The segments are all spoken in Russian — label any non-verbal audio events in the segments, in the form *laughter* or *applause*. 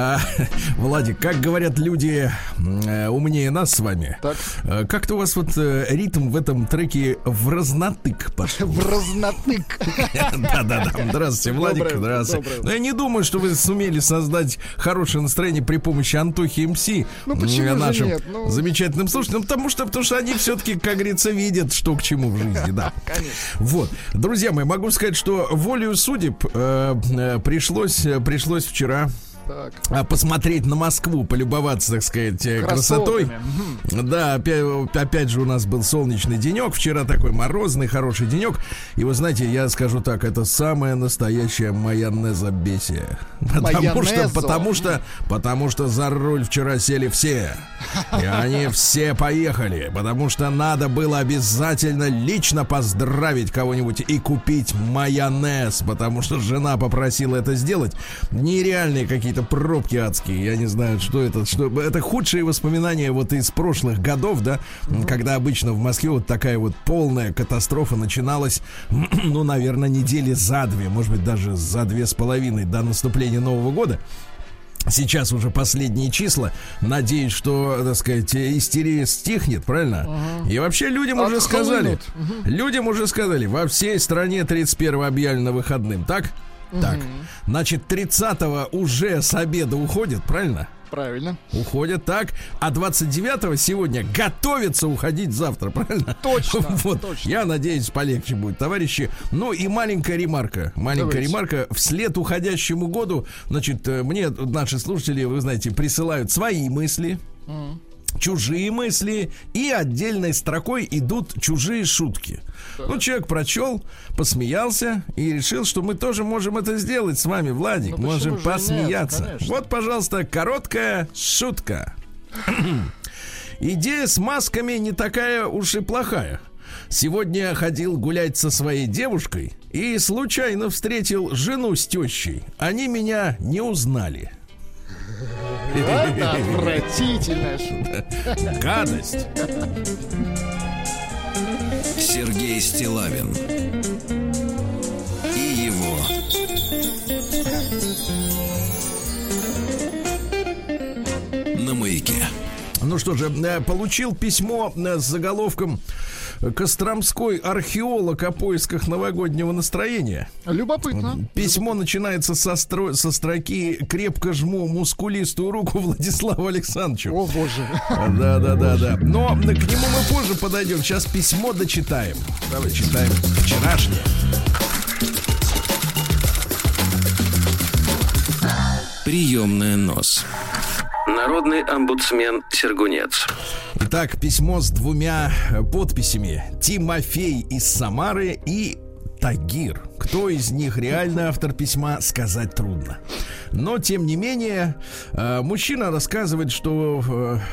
А, *laughs* Владик, как говорят люди э, умнее нас с вами, Так. э, как-то у вас вот э, ритм в этом треке в разнотык пошел. *laughs* В разнотык. *laughs* Да-да-да. Здравствуйте, Владик. Здравствуйте. Но я не думаю, что вы сумели создать хорошее настроение при помощи Антохи МС. Ну, почему нашим? Ну. замечательным слушателям. Потому что, потому что они все-таки, как говорится, видят, что к чему в жизни. Да. Конечно. Вот, друзья мои, могу сказать, что волею судеб пришлось, пришлось вчера Так. а, посмотреть на Москву, полюбоваться, так сказать, э, красотой. Да, опять, опять же у нас был солнечный денек, вчера такой морозный, хороший денек. И вы знаете, я скажу так, это самая настоящая майонезобесие. Потому что, потому что, потому что за руль вчера сели все. И они все поехали, потому что надо было обязательно лично поздравить кого-нибудь и купить майонез, потому что жена попросила это сделать. Нереальные какие-то пробки адские, я не знаю, что это, что это худшие воспоминания вот из прошлых годов, да, когда обычно в Москве вот такая вот полная катастрофа начиналась, *clears throat* ну, наверное, недели за две, может быть, даже за две с половиной до наступления Нового года. Сейчас уже последние числа. Надеюсь, что, так сказать, истерия стихнет, правильно? И вообще людям уже сказали. Отхлынут. Людям уже сказали, во всей стране 31 объявлено выходным, так? Так. Значит, 30 уже с обеда уходят, правильно? Правильно. Уходят так, а 29-го сегодня готовится уходить завтра, правильно? Точно, *laughs* Вот, точно. я надеюсь, полегче будет, товарищи. Ну и маленькая ремарка, маленькая Давайте. ремарка. Вслед уходящему году, значит, э, мне наши слушатели, вы знаете, присылают свои мысли, чужие мысли, и отдельной строкой идут чужие шутки. Ну, человек прочел, посмеялся и решил, что мы тоже можем это сделать с вами, Владик. Ну, можем же нет, посмеяться. конечно. вот, пожалуйста, короткая шутка. *clears throat* Идея с масками не такая уж и плохая. Сегодня ходил гулять со своей девушкой и случайно встретил жену с тещей. Они меня не узнали. Это отвратительная шутка. *laughs* Гадость. Сергей Стилавин и его на маяке. Ну что же, э, получил письмо э, с заголовком Костромской археолог о поисках новогоднего настроения. Любопытно. Письмо начинается со, стро- со строки «Крепко жму мускулистую руку Владиславу Александровичу». О, боже. Да, да, да, да. Но к нему мы позже подойдем. Сейчас письмо дочитаем. Давай читаем вчерашнее. Приемная нос. Народный омбудсмен Сергунец. Итак, письмо с двумя э, подписями. Тимофей из Самары и Тагир. Кто из них реальный автор письма, сказать трудно. Но, тем не менее, э, мужчина рассказывает, что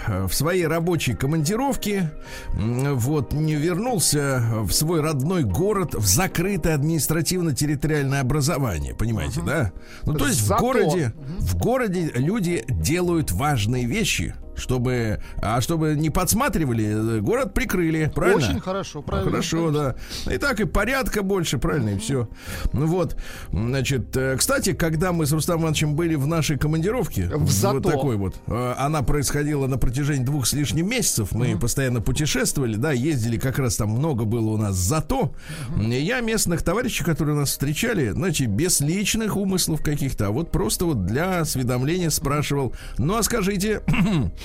э, в своей рабочей командировке вот не вернулся в свой родной город в закрытое административно-территориальное образование. Понимаете, да? Ну, то есть в Зато. городе в городе люди делают важные вещи, чтобы, а чтобы не подсматривали, э, город прикрыли, правильно? Очень хорошо, правильно. Хорошо, да. И так и порядка больше, правильно, и все. Ну вот, значит, э, кстати, когда мы с Рустамом Ивановичем были в нашей командировке, В Зато. вот такой вот, э, она происходила на протяжении двух с лишним месяцев, мы постоянно путешествовали, да, ездили, как раз там много было у нас зато. И Я местных товарищей, которые нас встречали, значит, без личных умыслов каких-то, а вот просто вот для осведомления спрашивал, ну а скажите, *clears throat*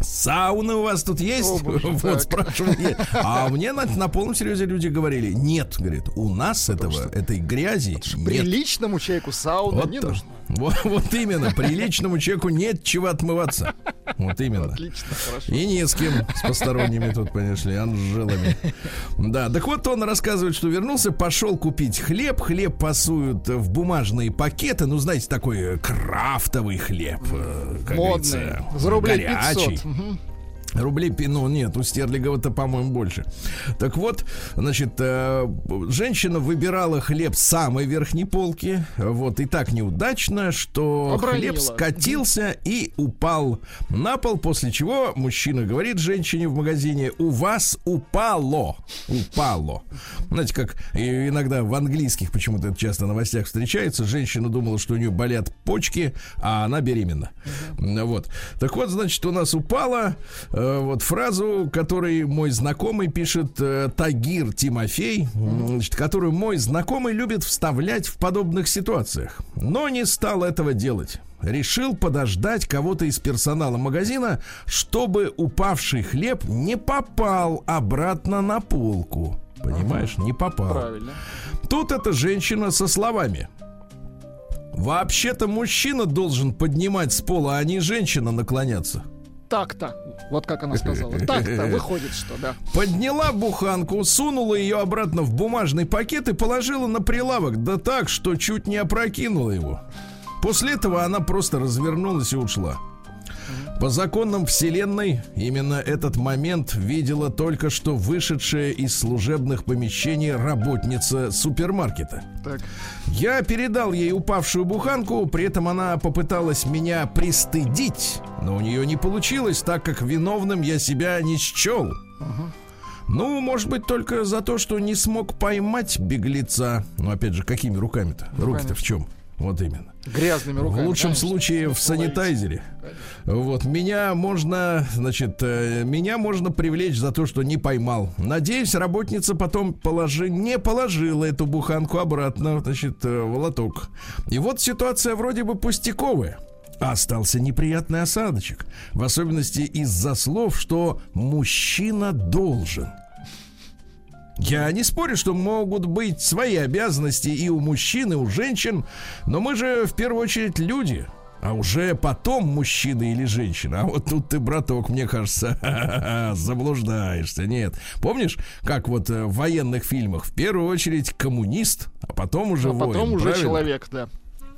Сауны у вас тут есть? О, боже, *laughs* вот так. спрашивал я. А *laughs* мне на, на полном серьезе люди говорили, нет, говорит, у нас этого, этой грязи нет. Приличному человеку сауна Вот, не то- нужно. вот, вот именно, приличному человеку нет чего отмываться. Вот именно. Отлично, хорошо. И не с кем, с посторонними тут, конечно, анжелами. Да, так вот он рассказывает, что вернулся, пошел купить хлеб. Хлеб пасуют в бумажные пакеты. Ну, знаете, такой крафтовый хлеб. э, Модный. За рублей горячий. 500. Mm-hmm. Рублей, ну нет, у Стерлигова-то, по-моему, больше. Так вот, значит, э, женщина выбирала хлеб с самой верхней полки. Вот, и так неудачно, что Обронила. хлеб скатился и упал на пол, после чего мужчина говорит женщине в магазине, у вас упало, упало. Знаете, как иногда в английских почему-то это часто в новостях встречается, женщина думала, что у нее болят почки, а она беременна. Вот. Так вот, значит, у нас упало вот фразу, который мой знакомый пишет э, Тагир Тимофей, значит, которую мой знакомый любит вставлять в подобных ситуациях, но не стал этого делать. Решил подождать кого-то из персонала магазина, чтобы упавший хлеб не попал обратно на полку. Понимаешь, не попал. Правильно. Тут эта женщина со словами. Вообще-то мужчина должен поднимать с пола, а не женщина наклоняться. Так-то. Вот как она сказала. *laughs* Так-то выходит, что да. Подняла буханку, сунула ее обратно в бумажный пакет и положила на прилавок, да так, что чуть не опрокинула его. После этого она просто развернулась и ушла. По законам Вселенной именно этот момент видела только что вышедшая из служебных помещений работница супермаркета. Так. Я передал ей упавшую буханку, при этом она попыталась меня пристыдить, но у нее не получилось, так как виновным я себя не счел. Ну, может быть, только за то, что не смог поймать беглеца. Ну, опять же, какими руками-то? Руки-то в чем? Вот именно. Грязными руками. В лучшем конечно. случае в санитайзере. Вот меня можно, значит, э, меня можно привлечь за то, что не поймал. Надеюсь, работница потом положи, не положила эту буханку обратно, значит, э, в лоток. И вот ситуация вроде бы пустяковая. А Остался неприятный осадочек. В особенности из-за слов, что мужчина должен. Я не спорю, что могут быть свои обязанности и у мужчин, и у женщин, но мы же в первую очередь люди, а уже потом мужчина или женщина. А вот тут ты, браток, мне кажется, *laughs* заблуждаешься. Нет. Помнишь, как вот э, в военных фильмах в первую очередь коммунист, а потом уже А воин, потом уже правильно? человек, да.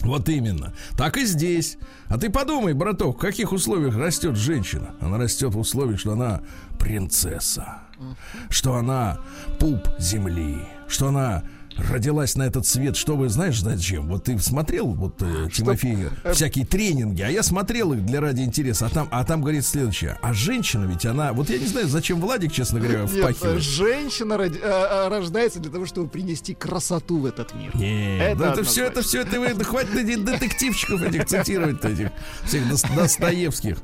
Вот именно. Так и здесь. А ты подумай, браток, в каких условиях растет женщина? Она растет в условиях, что она принцесса, что она пуп земли, что она родилась на этот свет, чтобы, знаешь, зачем? Вот ты смотрел, вот, э, Тимофей, всякие тренинги, а я смотрел их для ради интереса, а там, а там говорит следующее. А женщина ведь она, вот я не знаю, зачем Владик, честно говоря, Нет, впахивает. женщина роди- э, э, рождается для того, чтобы принести красоту в этот мир. Нет, Это ну это все, это все, это вы, да хватит эти детективчиков этих цитировать этих всех Дос- Достоевских.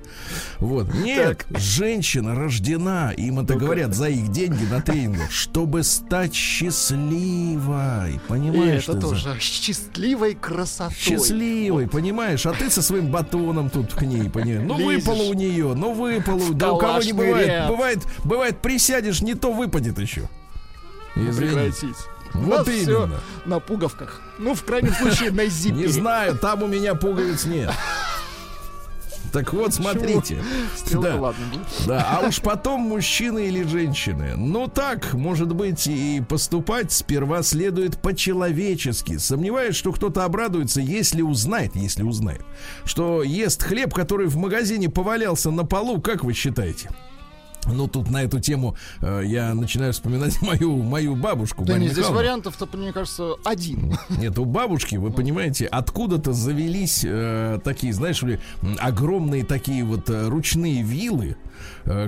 Вот. Нет, женщина рождена, им это говорят за их деньги на тренингах, чтобы стать счастливой. И Понимаешь? это ты, за- тоже счастливой красотой. Счастливой, понимаешь? А ты со своим батоном тут к ней, понимаешь? Ну, выпало у нее, ну, выпало. Да у кого не бывает. Бывает, бывает, присядешь, не то выпадет еще. Извините. Прекратить. Вот именно. на пуговках. Ну, в крайнем *laughs* случае, на зипе. Не знаю, там у меня пуговиц нет. *laughs* Так вот, смотрите. Да. Да, а уж потом мужчины или женщины. Ну так, может быть, и поступать сперва следует по-человечески. Сомневаюсь, что кто-то обрадуется, если узнает, если узнает, что ест хлеб, который в магазине повалялся на полу, как вы считаете? Ну, тут на эту тему э, я начинаю вспоминать *laughs* мою, мою бабушку. Да Марию нет, здесь вариантов-то, мне кажется, один. *laughs* Нет, у бабушки, вы понимаете, откуда-то завелись э, такие, знаешь ли, огромные такие вот э, ручные вилы,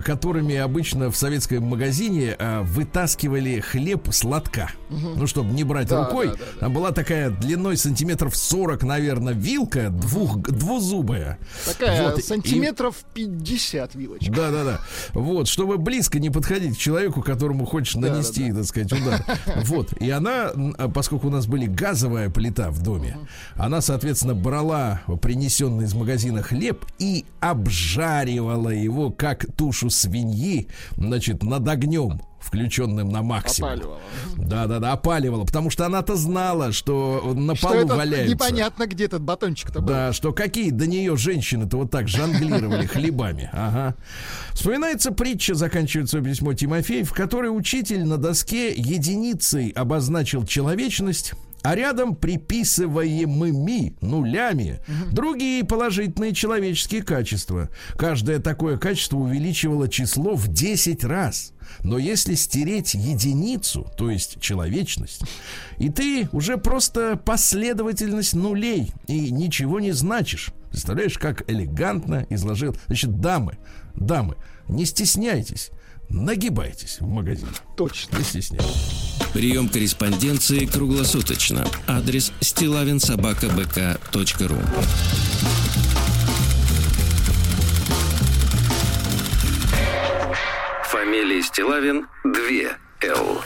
которыми обычно в советском магазине э, вытаскивали хлеб с лотка. Ну, чтобы не брать Да, рукой. да, да, да. Там была такая длиной сантиметров 40, наверное, вилка, двух, двузубая. Такая Вот, и- сантиметров 50 вилочка. да, да, да. Вот, чтобы близко не подходить к человеку, которому хочешь Да, нанести, так сказать, удар. Вот. И она, а поскольку у нас были газовая плита в доме, она, соответственно, брала принесенный из магазина хлеб и обжаривала его, как тушу свиньи, значит, над огнем включенным на максимум. Опаливала. Да, да, да, опаливала, потому что она-то знала, что на Что полу это валяются. непонятно, где этот батончик-то был. Да, что какие до нее женщины-то вот так жонглировали *laughs* хлебами. Ага. Вспоминается притча, заканчивает свое письмо Тимофей, в которой учитель на доске единицей обозначил человечность, а рядом приписываемыми нулями другие положительные человеческие качества. Каждое такое качество увеличивало число в 10 раз. Но если стереть единицу, то есть человечность, и ты уже просто последовательность нулей и ничего не значишь. Представляешь, как элегантно изложил. Значит, дамы, дамы, не стесняйтесь, нагибайтесь в магазин. Точно. Не стесняйтесь. Прием корреспонденции круглосуточно. Адрес стилавинсобакабк.ру Фамилия Стилавин 2 Л.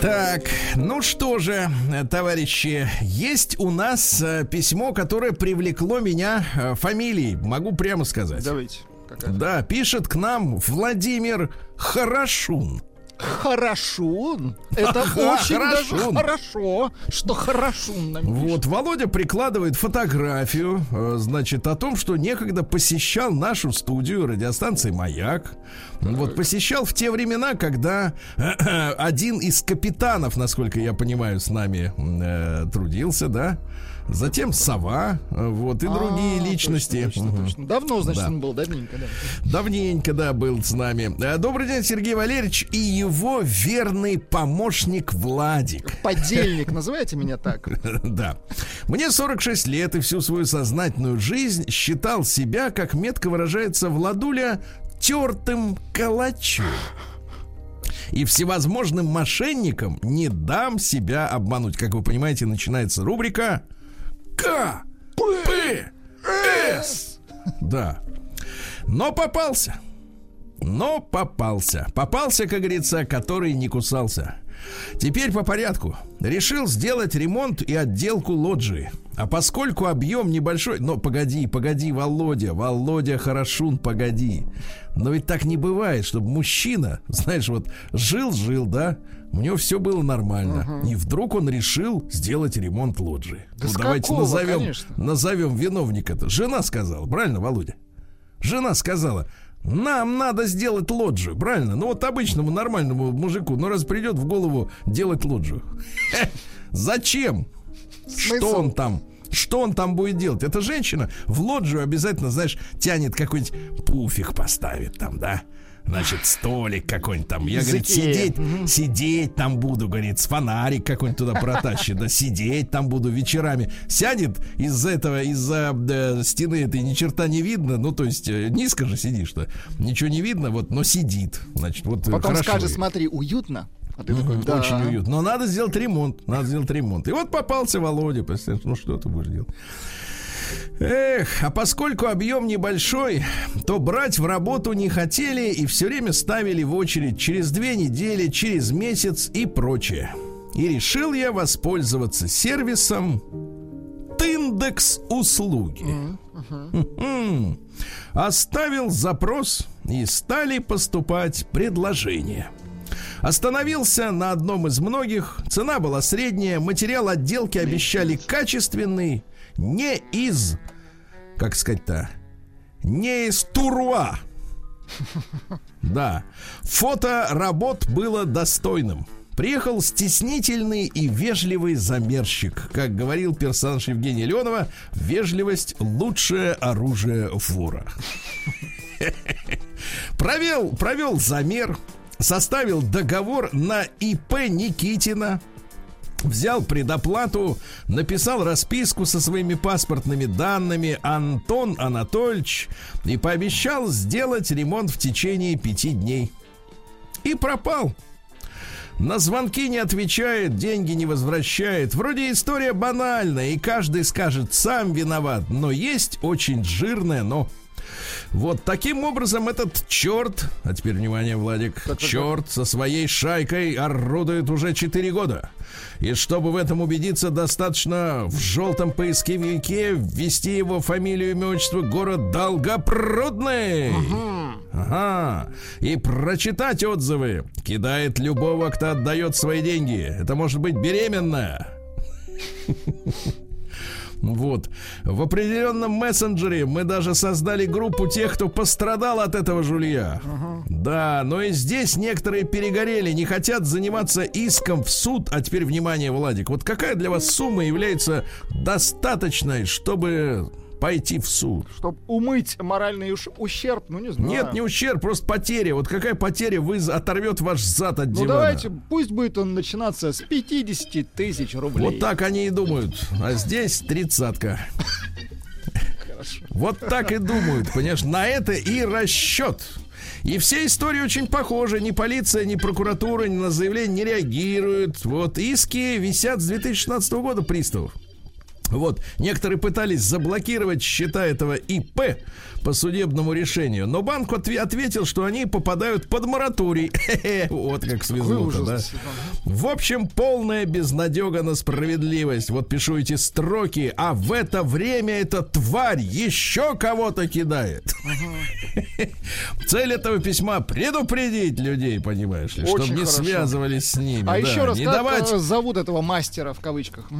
Так, ну что же, товарищи, есть у нас э, письмо, которое привлекло меня э, фамилией, могу прямо сказать. Давайте. Какая? Да, пишет к нам Владимир Хорошун. Хорошо. Это Ага, очень даже хорошо. что хорошо нам пишет. Вот, Володя прикладывает фотографию, э, значит, о том, что некогда посещал нашу студию радиостанции «Маяк». Вот, посещал в те времена, когда *clears throat* один из капитанов, насколько я понимаю, с нами э, трудился, да? Затем «Сова», э, вот, и другие А, личности. точно, точно, точно. Давно, значит, Да. он был, давненько, да. Давненько, да, был с нами. Э, Добрый день, Сергей Валерьевич и его верный помощник Владик. Подельник, называйте меня так. *laughs* Да. Мне 46 лет и всю свою сознательную жизнь считал себя, как метко выражается Владуля, тертым калачом. И всевозможным мошенникам не дам себя обмануть. Как вы понимаете, начинается рубрика К, П, С. Да. Но попался. Но попался. Попался, как говорится, который не кусался. Теперь по порядку. Решил сделать ремонт и отделку лоджии. А поскольку объем небольшой... Но погоди, погоди, Володя, Володя Хорошун, погоди. Но ведь так не бывает, чтобы мужчина, *laughs* знаешь, вот жил-жил, да? У него все было нормально. И вдруг он решил сделать ремонт лоджии. Да ну давайте какого, назовем, конечно. назовем виновника-то. Жена сказала, правильно, Володя? Жена сказала, нам надо сделать лоджию, правильно? Ну вот обычному нормальному мужику, ну раз придет в голову делать лоджию. *laughs* Зачем? Что он там? Что он там будет делать? Эта женщина в лоджию обязательно, знаешь, тянет какой-нибудь пуфик поставит там, да? Значит, столик какой-нибудь там. Я, говорит, сидеть, сидеть там буду, говорит, с фонарик какой-нибудь туда протащит, да, сидеть там буду вечерами. Сядет из-за этого, из-за э, стены этой ни черта не видно, ну, то есть э, низко же сидишь-то, ничего не видно, вот, но сидит. Значит, вот э, Потом хорошо скажет, смотри, уютно. А ты такой, да. Очень уютно. Но надо сделать ремонт. Надо сделать ремонт. И вот попался Володя. Ну что ты будешь делать? Эх, а поскольку объем небольшой, то брать в работу не хотели и все время ставили в очередь через две недели, через месяц и прочее. И решил я воспользоваться сервисом Тиндекс услуги. Оставил запрос и стали поступать предложения. Остановился на одном из многих. Цена была средняя. Материал отделки обещали качественный. Не из... Как сказать-то? Не из Туруа. *laughs* Да. Фото работ было достойным. Приехал стеснительный и вежливый замерщик. Как говорил персонаж Евгения Леонова, вежливость – лучшее оружие вора. *laughs* Провел, провел замер, составил договор на ИП Никитина, взял предоплату, написал расписку со своими паспортными данными Антон Анатольевич и пообещал сделать ремонт в течение пяти дней. И пропал. На звонки не отвечает, деньги не возвращает. Вроде история банальная, и каждый скажет, сам виноват. Но есть очень жирное но. Вот таким образом этот черт, а теперь внимание, Владик, Так, так, черт со своей шайкой орудует уже 4 года. И чтобы в этом убедиться, достаточно в желтом поисковике ввести его фамилию, имя, отчество, город Долгопрудный. Ага. И прочитать отзывы. Кидает любого, кто отдает свои деньги. Это может быть беременная. Вот. В определенном мессенджере мы даже создали группу тех, кто пострадал от этого жулья. Да, но и здесь некоторые перегорели, не хотят заниматься иском в суд. А теперь внимание, Владик. Вот какая для вас сумма является достаточной, чтобы пойти в суд? Чтобы умыть моральный ущерб, ну не знаю. Нет, не ущерб, просто потеря. Вот какая потеря вы оторвет ваш зад от Ну дивана? давайте, пусть будет он начинаться с 50 тысяч рублей. Вот так они и думают. А здесь тридцатка. Вот так и думают, понимаешь? На это и расчет. И все истории очень похожи. Ни полиция, ни прокуратура ни на заявление не реагируют. Вот иски висят с 2016 года приставов. Вот, некоторые пытались заблокировать счета этого ИП по судебному решению, но банк отве- ответил, что они попадают под мораторий. Вот как свезло да? В общем, полная безнадега на справедливость. Вот пишу эти строки, а в это время эта тварь еще кого-то кидает. Цель этого письма предупредить людей, понимаешь ли, чтобы не связывались с ними. А еще раз, не давать э, зовут этого мастера в кавычках?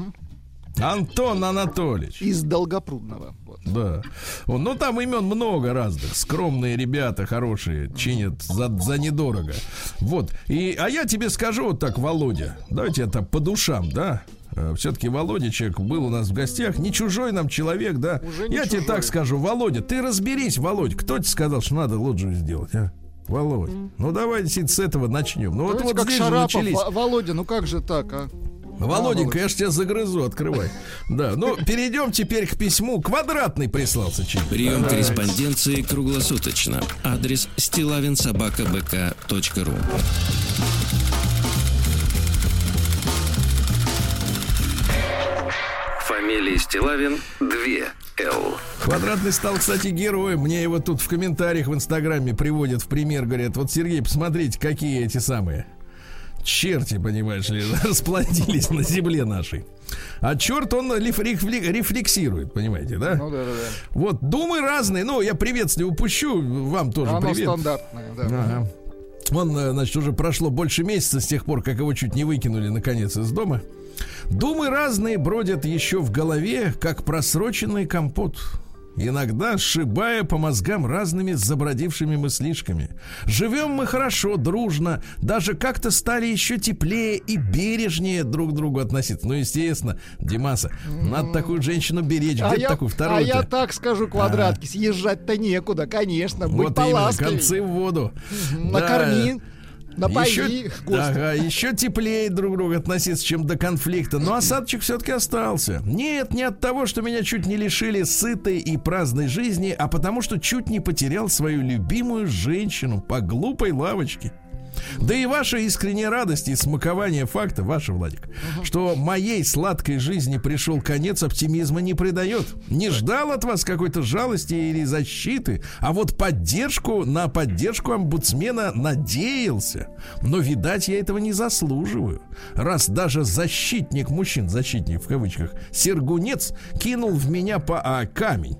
Антон Анатольевич. Из Долгопрудного. Вот. Да. О, Ну, там имен много разных. Скромные ребята, хорошие, чинят за, за недорого. Вот. И, а я тебе скажу вот так, Володя. Давайте это по душам, да? Все-таки Володя человек был у нас в гостях. Не чужой нам человек, да? Уже не я тебе чужой. так скажу, Володя, ты разберись, Володь. Кто тебе сказал, что надо лоджию сделать, а? Володь. Ну давайте с этого начнем. Ну вот, Давайте вот как здесь же Шарапов. начались. Во- Володя, ну как же так, а? Володенька, я ж тебя загрызу, открывай. *laughs* Да, ну перейдем теперь к письму. Квадратный прислался Чин. Прием корреспонденции круглосуточно. Адрес стилавинсобакабк.ру Фамилия Стилавин 2 Л. Квадратный стал, кстати, героем. Мне его тут в комментариях в Инстаграме приводят в пример. Говорят, вот, Сергей, посмотрите, какие эти самые черти, понимаешь ли, *laughs* расплодились на земле нашей. А черт, он рефлексирует, понимаете, да? Ну да, да, да. Вот, думы разные. Ну, я приветствие упущу. Вам тоже Оно привет. стандартное, да. Ага. Он, э, значит, уже прошло больше месяца с тех пор, как его чуть не выкинули, наконец, из дома. Думы разные бродят еще в голове, как просроченный компот. Иногда сшибая по мозгам разными забродившими мыслишками. Живем мы хорошо, дружно, даже как-то стали еще теплее и бережнее друг к другу относиться. Ну, естественно, Димаса, надо такую женщину беречь. Где А я, такую а вторую я так скажу, квадратки, съезжать-то некуда, конечно, будь Вот именно, концы в воду. Да. Напои Еще, *laughs* гостя. ага, еще теплее друг к другу относиться, чем до конфликта. Но осадочек все-таки остался. Нет, не от того, что меня чуть не лишили сытой и праздной жизни, а потому что чуть не потерял свою любимую женщину по глупой лавочке. Да и ваша искренняя радость и смакование факта, ваша, Владик, что моей сладкой жизни пришел конец, оптимизма не придает. Не ждал от вас какой-то жалости или защиты, а вот поддержку, на поддержку омбудсмена надеялся. Но, видать, я этого не заслуживаю. Раз даже защитник мужчин, защитник в кавычках, Сергунец кинул в меня по а, камень.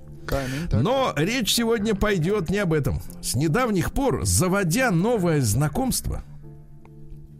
Но речь сегодня пойдет не об этом. С недавних пор, заводя новое знакомство,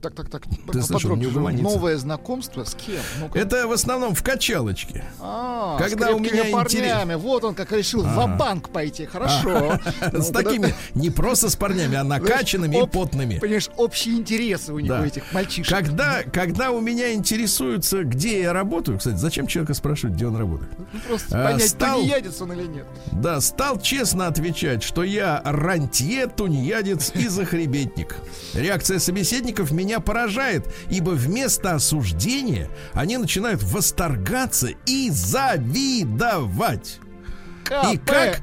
Так, так, так. Ты слышал, не. Новое знакомство с кем? Ну-ка. это в основном в качалочке. А, когда с у меня парнями. Вот он как решил в банк пойти. Хорошо. *laughs* С Ну-ка, такими, не просто с парнями, а накачанными и потными. Понимаешь, общие интересы у них, Да. этих мальчишек. Когда, когда у меня интересуются, где я работаю, кстати, зачем человека спрашивать, где он работает? Ну, просто А, понять, стал- тунеядец он или нет. Да, стал честно отвечать, что я рантье, тунеядец и захребетник. Реакция собеседников меня поражает, ибо вместо осуждения они начинают восторгаться и завидовать. И как-.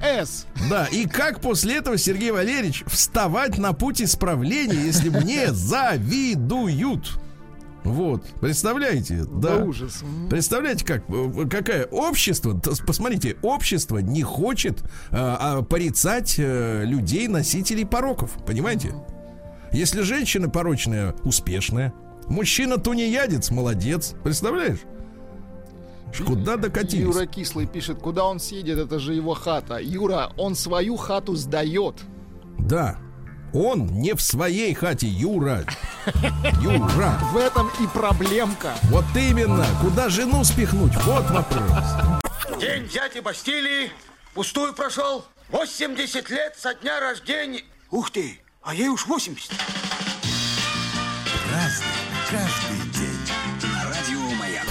Да, и как после этого, Сергей Валерьевич, вставать на путь исправления, если мне завидуют? Вот, представляете? Да, Да. ужас. Представляете, как, э, какое общество, посмотрите, общество не хочет а, а, порицать э, людей, носителей пороков, понимаете? Если женщина порочная, успешная, мужчина тунеядец, молодец, представляешь? Куда докатились? Юра Кислый пишет, куда он съедет, это же его хата. Юра, он свою хату сдает. Да, он не в своей хате, Юра. Юра, В этом и проблемка. вот именно, куда жену спихнуть, вот вопрос. День дяди Бастилии пустую прошел. 80 лет со дня рождения. Ух ты, а ей уж 80. каждый день. На радио Маяк.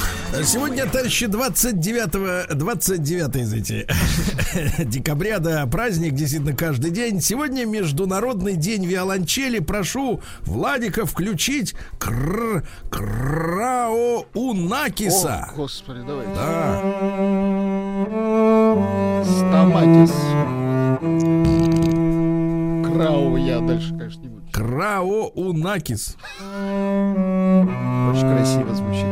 Сегодня, товарищи, 29, 29 извините, *laughs* декабря, да, праздник действительно каждый день. Сегодня Международный день виолончели. Прошу Владика включить кр... Крао О, Унакиса. господи, давай. Да. Стаматис. Крау я дальше, конечно, не буду. Крао Унакис. Очень красиво звучит.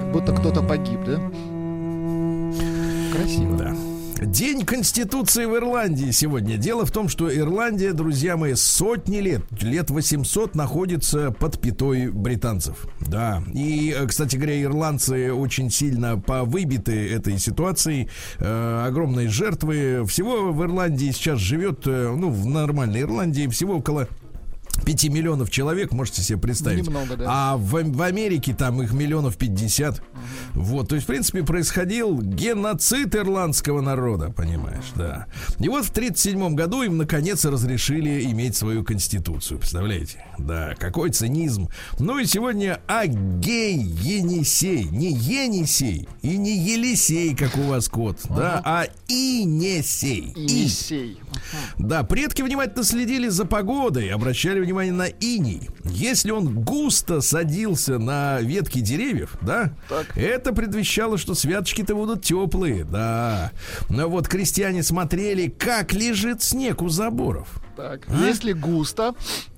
Как будто кто-то погиб, да? Красиво. Да. День Конституции в Ирландии сегодня. Дело в том, что Ирландия, друзья мои, сотни лет, лет 800 находится под пятой британцев. Да. И, э, кстати говоря, ирландцы очень сильно повыбиты этой ситуацией. Э, огромные жертвы. Всего в Ирландии сейчас живет, э, ну, в нормальной Ирландии, всего около 5 миллионов человек, можете себе представить. Немного, да. А в, в Америке там их миллионов 50. Вот, то есть, в принципе, происходил геноцид ирландского народа, понимаешь, да. И вот в 1937 году им, наконец, разрешили иметь свою конституцию, представляете? Да, какой цинизм. Ну и сегодня Агей Енисей. Не Енисей и не Елисей, как у вас кот, да, а Инесей. И Есей. Да, предки внимательно следили за погодой, обращали внимание на иней. Если он густо садился на ветки деревьев, да, Так. это предвещало, что святочки-то будут теплые, да. Но вот крестьяне смотрели, как лежит снег у заборов. Так, если густо,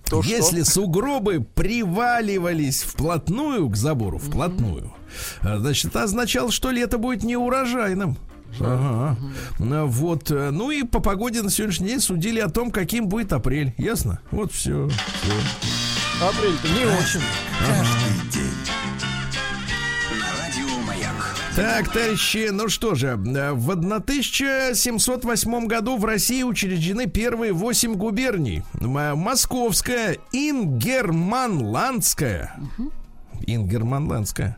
то А? Если что? сугробы приваливались вплотную к забору, вплотную, а, значит, это означало, что лето будет неурожайным. Ага. Ну, Вот, э, ну и по погоде на сегодняшний день судили о том, каким будет апрель. Ясно? Вот все. Апрель-то не очень. Каждый день. На радио Маяк. Так, товарищи, ну что же, э, в 1708 году в России учреждены первые восемь губерний. М- Московская, Ингерманландская. Ингерманландская.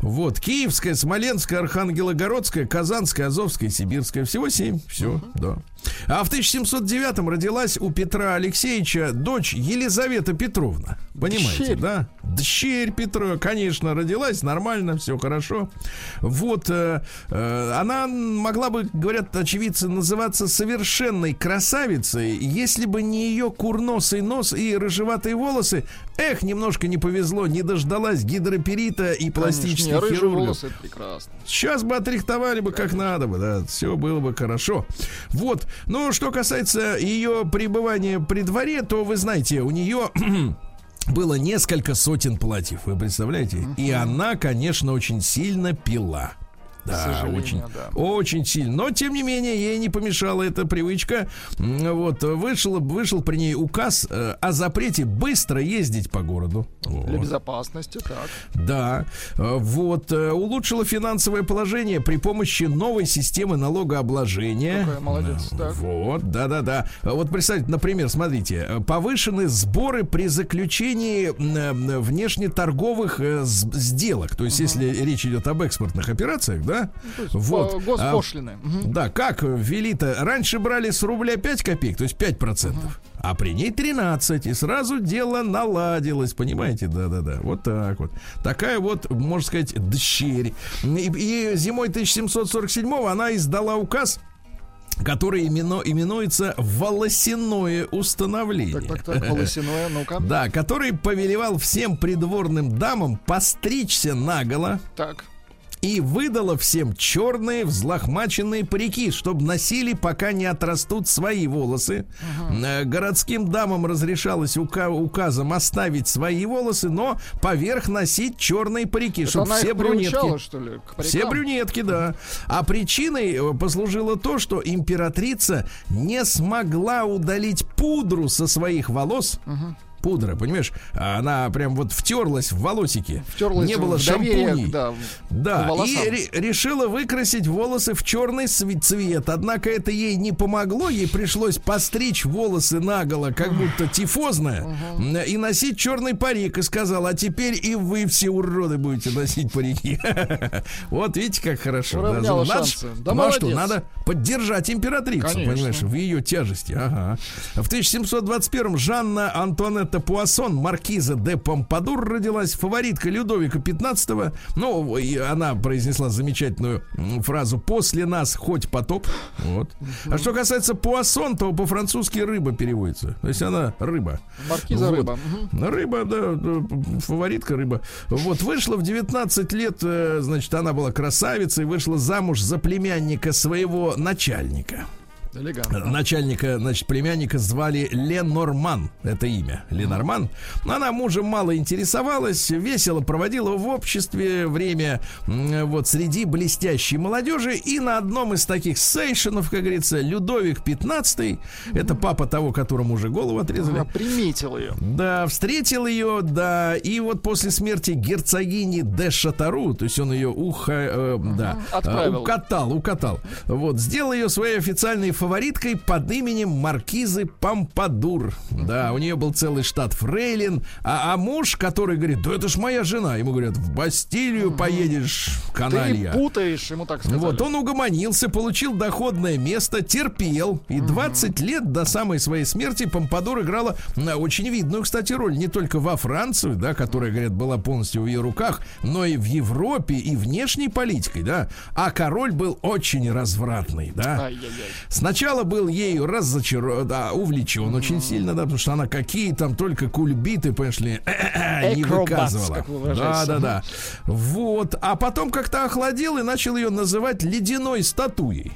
Вот, Киевская, Смоленская, Архангелогородская, Казанская, Азовская, Сибирская. Всего семь. Все, да. А в 1709-м родилась у Петра Алексеевича дочь Елизавета Петровна. Понимаете, Дщерь. да? Дщерь Петра, конечно, родилась, нормально, все хорошо. Вот, э, э, она могла бы, говорят очевидцы, называться совершенной красавицей, если бы не ее курносый нос и рыжеватые волосы. Эх, немножко не повезло, не дождалась гидроперита и пластических Конечно, хирургов. Сейчас бы отрихтовали бы как надо бы, да, все было бы хорошо. Вот, ну, что касается ее пребывания при дворе, то вы знаете, у нее *clears throat* было несколько сотен платьев, вы представляете? И она, конечно, очень сильно пила. Да, очень, да. очень сильно. Но, тем не менее, ей не помешала эта привычка. Вот, вышел, вышел при ней указ э, о запрете быстро ездить по городу. Для Вот. безопасности, так. Да, э, вот, э, улучшила финансовое положение при помощи новой системы налогообложения. Какая молодец, так. Вот, да-да-да. Вот представьте, например, смотрите, повышены сборы при заключении внешнеторговых сделок. То есть, если речь идет об экспортных операциях, да? Вот. А, Госпошлины. Мгм. да, как ввели-то? Раньше брали с рубля 5 копеек, то есть 5%. А при ней 13. И сразу дело наладилось, понимаете? Да-да-да. Вот так вот. Такая вот, можно сказать, дщерь. И, и зимой 1747 она издала указ который имено, именуется волосяное установление. Так, так, так, волосяное, ну-ка. *laughs* Да, который повелевал всем придворным дамам постричься наголо, Так. И выдала всем черные взлохмаченные парики, чтобы носили, пока не отрастут свои волосы. Э, Городским дамам разрешалось ука- указом оставить свои волосы, но поверх носить черные парики, Это чтобы все брюнетки. что ли, Все брюнетки, да. А причиной э, послужило то, что императрица не смогла удалить пудру со своих волос. Пудра, понимаешь, она прям вот втерлась в волосики. Втерлась не было в шампуней. да, Да, и ре- решила выкрасить волосы в черный цвет. Однако это ей не помогло. Ей пришлось постричь волосы наголо, как будто тифозная, м, и носить черный парик. И сказала, а теперь и вы все уроды будете носить парики. *laughs* Вот видите, как хорошо. да. Надо. Да ну а что, надо поддержать императрицу, Конечно. понимаешь, в ее тяжести. Ага. В 1721 Жанна Антуанетта Пуассон, маркиза де Помпадур, родилась фаворитка Людовика XV. Ну, и она произнесла замечательную фразу «После нас хоть потоп». Вот. А что касается Пуассон, то по-французски рыба переводится. То есть она рыба. Маркиза Вот. рыба. Рыба, да, да, фаворитка рыба. Вот, вышла в 19 лет, э, значит, она была красавицей, вышла замуж за племянника своего начальника. Элегантно. Начальника, значит, племянника звали Ленорман. Это имя. Ленорман. Она мужем мало интересовалась, весело проводила в обществе время вот среди блестящей молодежи. И на одном из таких сейшенов, как говорится, Людовик 15 это папа того, которому уже голову отрезали. Ага, приметил ее. Да, встретил ее, да, и вот после смерти герцогини де Шатару, то есть он ее уха, э, да, отправил. э, укатал, укатал. Вот, сделал ее своей официальной фавориткой под именем маркизы Помпадур. Да, у нее был целый штат фрейлин, а, а муж, который говорит, да это ж моя жена, ему говорят, в Бастилию поедешь, каналья. Ты путаешь, ему так сказали. Вот он угомонился, получил доходное место, терпел. И 20 лет до самой своей смерти Помпадур играла э, очень видную, кстати, роль не только во Франции, да, которая, говорят, была полностью в ее руках, но и в Европе, и внешней политикой, да. А король был очень развратный, да. Ай-яй-яй. Сначала был ею разочарован, да, увлечен очень сильно, да, потому что она какие там только кульбиты, понимаешь ли, *clears throat* не выказывала. вы Да, да, да. Вот. А потом как-то охладел и начал ее называть ледяной статуей.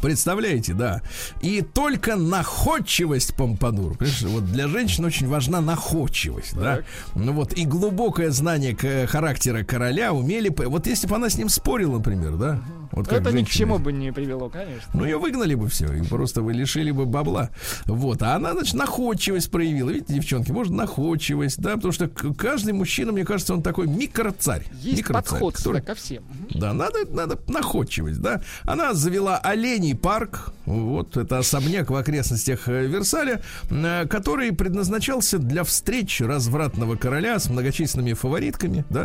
Представляете, да. И только находчивость Помпадур. Понимаешь, вот для женщин очень важна находчивость, да. Ну вот и глубокое знание характера короля умели. Вот если бы она с ним спорила, например, да. Вот как Это ни к женщины. чему бы не привело, конечно. Ну, ее выгнали бы все, и просто вы лишили бы бабла. Вот. А она, значит, находчивость проявила. Видите, девчонки, может, находчивость, да, потому что каждый мужчина, мне кажется, он такой микроцарь. Есть микроцарь, подход который- ко всем. Да, надо, надо находчивость, да. Она завела оленей парк, вот, это особняк в окрестностях э, Версаля, э, который предназначался для встреч развратного короля с многочисленными фаворитками, да.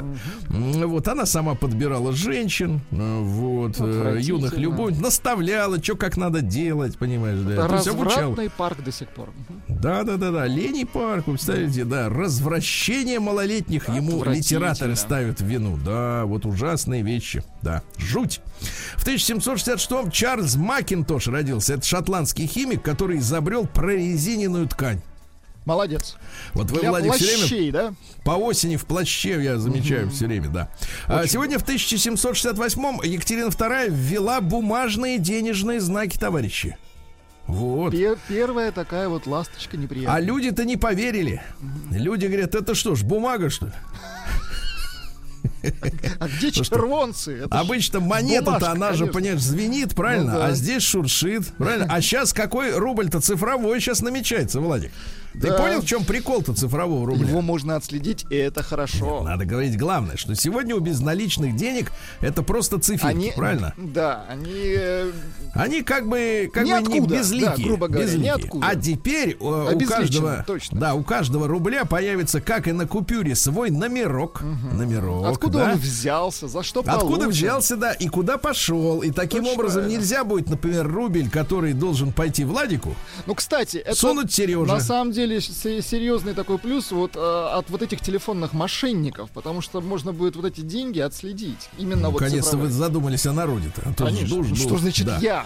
М, Вот, она сама подбирала женщин, э, вот, э, юных любовниц, наставляла, что как надо делать, понимаешь, да. Это развратный парк до сих пор. Да, да, да, да. Оленей парк, вы представляете, да, развращение малолетних ему литераторы ставят в вину. Да, вот ужасные вещи. Да, жуть. В 1766-м Чарльз Макинтош родился. Это шотландский химик, который изобрел прорезиненную ткань. Молодец. Вот вы, Для Владик, все время плащей, да? по осени в плаще, я замечаю все время, да. А сегодня в 1768-м Екатерина II ввела бумажные денежные знаки, товарищи. Вот. Пе- Первая такая вот ласточка А неприятная. люди-то не поверили. Люди говорят, это что ж, бумага, что ли? *laughs* А где червонцы? Обычно монета-то, она же, понимаешь, звенит, правильно? Ну. А здесь шуршит, правильно? А сейчас какой рубль-то цифровой сейчас намечается, Владик? Ты Да. понял, в чем прикол-то цифрового рубля? Его можно отследить, и это хорошо. Надо говорить главное, что сегодня у безналичных денег это просто циферки, Они, правильно? Да, они э, Они как бы, как бы не Ниоткуда, безлики. да, грубо говоря, безлики. ниоткуда. А теперь э, у каждого, точно. да, у каждого рубля появится, как и на купюре, свой номерок. Номерок, откуда да? он взялся, за что Откуда получен? взялся, да, и куда пошел. И таким Точно. образом нельзя будет, например, рубль, который должен пойти Владику, Ну, кстати, это сунуть Сереже. на самом деле серьезный такой плюс вот э, от вот этих телефонных мошенников, потому что можно будет вот эти деньги отследить. Именно вот Наконец-то вы задумались о народе-то. А Конечно. душ, Ну, что значит Да. я?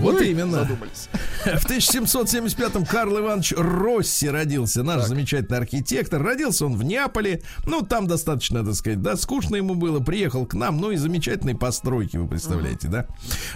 Вот Ой, именно. Задумались. *laughs* В 1775-м Карл Иванович Росси родился, наш замечательный архитектор. Родился он в Неаполе. Ну, там достаточно, так сказать, да, скучно ему было. Приехал к нам, ну и замечательные постройки, вы представляете, да.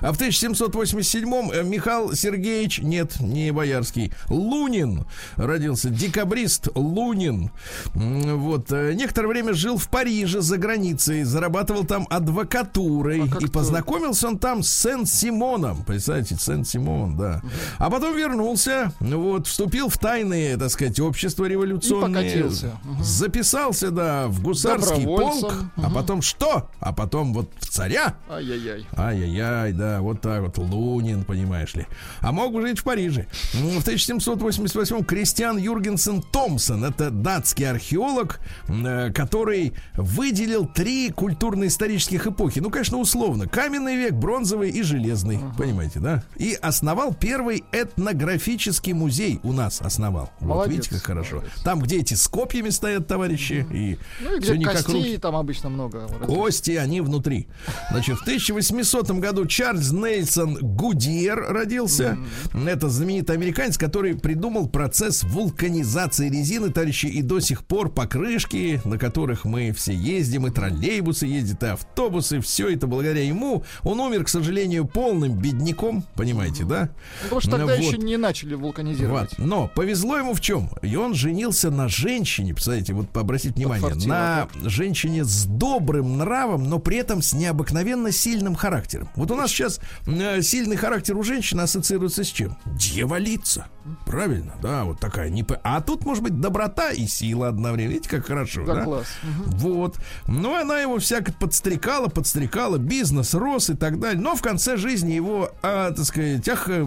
А в 1787-м э, Михаил Сергеевич, нет, не Боярский, Лунин родился. Декабрист Лунин. Вот. э, Некоторое время жил в Париже, за границей. Зарабатывал там адвокатурой. А и познакомился он там с Сен-Симоном. Представляете, Сен-Симон, да. А потом вернулся, вот, вступил в тайные, так сказать, общества революционные. И покатился. Записался, да, в гусарский полк. А потом что? А потом вот в царя. Ай-яй-яй. Ай-яй-яй, да, вот так вот, Лунин, понимаешь ли. А мог бы жить в Париже. В 1788-м Кристиан Юргенсен Томпсон, это датский археолог, э, который выделил три культурно-исторических эпохи. Ну, конечно, условно. Каменный век, бронзовый и железный. Понимаете, да? *laughs* И основал первый этнографический музей у нас основал. Вот Молодец, видите, как хорошо. молодец. Там, где эти с копьями стоят товарищи, и Ну и все где не как костей руки. там обычно много. Кости, они внутри. Значит, в 1800 году Чарльз Нельсон Гудьер родился. Это знаменитый американец, который придумал процесс вулканизации резины, товарищи, и до сих пор покрышки, на которых мы все ездим, и троллейбусы ездят, и автобусы, все это благодаря ему. Он умер, к сожалению, полным бедняком, понимаете, да? Потому что тогда Ну, еще вот. не начали вулканизировать. Вот. Но повезло ему в чем? И он женился на женщине, представляете, вот обратите внимание, на женщине с добрым нравом, но при этом с необыкновенно сильным характером. Вот у нас сейчас э, сильный характер у женщины ассоциируется с чем? Дьяволица. Правильно, да, вот такая. Не... А тут может быть доброта и сила одновременно. Видите, как хорошо, Да, да? класс. Мгм. Вот. Ну, она его всяко подстрекала, подстрекала, бизнес рос и так далее. Но в конце жизни его, а, так сказать, ах, э,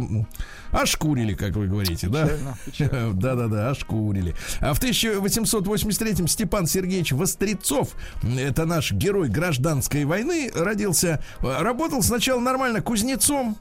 ошкурили, как вы говорите, да? *laughs* Да-да-да, ошкурили. А в 1883-м Степан Сергеевич Вострецов, это наш герой гражданской войны, родился, э, работал сначала нормально кузнецом,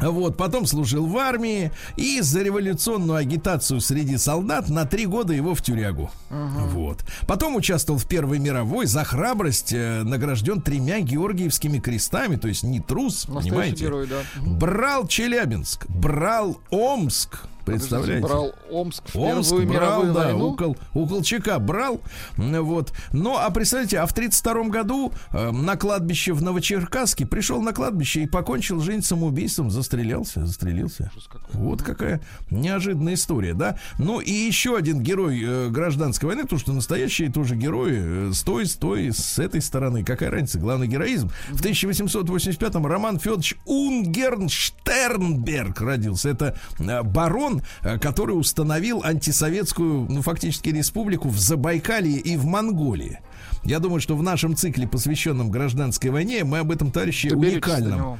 вот, потом служил в армии и за революционную агитацию среди солдат на три года его в тюрягу. Вот. Потом участвовал в Первой мировой, за храбрость э, награжден тремя Георгиевскими крестами, то есть не трус, Настоящий понимаете? герой, да. Брал Челябинск, брал Омск, представляете? Брал Омск в Омск Первую брал, мировую да, войну. у, Кол- у Колчака брал, вот. Ну, а представляете, а в 32 году э, на кладбище в Новочеркасске пришел на кладбище и покончил жизнь самоубийством, застрелялся, застрелился. Вот какая неожиданная история, да? Ну и еще один герой э, гражданской войны, потому что настоящие тоже герои, э, с той, с той, с этой стороны, какая разница, главный героизм. В 1885-м Роман Федорович Унгернштернберг родился. Это э, барон, э, который установил антисоветскую, ну, фактически, республику в Забайкалье и в Монголии. Я думаю, что в нашем цикле, посвященном гражданской войне, мы об этом до уникальном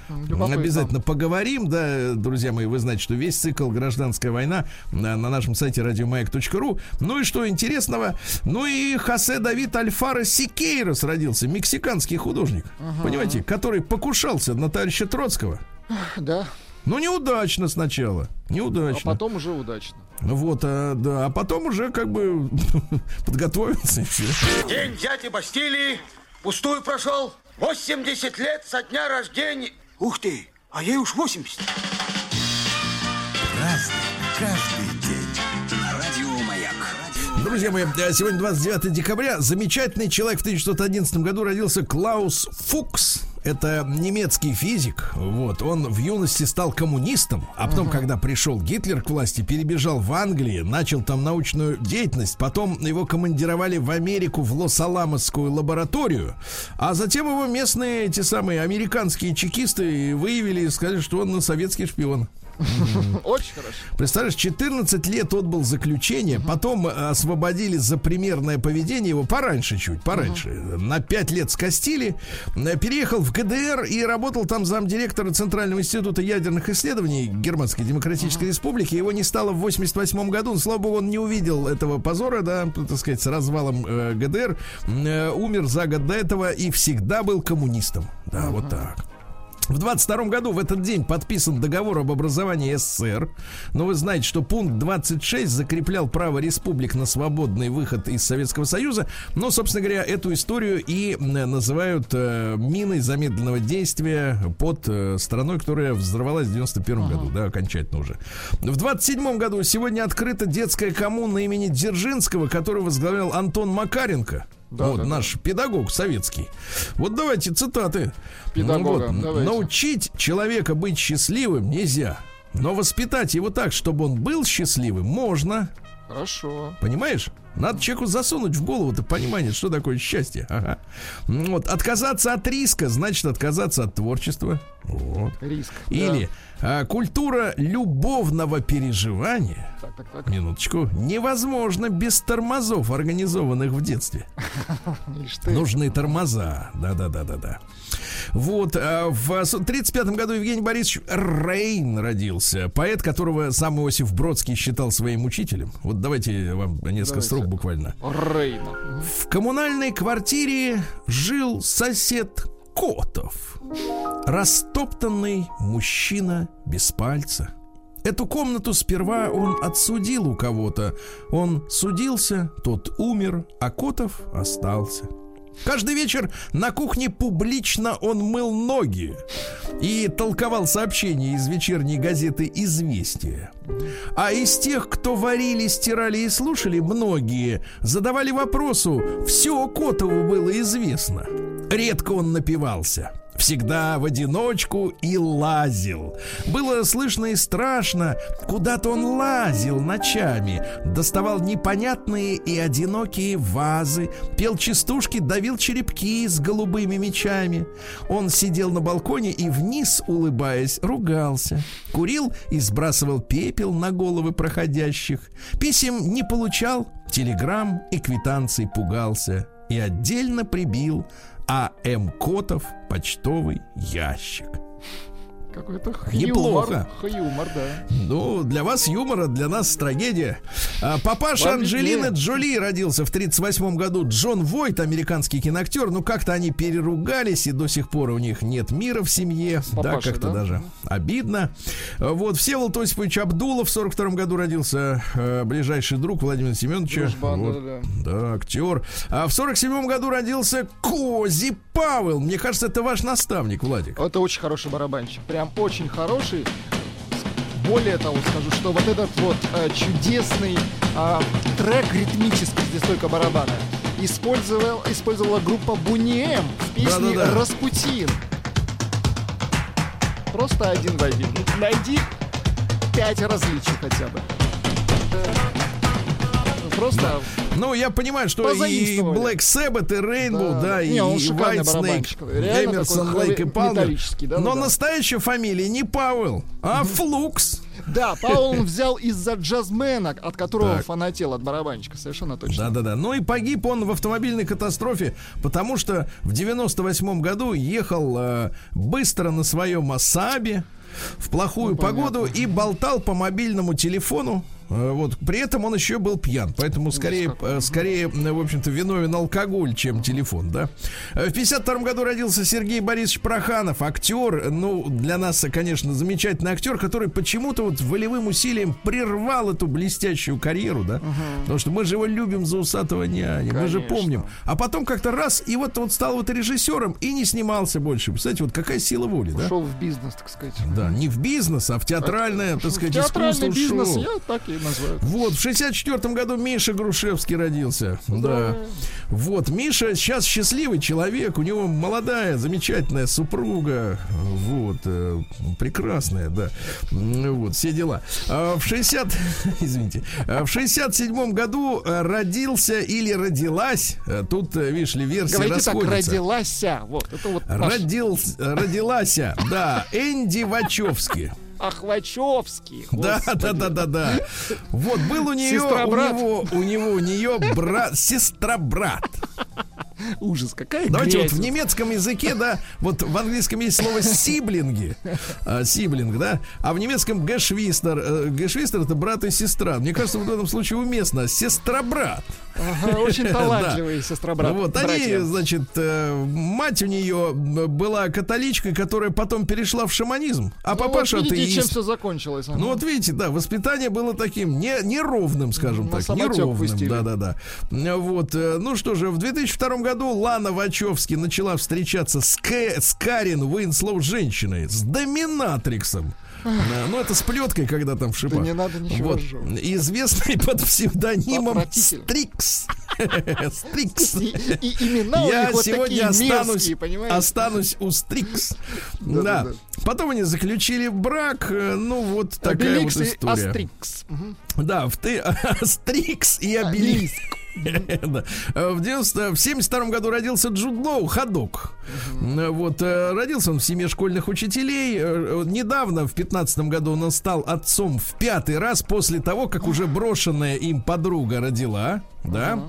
обязательно поговорим, да, друзья мои, вы знаете, что весь цикл «Гражданская война» на, на нашем сайте радиомаяк.ру. Ну и что интересного? Ну и Хосе Давид Альфаро Сикейрос родился, мексиканский художник, понимаете, который покушался на товарища Троцкого. Да, Ну, неудачно сначала. а Неудачно. потом уже удачно. Вот, а, да, а потом уже как бы *laughs* подготовился и все. День дяди Бастилии пустую прошел. 80 лет со дня рождения. Ух ты, а ей уж 80. Разный, каждый день. Друзья мои, э, сегодня 29 декабря. Замечательный человек в 1911 году родился Клаус Фукс. Это немецкий физик. Вот. Он в юности стал коммунистом, а потом, когда пришел Гитлер к власти, перебежал в Англию, начал там научную деятельность. Потом его командировали в Америку в Лос-Аламосскую лабораторию. А затем его местные, эти самые американские чекисты выявили и сказали, что он советский шпион. *laughs* Очень хорошо. Представляешь, 14 лет отбыл заключение, потом э, освободили за примерное поведение его пораньше чуть, пораньше. На 5 лет скостили, э, переехал в ГДР и работал там замдиректора Центрального института ядерных исследований Германской Демократической Республики. Его не стало в 88 году, но, слава богу, он не увидел этого позора, да, так сказать, с развалом э, ГДР. Умер за год до этого и всегда был коммунистом. Да, вот так. В 22 году в этот день подписан договор об образовании СССР. Но вы знаете, что пункт 26 закреплял право республик на свободный выход из Советского Союза. Но, собственно говоря, эту историю и называют э, миной замедленного действия под э, страной, которая взорвалась в 91 ага. году, да, окончательно уже. В 27 году сегодня открыта детская коммуна имени Дзержинского, которую возглавлял Антон Макаренко. Да, вот да, наш да. педагог советский. Вот давайте цитаты. Педагога. Вот, давайте. Научить человека быть счастливым нельзя. Но воспитать его так, чтобы он был счастливым, можно. Хорошо. Понимаешь? Надо человеку засунуть в голову-то понимание, что такое счастье. Ага. Вот. Отказаться от риска значит отказаться от творчества. Вот. Риск. Или да. А, культура любовного переживания. Так, так, так. Минуточку. Невозможно без тормозов, организованных в детстве. *laughs* Нужны тормоза. Да-да-да-да-да. Вот. А в 35 году Евгений Борисович Рейн родился. Поэт, которого сам Иосиф Бродский считал своим учителем. Вот давайте вам несколько давайте. строк буквально. Рейна. В коммунальной квартире жил сосед Котов. Растоптанный мужчина без пальца. Эту комнату сперва он отсудил у кого-то. Он судился, тот умер, а Котов остался. Каждый вечер на кухне публично он мыл ноги и толковал сообщения из вечерней газеты «Известия». А из тех, кто варили, стирали и слушали, многие задавали вопросу «Все Котову было известно». Редко он напивался всегда в одиночку и лазил. Было слышно и страшно, куда-то он лазил ночами, доставал непонятные и одинокие вазы, пел частушки, давил черепки с голубыми мечами. Он сидел на балконе и вниз, улыбаясь, ругался. Курил и сбрасывал пепел на головы проходящих. Писем не получал, телеграмм и квитанций пугался и отдельно прибил а.М. Котов почтовый ящик. Какой-то Неплохо. Юмор, да. Ну, для вас юмора, для нас трагедия. А, папаша Вам Анджелины где? Джоли родился в 38 году. Джон Войт, американский киноактер. Ну, как-то они переругались, и до сих пор у них нет мира в семье. Папаша, да, как-то да? даже обидно. Вот, Всеволод Осипович Абдулов в 42 году родился. Э, ближайший друг Владимира Семеновича. Дружбан, вот, да, да. да, актер. А в 47 году родился Кози Павел. Мне кажется, это ваш наставник, Владик. Это очень хороший барабанщик. Прям прям очень хороший. Более того, скажу, что вот этот вот э, чудесный э, трек ритмический, здесь только барабаны, использовал, использовала группа Бунем в песне Да-да-да. «Распутин». Просто один в один. Найди пять различий хотя бы. Просто ну, я понимаю, что и Black Sabbath, и Rainbow, да, да и, и White Snake, Эмерсон, Лейк и Палмер. Но настоящая фамилия не Пауэлл, а Флукс. Да, Пауэлл он взял из-за джазмена, от которого так. фанател от барабанщика, совершенно точно. Да-да-да. Ну и погиб он в автомобильной катастрофе, потому что в 98 году ехал э, быстро на своем Асабе в плохую ну, погоду и болтал по мобильному телефону вот. При этом он еще был пьян, поэтому скорее, э, скорее, в общем-то, виновен алкоголь, чем телефон, да. Э, в 52 году родился Сергей Борисович Проханов, актер, ну, для нас, конечно, замечательный актер, который почему-то вот волевым усилием прервал эту блестящую карьеру, да, угу. потому что мы же его любим за усатого няня, мы же помним. А потом как-то раз, и вот он стал вот режиссером и не снимался больше. Представляете, вот какая сила воли, да? Ушел в бизнес, так сказать. Да, не в бизнес, а в театральное, а, так сказать, в театральный бизнес, ушел. я так и называют. Вот, в 64 году Миша Грушевский родился. Да. да. Вот, Миша сейчас счастливый человек, у него молодая, замечательная супруга. Вот, э, прекрасная, да. Вот, все дела. А в 60, *laughs* извините, а в 67 году э, родился или родилась, э, тут, видишь ли, версия Говорите расходится. так, родилась. Вот, это вот Родил, родилась, да, Энди Вачовски. Ахвачевский. Да, да, да, да, да. Вот был у нее, у него, у него, у нее брат, сестра-брат. *laughs* Ужас, какая Давайте грязь. вот в немецком языке, да, вот в английском есть слово сиблинги, а, сиблинг, да, а в немецком гэшвистер, э, гэшвистер это брат и сестра. Мне кажется, вот в этом случае уместно сестра-брат. Ага, очень *laughs* талантливые сестра брат. Вот они, значит, э, мать у нее была католичкой, которая потом перешла в шаманизм, а папаша Ну вот видите, чем все закончилось. ага. Ну вот видите, да, воспитание было таким не, неровным, скажем На так, неровным. пустили. Да, да, да. Вот, э, ну что же, в 2002 году Лана Вачовски начала встречаться с, Кэ- с Карин Уинслоу женщиной, с доминатриксом. Да, Ну, это с плеткой, когда там в шипах. не надо ничего Вот. Известный *laughs* под псевдонимом. Стрикс. *laughs* Стрикс. И, и имена у Я вот сегодня такие останусь, мерзкие, понимаете? останусь у Стрикс. Да, Да. да, Потом они заключили брак. э, Ну, вот такая Обеликс вот история. Астрикс. Да, в ты *laughs* Астрикс и Обеликс. В 90 в 72 году родился Джуд Лоу, ходок. Вот, э, родился он в семье школьных учителей. Э, э, Недавно, в 15 году, он стал отцом в пятый раз после того, как уже брошенная им подруга родила. Да.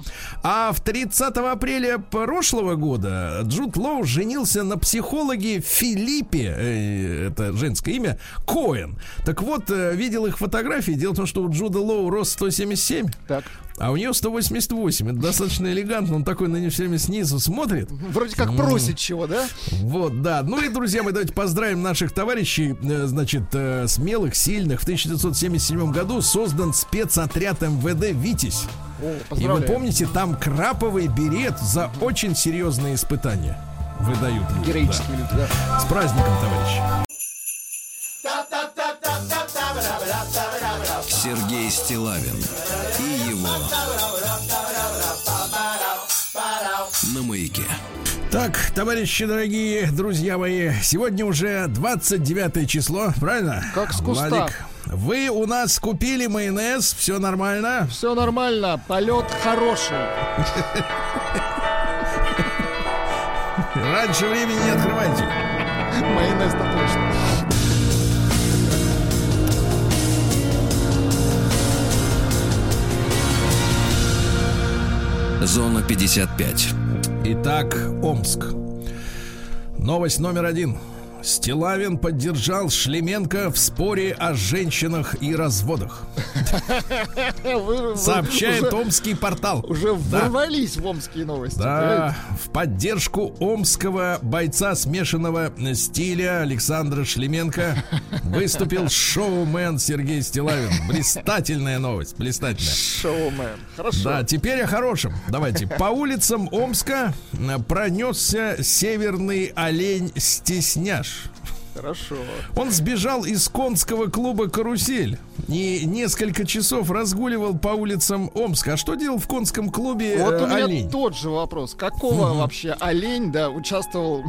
А в 30 апреля прошлого года Джуд Лоу женился на психологе Филиппе, э, это женское имя, Коэн. Так вот, видел их фотографии. Дело в том, что у Джуда Лоу рост 177, Так. А у нее 188. Это достаточно элегантно. Он такой на нее все время снизу смотрит. Вроде как просит чего, да? Вот, да. Ну и, друзья мои, давайте поздравим наших товарищей, э, значит, э, смелых, сильных. В 1977 году создан спецотряд МВД «Витязь». О, И вы помните, там краповый берет за очень серьезные испытания выдают. Героические люди, да. да. С праздником, товарищи. Стилавин и его на маяке. Так, товарищи дорогие, друзья мои, сегодня уже 29 число, правильно? Как с куста. Владик, вы у нас купили майонез, все нормально? Все нормально, полет хороший. Раньше времени не открывайте. Майонез-то точно. Зона 55. Итак, Омск. Новость номер один. Стилавин поддержал Шлеменко в споре о женщинах и разводах. *laughs* Сообщает Омский портал. уже ворвались в омские новости. Да, в поддержку омского бойца смешанного стиля Александра Шлеменко выступил шоумен Сергей Стилавин. Блистательная новость, блистательная. Шоумен. Хорошо. Да, теперь о хорошем. Давайте. По улицам Омска пронесся северный олень Стесняш. Хорошо. Он сбежал из конского клуба «Карусель» и несколько часов разгуливал по улицам Омска. А что делал в конском клубе Вот э, у меня олень? тот же вопрос. Какого вообще олень, да, участвовал?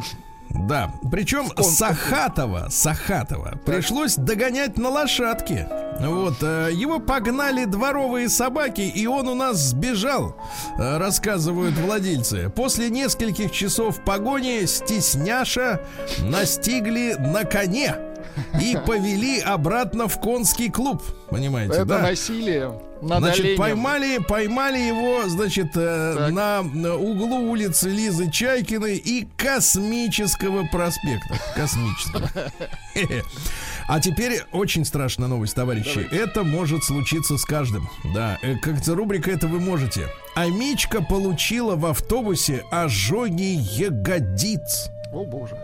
Да, причем Сахатова, Сахатова пришлось догонять на лошадке. Вот, э, его погнали дворовые собаки, и он у нас сбежал, э, рассказывают владельцы. После нескольких часов погони стесняша настигли на коне и повели обратно в конский клуб. Понимаете, Это да? насилие над Значит, оленем. поймали, поймали его, значит, э, Так. на, углу улицы Лизы Чайкиной и Космического проспекта. Космического. *laughs* А теперь очень страшная новость, товарищи. Это может случиться с каждым. Да, э, как то рубрика «Это вы можете». Амичка получила в автобусе ожоги ягодиц. О, боже.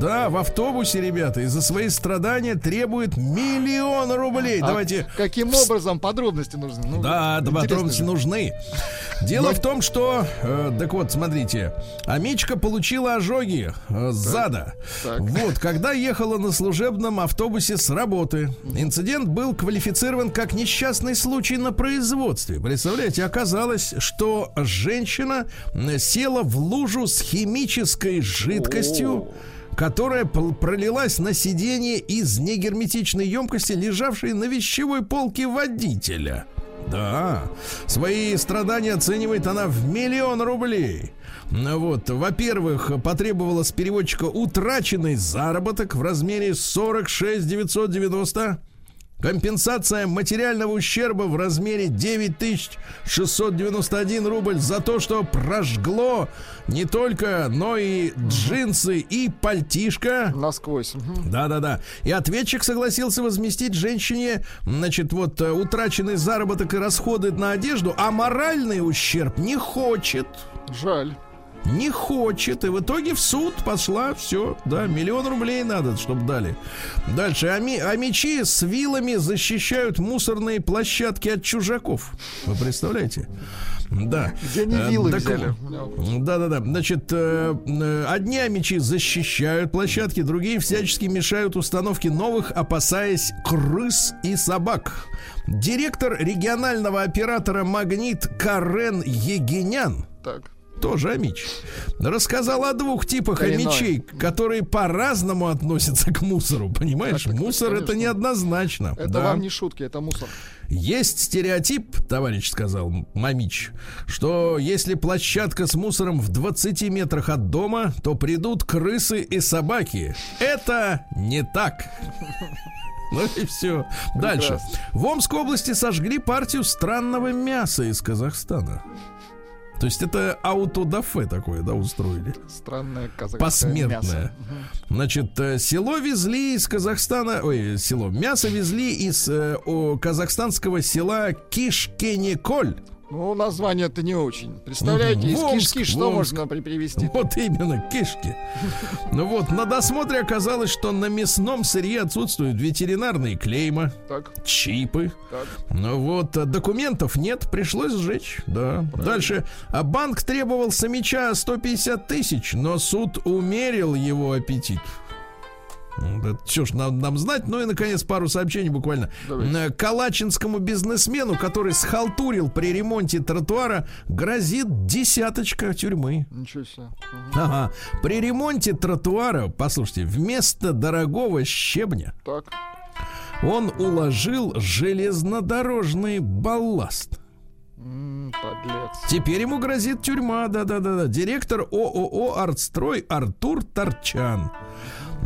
Да, в автобусе, ребята, из-за своих страдания требует миллион рублей. А Давайте каким образом подробности нужны? Ну, да, подробности же. нужны. Дело Но- в том, что, э, так вот, смотрите, Амичка получила ожоги э, зада. так. Вот, когда ехала на служебном автобусе с работы. Инцидент был квалифицирован как несчастный случай на производстве. Представляете, оказалось, что женщина м, села в лужу с химической жидкостью которая пролилась на сиденье из негерметичной емкости, лежавшей на вещевой полке водителя. Да, свои страдания оценивает она в миллион рублей. Вот, во-первых, потребовала с переводчика утраченный заработок в размере 46 990. Компенсация материального ущерба в размере 9691 рубль за то, что прожгло не только, но и джинсы и пальтишко. Насквозь. Да-да-да. И ответчик согласился возместить женщине, значит, вот э, утраченный заработок и расходы на одежду, а моральный ущерб не хочет. Жаль. Не хочет. И в итоге в суд пошла. Все. Да, миллион рублей надо, чтобы дали. Дальше. А, ми- а мечи с вилами защищают мусорные площадки от чужаков. Вы представляете? Да. Где они Э, вилы так взяли? да-да-да. Значит, э, э, одни мечи защищают площадки, другие всячески мешают установке новых, опасаясь крыс и собак. Директор регионального оператора «Магнит» Карен Егенян Так. Тоже Амич. Рассказал о двух типах Коренной. амичей, которые по-разному относятся к мусору. Понимаешь, Так, мусор это конечно. неоднозначно. Это Да. вам не шутки, это мусор. Есть стереотип, товарищ сказал Мамич, что если площадка с мусором в 20 метрах от дома, то придут крысы и собаки. Это не так. *laughs* Ну и все. Дальше. В Омской области сожгли партию странного мяса из Казахстана. То есть это аутодафе такое, да, устроили. Странное казахское Посмертное. мясо. Значит, э, село везли из Казахстана, ой, село, мясо везли из э, о, казахстанского села Кишкенеколь. Ну, название-то не очень. Представляете, из Омск, кишки что можно при- привезти? Вот именно, кишки. Ну вот, на досмотре оказалось, что на мясном сырье отсутствуют ветеринарные клейма, Так, чипы. так. Ну вот, а документов нет, пришлось сжечь, да. Дальше, а банк требовал с мяча 150 тысяч, но суд умерил его аппетит. Что ж, нам, нам знать. Ну и, наконец, пару сообщений буквально. Давайте. Калачинскому бизнесмену, который схалтурил при ремонте тротуара, грозит десяточка тюрьмы. Ничего себе. Мгм. Ага. При ремонте тротуара, послушайте, вместо дорогого щебня Так. он уложил железнодорожный балласт. Подлец. Теперь ему грозит тюрьма, да-да-да. Директор ООО «Артстрой» Артур Торчан.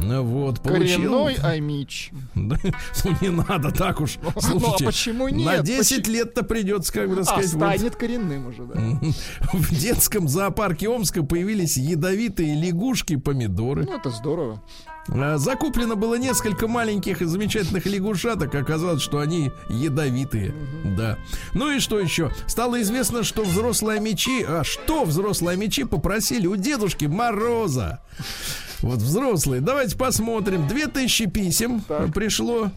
Ну Вот, получил... Коренной Амич. Да, Ну, не надо так уж. Ну, а Слушайте, почему На нет? 10 Почему? лет-то придется, как бы так А, сказать, вот, станет коренным уже, да. *laughs* в детском зоопарке Омска появились ядовитые лягушки-помидоры. Ну, это здорово. А, Закуплено было несколько маленьких и замечательных лягушаток. Оказалось, что они ядовитые. Да. Ну и что еще? Стало известно, что взрослые мечи... А что взрослые мечи попросили у Дедушки Мороза? Вот взрослые. Давайте посмотрим. 2000 писем Так. пришло.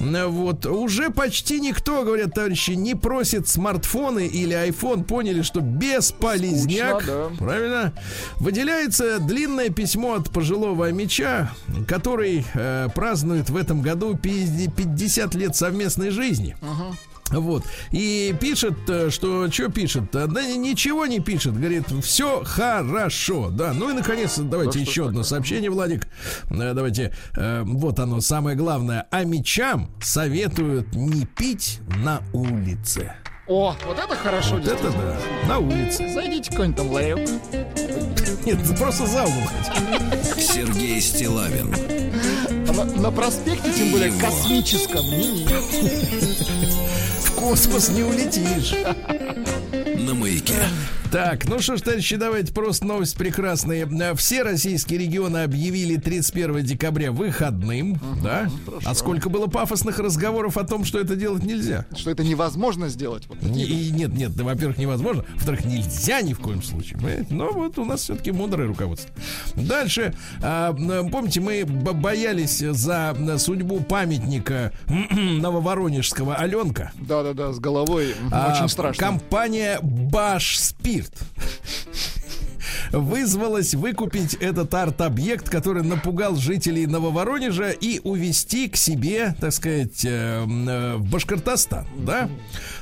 Вот. Уже почти никто, говорят товарищи, не просит смартфоны или iPhone. Поняли, что бесполезняк. Скучно, да. Правильно? Выделяется длинное письмо от пожилого меча, который э, празднует в этом году пи- 50 лет совместной жизни. Вот. И пишет, э, что что пишет? А, Да ничего не пишет. Говорит, все хорошо. Да. Ну и наконец, давайте Да что еще одно такое? сообщение, Владик. Э, Давайте. э, Вот оно, самое главное. А мечам советуют не пить на улице. О, вот это хорошо, Вот это да. На улице. Зайдите какой-нибудь там ларек. Нет, просто за угол хоть. Сергей Стилавин На, на проспекте, тем более Его. космическом. Космос не улетишь. На маяке. Так, ну что ж, товарищи, давайте просто новость прекрасная. Все российские регионы объявили 31 декабря выходным, да? А сколько было пафосных разговоров о том, что это делать нельзя. Что это невозможно сделать. Вот. Не- и нет, нет, да, во-первых, невозможно. Во-вторых, нельзя ни в коем случае. понимаете? Но вот у нас все-таки мудрое руководство. Дальше. а, помните, мы боялись за судьбу памятника *clears throat* нововоронежского Аленка. Да-да-да, с головой А, очень страшно. Компания Баш Спирт вызвалась выкупить этот арт-объект, который напугал жителей Нововоронежа и увезти к себе, так сказать, э, м, э, в Башкортостан, да?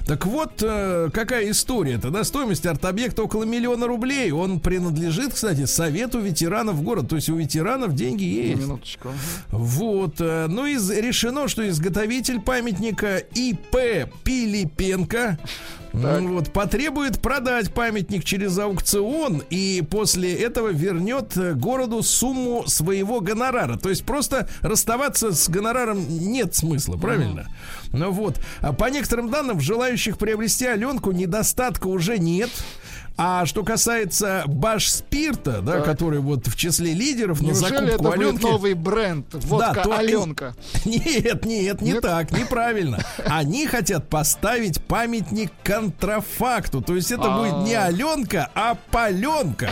Так вот, э, какая история-то, да? Стоимость арт-объекта около миллиона рублей. Он принадлежит, кстати, Совету ветеранов города. То есть у ветеранов деньги есть. Минуточку. Вот. э, Ну и решено, что изготовитель памятника ИП Пилипенко ну, вот, потребует продать памятник через аукцион и после этого вернет э, городу сумму своего гонорара. То есть просто расставаться с гонораром нет смысла, правильно? Ну вот. А по некоторым данным, желающих приобрести Аленку недостатка уже нет. А что касается Башспирта, да, Так. который вот в числе лидеров на Неужели это закупку будет Аленки... новый бренд? Водка то- Аленка. *laughs* Нет, нет, не Нет? так, неправильно. Они хотят поставить памятник контрафакту. То есть это А. будет не Аленка, а Паленка.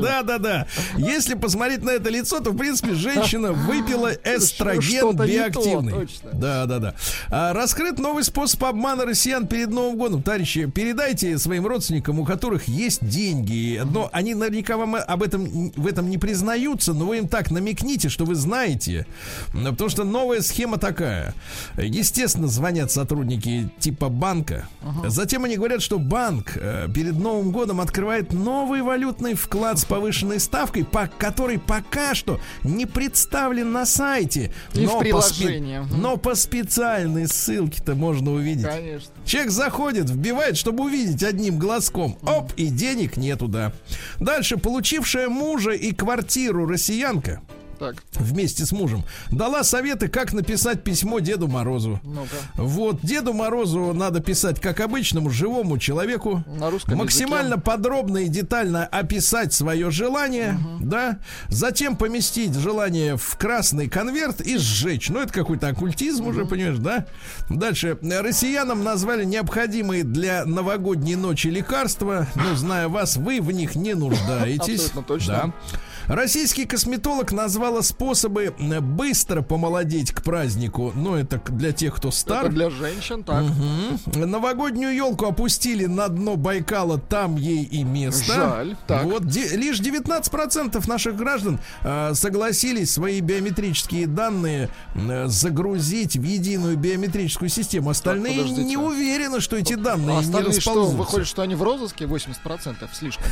Да, да, да. Если посмотреть на это лицо, то, в принципе, женщина *laughs* выпила эстроген биоактивный. Да, да, да. А, раскрыт новый способ обмана россиян перед Новым годом. Товарищи, передайте своим родственникам, у которых есть деньги. Но они наверняка вам об этом в этом не признаются, но вы им так намекните, что вы знаете. Потому что новая схема такая. Естественно, звонят сотрудники типа банка. Затем они говорят, что банк э, перед Новым годом открывает новый валютный вклад с повышенной ставкой, по который пока что не представлен на сайте. И в по. Мгм. но по специальной ссылке-то можно увидеть. Конечно. Человек заходит, вбивает, чтобы увидеть одним глазком. Оп, и денег нету, да. Дальше, получившая мужа и квартиру россиянка Так, вместе с мужем дала советы, как написать письмо Деду Морозу. ну-ка. Вот, Деду Морозу надо писать как обычному живому человеку. На русском Максимально подробно и детально описать свое желание, да. Затем поместить желание в красный конверт и сжечь. Ну, это какой-то оккультизм уже, понимаешь, да? Дальше. Россиянам назвали необходимые для новогодней ночи лекарства. Ну, зная вас, вы в них не нуждаетесь. Абсолютно точно. Да. Российский косметолог назвала способы э, быстро помолодеть к празднику. Ну, это для тех, кто стар. Это для женщин, так. Мгм. Новогоднюю елку опустили на дно Байкала, там ей и место. Жаль, так. Вот лишь 19% наших граждан э, согласились свои биометрические данные э, загрузить в единую биометрическую систему. Остальные подождите. не уверены, что эти данные А не остальные что, расползутся. выходит, что они в розыске 80% слишком.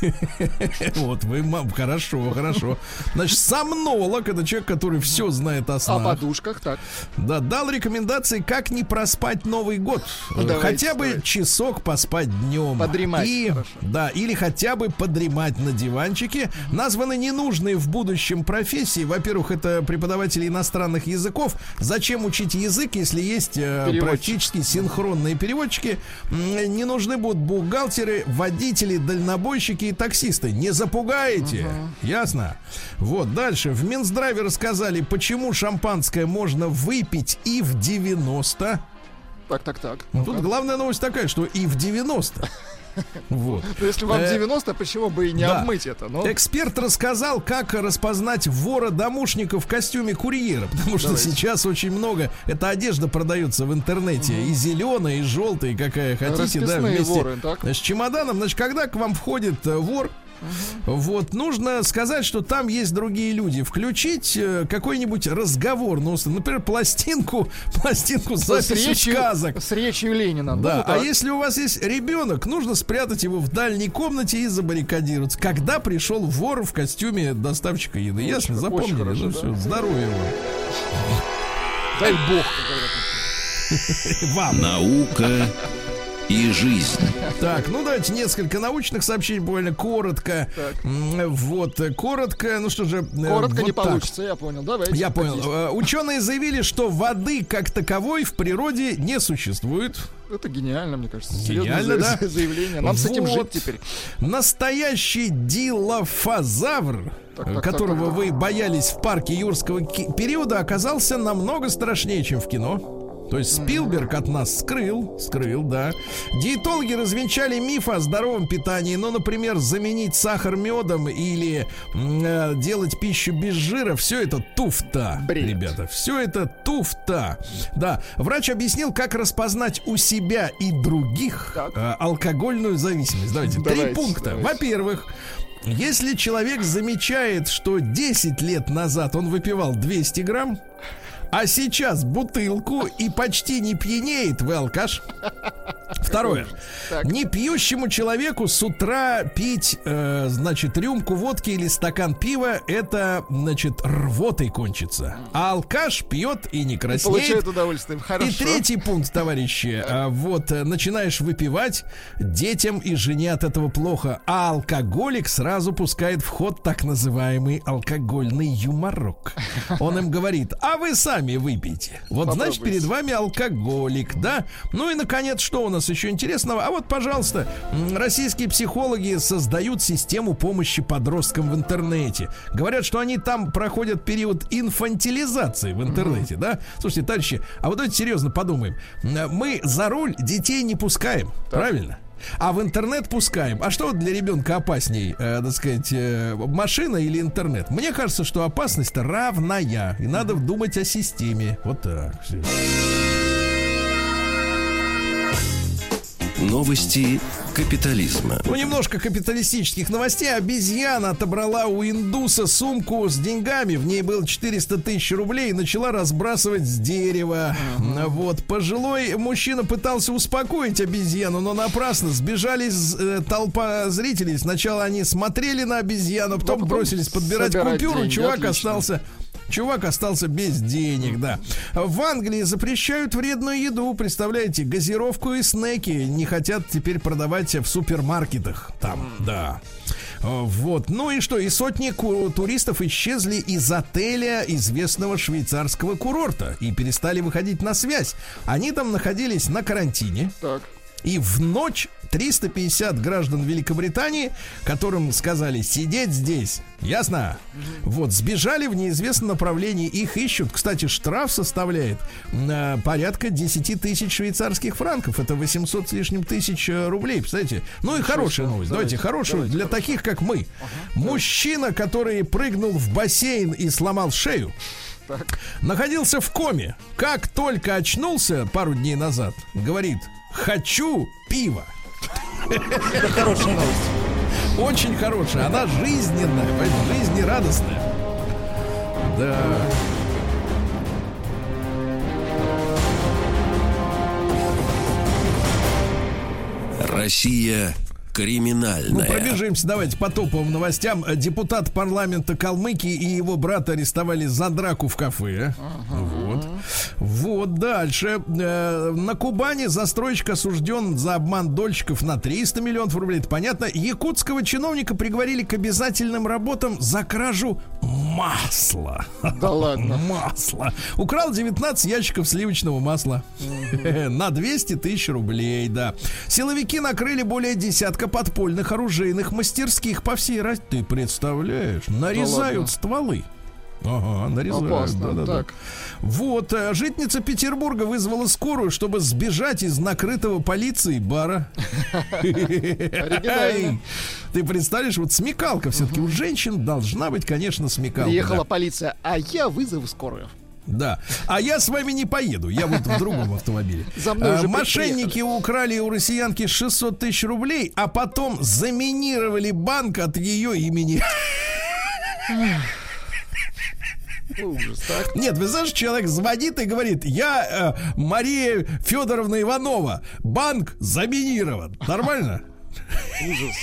*laughs* Вот, вы, мам, хорошо, хорошо. Значит, сомнолог, это человек, который все знает о О снах. подушках, так. Да, дал рекомендации, как не проспать Новый год. Ну, давайте, хотя бы давайте. часок поспать днем. Подремать, И, хорошо. да, или хотя бы подремать на диванчике. Названы ненужные в будущем профессии. Во-первых, это преподаватели иностранных языков. Зачем учить язык, если есть э, практически синхронные переводчики? Не нужны будут бухгалтеры, водители, дальнобойщики и таксисты. Не запугаете. Ясно? Вот, дальше. В Минздраве рассказали, почему шампанское можно выпить и в 90. Так, так, так. Ну, Тут главная новость такая, что и в 90. *laughs* Вот. Ну, Если вам Э, 90, почему бы и не да. обмыть это? Ну, Эксперт рассказал, как распознать вора-домушника в костюме курьера. Потому что Давайте. сейчас очень много. Эта одежда продается в интернете. И зеленая, и желтая, и какая хотите. Да, Расписные вместе воры, так? с чемоданом. Значит, когда к вам входит э, вор, вот, нужно сказать, что там есть другие люди. Включить э, какой-нибудь разговор, ну, например, пластинку, *laughs* пластинку с с записью речью, сказок. с речью Ленина. Да, Ну, а так. если у вас есть ребенок, нужно спрятать его в дальней комнате и забаррикадироваться. Когда пришел вор в костюме доставщика еды, ясно, очень запомнили, хорошо, ну да. все, здоровья Дай бог. вам. *laughs* Вам. Наука и жизнь. Так, ну давайте несколько научных сообщений, буквально коротко. Так. Вот, э, коротко, ну что же. э, Коротко вот не так. получится, я понял. Давайте. Я понял. Э, Ученые заявили, что воды как таковой в природе не существует. Это гениально, мне кажется. Гениально, да? за- заявление. Нам с этим Вот. жить теперь. Настоящий дилофазавр, Так, так, которого так, так, вы боялись в парке юрского периода, оказался намного страшнее, чем в кино. То есть Спилберг от нас скрыл, скрыл, да. Диетологи развенчали миф о здоровом питании. Ну, например, заменить сахар медом или э, делать пищу без жира. Все это туфта, Бред. ребята. Все это туфта. Да. Врач объяснил, как распознать у себя и других Так. э, алкогольную зависимость. Давайте, три Давайте, пункта. давайте. Во-первых, если человек замечает, что 10 лет назад он выпивал 200 грамм, А сейчас бутылку и почти не пьянеет, вы алкаш. Второе. Не пьющему человеку с утра пить, э, значит, рюмку водки или стакан пива, это, значит, рвотой кончится. А алкаш пьет и не краснеет. Получает удовольствие. Хорошо. И третий пункт, товарищи, *laughs* а, вот э, начинаешь выпивать, детям и жене от этого плохо, а алкоголик сразу пускает в ход так называемый алкогольный юморок. Он им говорит, а вы сами выпейте. Вот значит Попробуйте. перед вами алкоголик, да? Ну и наконец, что у нас еще интересного? А вот, пожалуйста, российские психологи создают систему помощи подросткам в интернете. Говорят, что они там проходят период инфантилизации в интернете, да? Слушайте, товарищи, а вот давайте серьезно подумаем. Мы за руль детей не пускаем, правильно? А в интернет пускаем. А что для ребенка опасней, э, так сказать, э, машина или интернет? Мне кажется, что опасность равная. И надо думать о системе. Вот так. Новости капитализма. Ну, немножко капиталистических новостей. Обезьяна отобрала у индуса сумку с деньгами. В ней было 400 тысяч рублей и начала разбрасывать с дерева. Вот. Пожилой мужчина пытался успокоить обезьяну, но напрасно. Сбежались э, толпа зрителей. Сначала они смотрели на обезьяну, потом потом бросились подбирать купюру. деньги. Чувак Отлично. остался Чувак остался без денег, да. В Англии запрещают вредную еду, представляете, газировку и снеки не хотят теперь продавать в супермаркетах там, да. Э, Вот. Ну и что? И сотни туристов исчезли из отеля известного швейцарского курорта и перестали выходить на связь. Они там находились на карантине. Так. И в ночь 350 граждан Великобритании, которым сказали сидеть здесь, ясно? Вот, сбежали в неизвестном направлении, их ищут. Кстати, штраф составляет э, порядка 10 тысяч швейцарских франков. Это 800 с лишним тысяч э, рублей, представляете? Ну и хорошая новость. Давайте, хорошую для таких, как мы. Мужчина, который прыгнул в бассейн и сломал шею, находился в коме. Как только очнулся пару дней назад, говорит, хочу пива. Это хорошая новость. Очень хорошая. Она жизненная, жизнерадостная. Да. Россия Ну, криминальная. пробежимся, давайте по топовым новостям. Депутат парламента Калмыкии и его брата арестовали за драку в кафе. Вот. Вот дальше. Э, На Кубани застройщик осужден за обман дольщиков на 300 миллионов рублей. Это понятно. Якутского чиновника приговорили к обязательным работам за кражу масла. Да ладно. Масло. Украл 19 ящиков сливочного масла. На 200 тысяч рублей, да. Силовики накрыли более десятка подпольных оружейных мастерских по всей России. Ты представляешь? Нарезают стволы. Ага, нарезают. Опасно. да-да-да. Так. Вот, э, житница Петербурга вызвала скорую, чтобы сбежать из накрытого полицией бара. Ты представляешь, вот смекалка все-таки у женщин должна быть, конечно, смекалка. Приехала да. полиция, а я вызову скорую. Да. А я с вами не поеду. Я вот в другом автомобиле. За мной А, уже Мошенники украли у россиянки 600 тысяч рублей, а потом заминировали банк от ее имени. Ужас, так? Нет, вы знаешь, человек звонит и говорит, я э, Мария Федоровна Иванова, банк заминирован. Нормально? Ужас.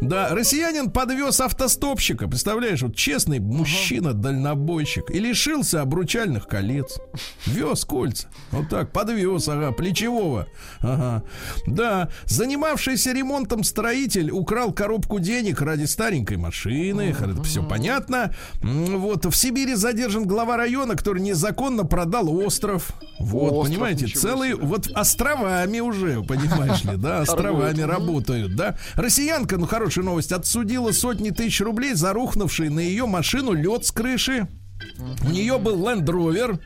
Да, россиянин подвез автостопщика, представляешь, вот честный мужчина-дальнобойщик и лишился обручальных колец. Вез кольца. Вот так, подвез, ага, плечевого. Ага. Да, занимавшийся ремонтом строитель украл коробку денег ради старенькой машины. Это все понятно. Вот, в Сибири задержан глава района, который незаконно продал остров. Вот, Остров, понимаете, целый, себе. вот островами уже, понимаешь ли, да, островами работают, да. Россиянка, ну хорошая новость, отсудила сотни тысяч рублей за рухнувший на ее машину лед с крыши. У нее был Land Rover.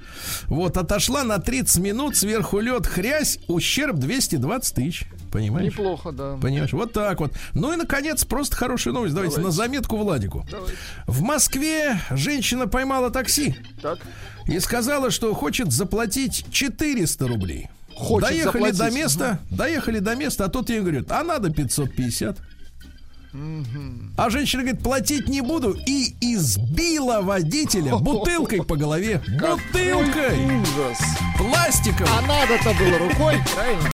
Вот, отошла на 30 минут, сверху лед, хрясь, ущерб 220 тысяч. Понимаешь? Неплохо, да. Понимаешь, вот так вот. Ну и, наконец, просто хорошая новость. Давайте, Давайте. на заметку Владику. Давайте. В Москве женщина поймала такси Так. и сказала, что хочет заплатить 400 рублей. Хочет доехали заплатить. до места, доехали до места, а тот ей говорит, а надо 550. А женщина говорит, платить не буду. И избила водителя *laughs* бутылкой по голове. Бутылкой! Ужас. Пластиковой. А надо-то было рукой, *laughs* правильно?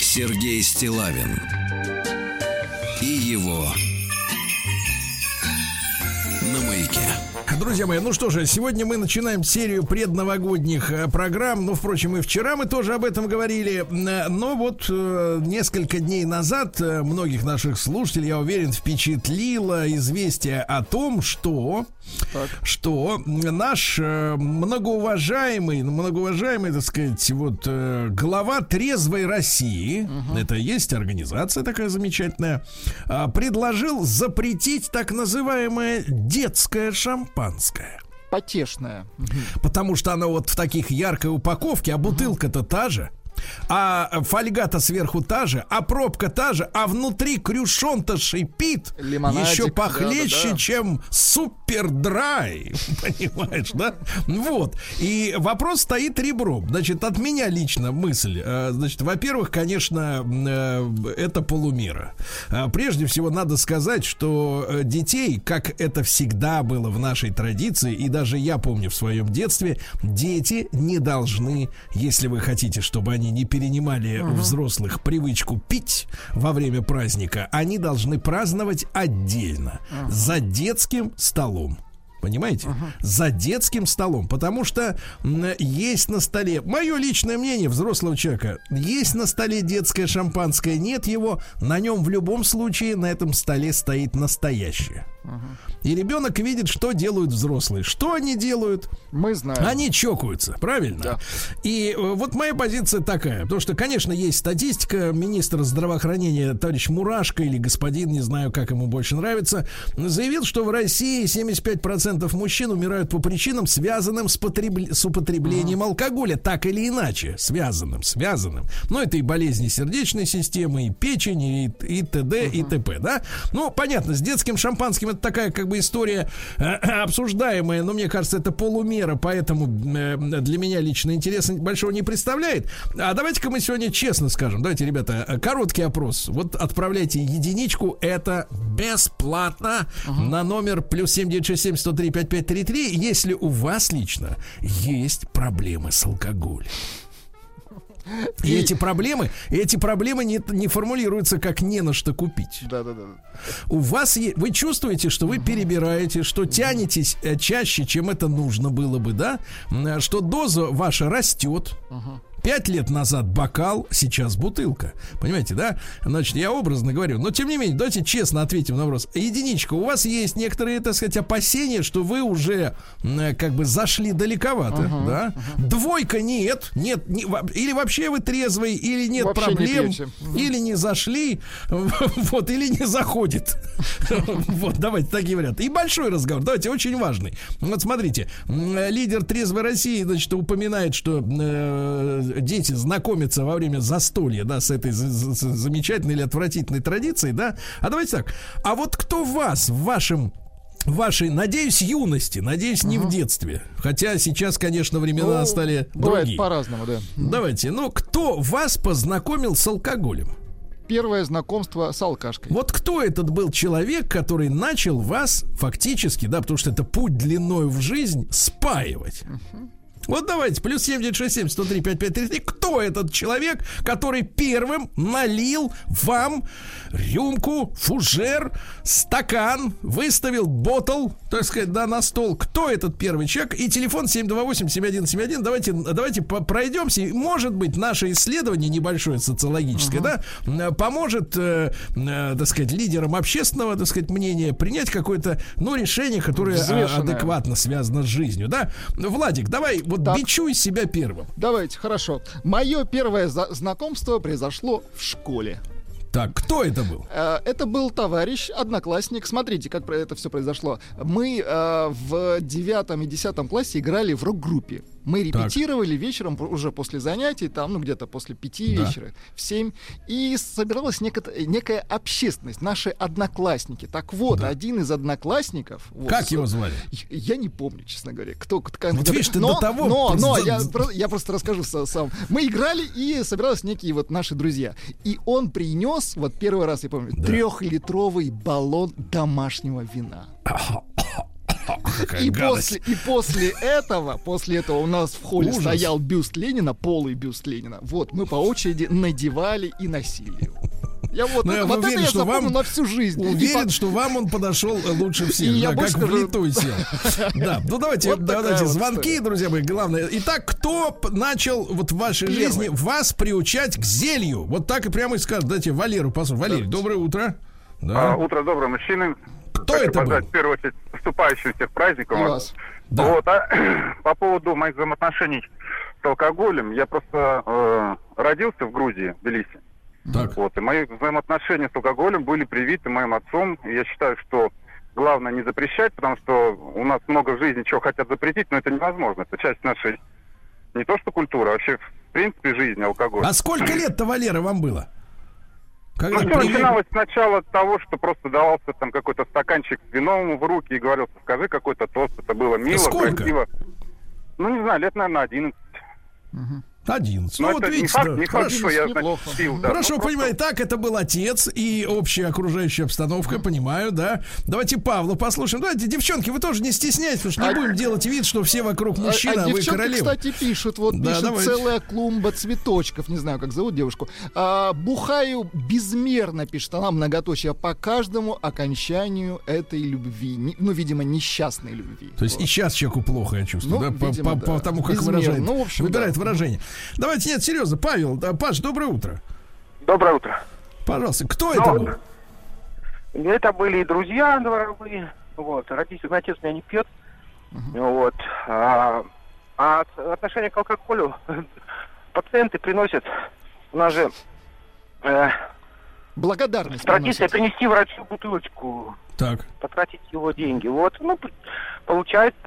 Сергей Стилавин и его на маяке. Друзья мои, ну что же, сегодня мы начинаем серию предновогодних э, программ. Ну, впрочем, и вчера мы тоже об этом говорили. Э, Но вот э, несколько дней назад многих наших слушателей, я уверен, впечатлило известие о том, что, что наш многоуважаемый, многоуважаемый, так сказать, вот глава трезвой России, это есть организация такая замечательная, а, предложил запретить так называемое детское шампанское. Потешная. Потому что оно вот в таких яркой упаковке, а бутылка-то та же. А фольга-то сверху та же, а пробка та же, а внутри крюшон-то шипит Лимонадик, еще похлеще, да-да-да. чем супер драй. *laughs* Понимаешь, да? Вот. И вопрос стоит ребром. Значит, от меня лично мысль. э, Значит, во-первых, конечно, э, это полумера. А Прежде всего, надо сказать, что э, детей, как это всегда было в нашей традиции, и даже я помню в своем детстве, дети не должны, если вы хотите, чтобы они не перенимали у взрослых привычку пить во время праздника, они должны праздновать отдельно, за детским столом. Понимаете? За детским столом. Потому что есть на столе, мое личное мнение взрослого человека, есть на столе детское шампанское, нет его, на нем в любом случае на этом столе стоит настоящее. И ребенок видит, что делают взрослые. Что они делают? Мы знаем. Они чокаются, правильно? Да. И э, вот моя позиция такая, потому что, конечно, есть статистика, министр здравоохранения товарищ Мурашко или господин, не знаю, как ему больше нравится, заявил, что в России 75% мужчин умирают по причинам, связанным с, потреб- с употреблением алкоголя, так или иначе, связанным, связанным. Но это и болезни сердечной системы, и печени, и, и т.д., и т.п., да? Ну, понятно, с детским шампанским это такая как бы история э, *clears throat* обсуждаемая, но мне кажется, это полумера, поэтому э, для меня лично интереса большого не представляет. А давайте-ка мы сегодня честно скажем. Давайте, ребята, э, короткий опрос. Вот отправляйте единичку, это бесплатно на номер плюс 7967 103 5533, если у вас лично есть проблемы с алкоголем. И эти проблемы, эти проблемы не, не формулируются как не на что купить. Да-да-да. У вас е- вы чувствуете, что вы перебираете, что тянетесь э, чаще, чем это нужно было бы, да? Э, Что доза ваша растет. Пять лет назад бокал, сейчас бутылка. Понимаете, да? Значит, я образно говорю. Но, тем не менее, давайте честно ответим на вопрос. Единичка, у вас есть некоторые, так сказать, опасения, что вы уже э, как бы зашли далековато, да? Двойка нет, нет, не- или вообще вы трезвый, или нет Вообще не проблем, пьете. или не зашли, *laughs* вот, или не заходит. *laughs* Вот, давайте такие варианты. И большой разговор, давайте, очень важный. Вот смотрите, м, лидер трезвой России, значит, упоминает, что э, дети знакомятся во время застолья, да, с этой за- за- замечательной или отвратительной традицией, да. А давайте так, а вот кто вас в вашем вашей, надеюсь, юности, надеюсь, не в детстве. Хотя сейчас, конечно, времена Ну, стали Бывает другие. по-разному, да. Давайте, ну кто вас познакомил с алкоголем? Первое знакомство с алкашкой. Вот кто этот был человек, который начал вас фактически, да, потому что это путь длиною в жизнь, спаивать? Вот давайте, плюс 7967 103 5533. Кто этот человек, который первым налил вам рюмку, фужер, стакан, выставил ботл, так сказать, да, на стол? Кто этот первый человек? И телефон 728-7171. Давайте, давайте пройдемся. И, Может быть, наше исследование небольшое социологическое, да, м, поможет, э, э, так сказать, лидерам общественного, так сказать, мнения принять какое-то, ну, решение, которое а, Взвешенное. адекватно связано с жизнью, да? Владик, давай, вот Так. бичуй себя первым. Давайте, хорошо. Мое первое знакомство произошло в школе. Так, кто это был? Э, Это был товарищ, одноклассник. Смотрите, как это все произошло. Мы э, в девятом и десятом классе играли в рок-группе. Мы репетировали вечером п- уже после занятий, там, ну, где-то после пяти Да. вечера, в семь, и собиралась некая, некая общественность, наши одноклассники. Так вот, Да. один из одноклассников... вот, Как его звали? Я не помню, честно говоря, кто... кто Вот видишь, ты но, до того Но, просто- но я, я просто расскажу сам. Мы играли, и собирались некие вот наши друзья. И он принес, вот первый раз я помню, трехлитровый баллон домашнего вина. *laughs* И после, и после этого, после этого у нас в холле Ужас. стоял бюст Ленина, полый бюст Ленина. Вот, мы по очереди надевали и носили его. Я вот, Ну, я вот уверен, это я что вам- на всю жизнь. Уверен, по- что вам он подошел лучше всех. И я да, больше как скажу- влитой сел. *laughs* Да, ну давайте, Вот давайте вот звонки, история. друзья мои, главное. Итак, кто начал вот в вашей Первый. жизни вас приучать к зелью? Вот так и прямо и скажет. Дайте Валеру послушаем. Валерий, доброе утро. А, Да. утро доброе, мужчины. Кто Хочу это поздравить был? в первую очередь наступающим всех праздником. Вас. Да. Вот, а, *clears throat* по поводу моих взаимоотношений с алкоголем, я просто э, родился в Грузии, в Тбилиси. Так. Вот, и мои взаимоотношения с алкоголем были привиты моим отцом. И я считаю, что главное не запрещать, потому что у нас много в жизни чего хотят запретить, но это невозможно. Это часть нашей не то что культуры, а вообще в принципе жизни алкоголь. А сколько лет-то, Валера, вам было? Ну, Когда все привели- начиналось сначала с того, что просто давался там какой-то стаканчик с вином в руки и говорил, скажи какой-то тост. Это было мило, Сколько? красиво. Ну, не знаю, лет, наверное, 11. 11. Но Ну, вот это не видите, факт, да, не факт, хорошо. что я, неплохо. значит, пил, да. Хорошо, Ну, просто- понимаю, так это был отец и общая окружающая обстановка, понимаю, да. Давайте Павла послушаем. Давайте, девчонки, вы тоже не стесняйтесь, потому что не А- будем делать вид, что все вокруг А- мужчины, а, а вы девчонки, королева. кстати, пишут, вот Да, пишет давайте. целая клумба цветочков, не знаю, как зовут девушку. А, бухаю безмерно, пишет она, многоточие, по каждому окончанию этой любви. Не- ну, видимо, несчастной любви. То есть и сейчас человеку плохо, я чувствую, Ну, да, по, видимо, по- да. по тому, как Безмерно. выражает, Ну, в общем, выбирает да. выражение. Давайте, нет, серьезно, Павел, да, Паш, доброе утро. Доброе утро. Пожалуйста, кто Ну, это был? Это были и друзья дворовые. Вот. Родитель, отец меня не пьет. Вот. А, а отношение к алкоголю *laughs* пациенты приносят. У нас же э, Благодарность. традиция приносит. принести врачу бутылочку, Так. потратить его деньги. Вот. Ну, получается,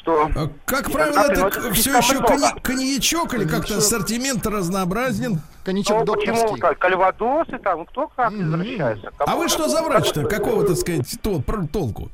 что... А, Как правило, это все еще кони- коньячок или как-то ассортимент разнообразнен. Коньячок Ну, почему так? Кальвадосы там, кто как извращается. А вы что за врач-то? Какого, так сказать, тол- про- толку?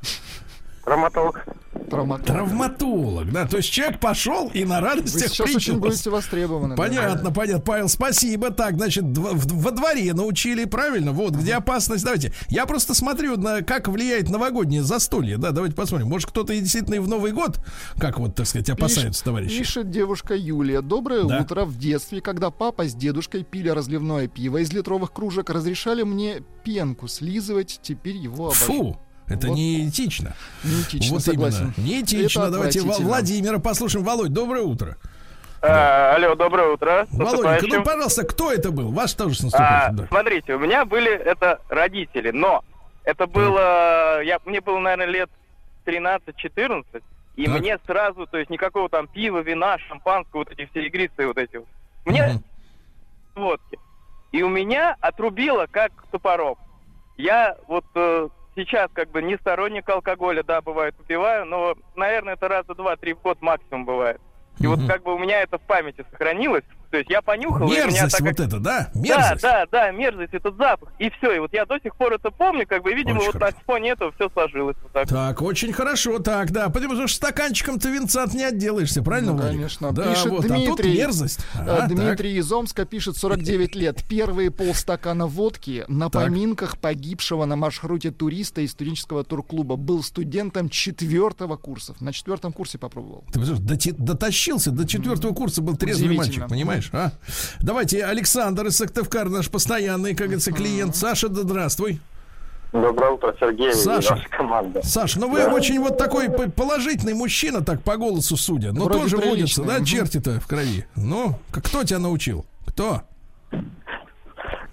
Травматолог. Травматолог. Травматолог, да. То есть человек пошел и на Вы радостях сейчас очень принес. будете востребованы. да. Понятно, понятно. Павел, спасибо. Так, значит, дв- в- во дворе научили, правильно? Вот, где опасность. Давайте. Я просто смотрю, на как влияет новогоднее застолье. Да, давайте посмотрим. Может, кто-то и действительно и в Новый год, как вот, так сказать, опасаются, Пиш- товарищи. Пишет девушка Юлия. Доброе Да. утро. В детстве, когда папа с дедушкой пили разливное пиво из литровых кружек, разрешали мне пенку слизывать. Теперь его обожаю. Фу, это Вот. не этично. Неэтично, вот согласен. именно. Неэтично. Это Давайте. Владимира послушаем. Володь, доброе утро. А, алло, доброе утро. Наступающим. ну, пожалуйста, кто это был? Ваш тоже с А, да. Смотрите, у меня были это родители, но это было, я, мне было, наверное, лет 13-14, и Так. мне сразу, то есть никакого там пива, вина, шампанского, вот эти все игристые вот эти. вот. Мне Мгм. водки. И у меня отрубило как топором. Я вот э, сейчас как бы не сторонник алкоголя, да, бывает, выпиваю, но, наверное, это раза два-три в год максимум бывает. И вот Мгм. как бы у меня это в памяти сохранилось. То есть я понюхал, и у меня Мерзость так вот как... это, да? Да, Мерзость. да, да, мерзость, этот запах. И все, и вот я до сих пор это помню, как бы, видимо, Очень вот хорошо. на фоне этого все сложилось. Вот так. Так, очень хорошо, так, да. Потому что стаканчиком-то винца не отделаешься, правильно, Ну, конечно. Да, Пишет вот, а тут Дмитрий. мерзость. Э, Ага, так. Дмитрий из Омска пишет 49 лет. Первые полстакана водки на Так. поминках погибшего на маршруте туриста из студенческого турклуба. Был студентом четвертого курса. На четвертом курсе попробовал. Ты дотащился до четвертого курса, был трезвый мальчик, понимаешь? А? Давайте, Александр из Сыктывкара, наш постоянный, как говорится, клиент. Саша, да здравствуй. Доброе утро, Сергей Саша. и ваша команда. Саш, ну вы очень вот такой положительный мужчина, так по голосу судя. Но Вроде тоже приличный, да, черти-то в крови. Ну, кто тебя научил? Кто?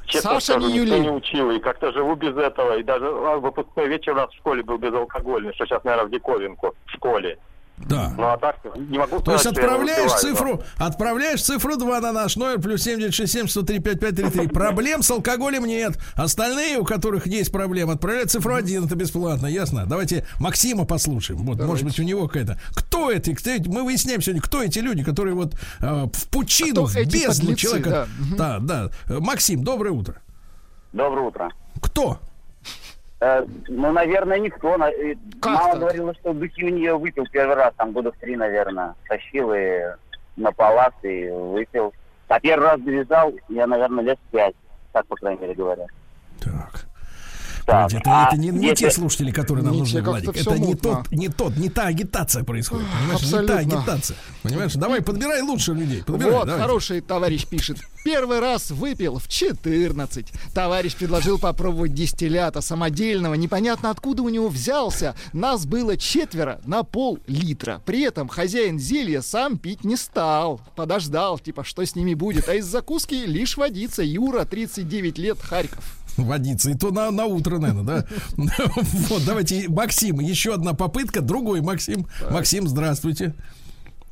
Честно Саша скажу, не никто не учил, и как-то живу без этого. И даже а, выпускной вечер у нас в школе был безалкогольный, что сейчас, наверное, в диковинку в школе. Да. Ну а так не могу То есть сказать, что я не отправляешь цифру, отправляешь цифру 2 на наш номер плюс 7967 103 5533. Проблем с алкоголем нет. Остальные, у которых есть проблемы, отправляют цифру 1, это бесплатно, ясно? Давайте Максима послушаем. Вот, может быть, у него какая-то. Кто это? Кстати, Мы выясняем сегодня, кто эти люди, которые вот э, в пучину, Кто в эти бездну подлецы, человека. да. Да, да. Максим, доброе утро. Доброе утро. Кто? Э, ну, наверное, никто. Как Мама так? говорила, что в июне выпил первый раз, там года в три, наверное. Тащил и на палас и выпил. А первый раз довязал, я, наверное, лет пять. Так, по крайней мере, говорят. Так. Так, а это не, не если- те слушатели, которые нам нужны, Владик. Это не тот, не тот, не та агитация происходит. Понимаешь, не та абсолютно. агитация. Понимаешь? Давай, подбирай лучше людей. Подбирай, Вот, давайте. хороший товарищ пишет. Первый раз выпил в 14. Товарищ предложил попробовать дистиллята самодельного. Непонятно откуда у него взялся. Нас было четверо на пол литра. При этом хозяин зелья сам пить не стал. Подождал, типа, что с ними будет. А из закуски лишь водится. Юра, 39 лет, Харьков. Водиться. И то на, на утро, наверное, да? *laughs* Вот, давайте, Максим, еще одна попытка. Другой Максим. Максим, здравствуйте.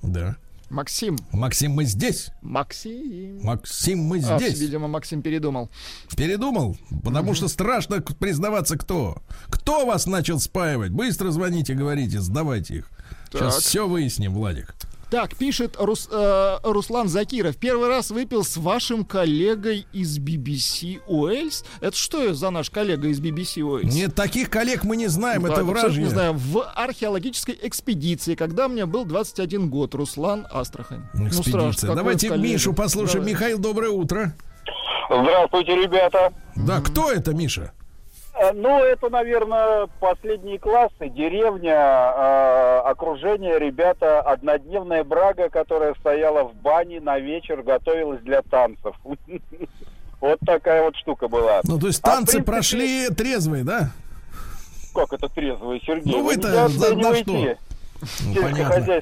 Да. Максим. Максим, мы здесь. Максим. Максим, мы А, здесь. видимо, Максим передумал. Передумал? Потому что страшно признаваться, кто. Кто вас начал спаивать? Быстро звоните, говорите, сдавайте их. Сейчас Так. все выясним, Владик. Так, пишет Рус- э, Руслан Закиров. Первый раз выпил с вашим коллегой из BBC Уэльс. Это что за наш коллега из BBC Уэльс? Нет, таких коллег мы не знаем, Да, это вражье. Не знаю, в археологической экспедиции, когда мне был 21 год, Руслан Астрахань. Ну, Экспедиция. какой Давайте коллега. Мишу послушаем. Давай. Михаил, доброе утро. Здравствуйте, ребята. Да, кто это, Миша? Э, Ну, это, наверное, последние классы, деревня, э, окружение, ребята, однодневная брага, которая стояла в бане на вечер, готовилась для танцев. *laughs* Вот такая вот штука была. Ну, то есть А, танцы прошли трезвые, да? Как это трезвый, Сергей? Ну, Вы вы-то за- оцениваете Ну, понятно.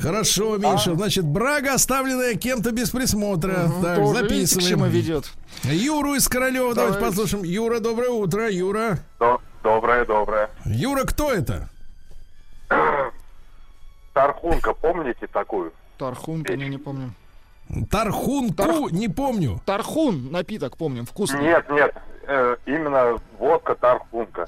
Хорошо, А? Миша. Значит, брага, оставленная кем-то без присмотра. Так, Тоже видите, к чему записываем. ведет. Юру из Королева давайте Давайте. послушаем. Юра, доброе утро. Юра. Доброе, доброе. Юра, кто это? *clears throat* Тархунка, помните такую? Тархун, помню, не помню. Тархунку, Тарх- не помню. Тархун, напиток, помним, вкусный. Нет, нет, э, именно водка Тархунка.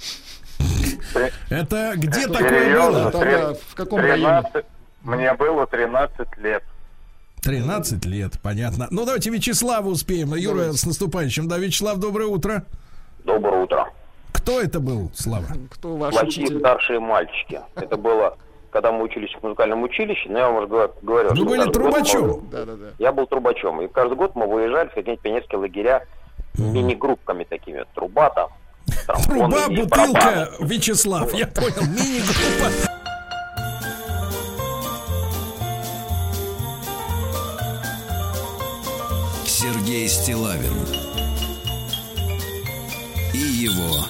Это где Это такое серьезно? было? Тогда в каком районе? 13 Мне было 13 лет. 13 лет, понятно. Ну, давайте Вячеславу успеем. Юра, с наступающим. Да, Вячеслав, доброе утро. Доброе утро. Кто это был, Слава? Кто ваш Плохие учитель? старшие мальчики. Это было, когда мы учились в музыкальном училище, но я вам уже говор- говорил. Вы были трубачом? Да, да, да. Я был трубачом. И каждый год мы выезжали в какие-нибудь пионерские лагеря мини-группками такими. Труба там. Тромбоны Труба, бутылка. Вячеслав. Я понял. Мини-группа. Сергей Стилавин и его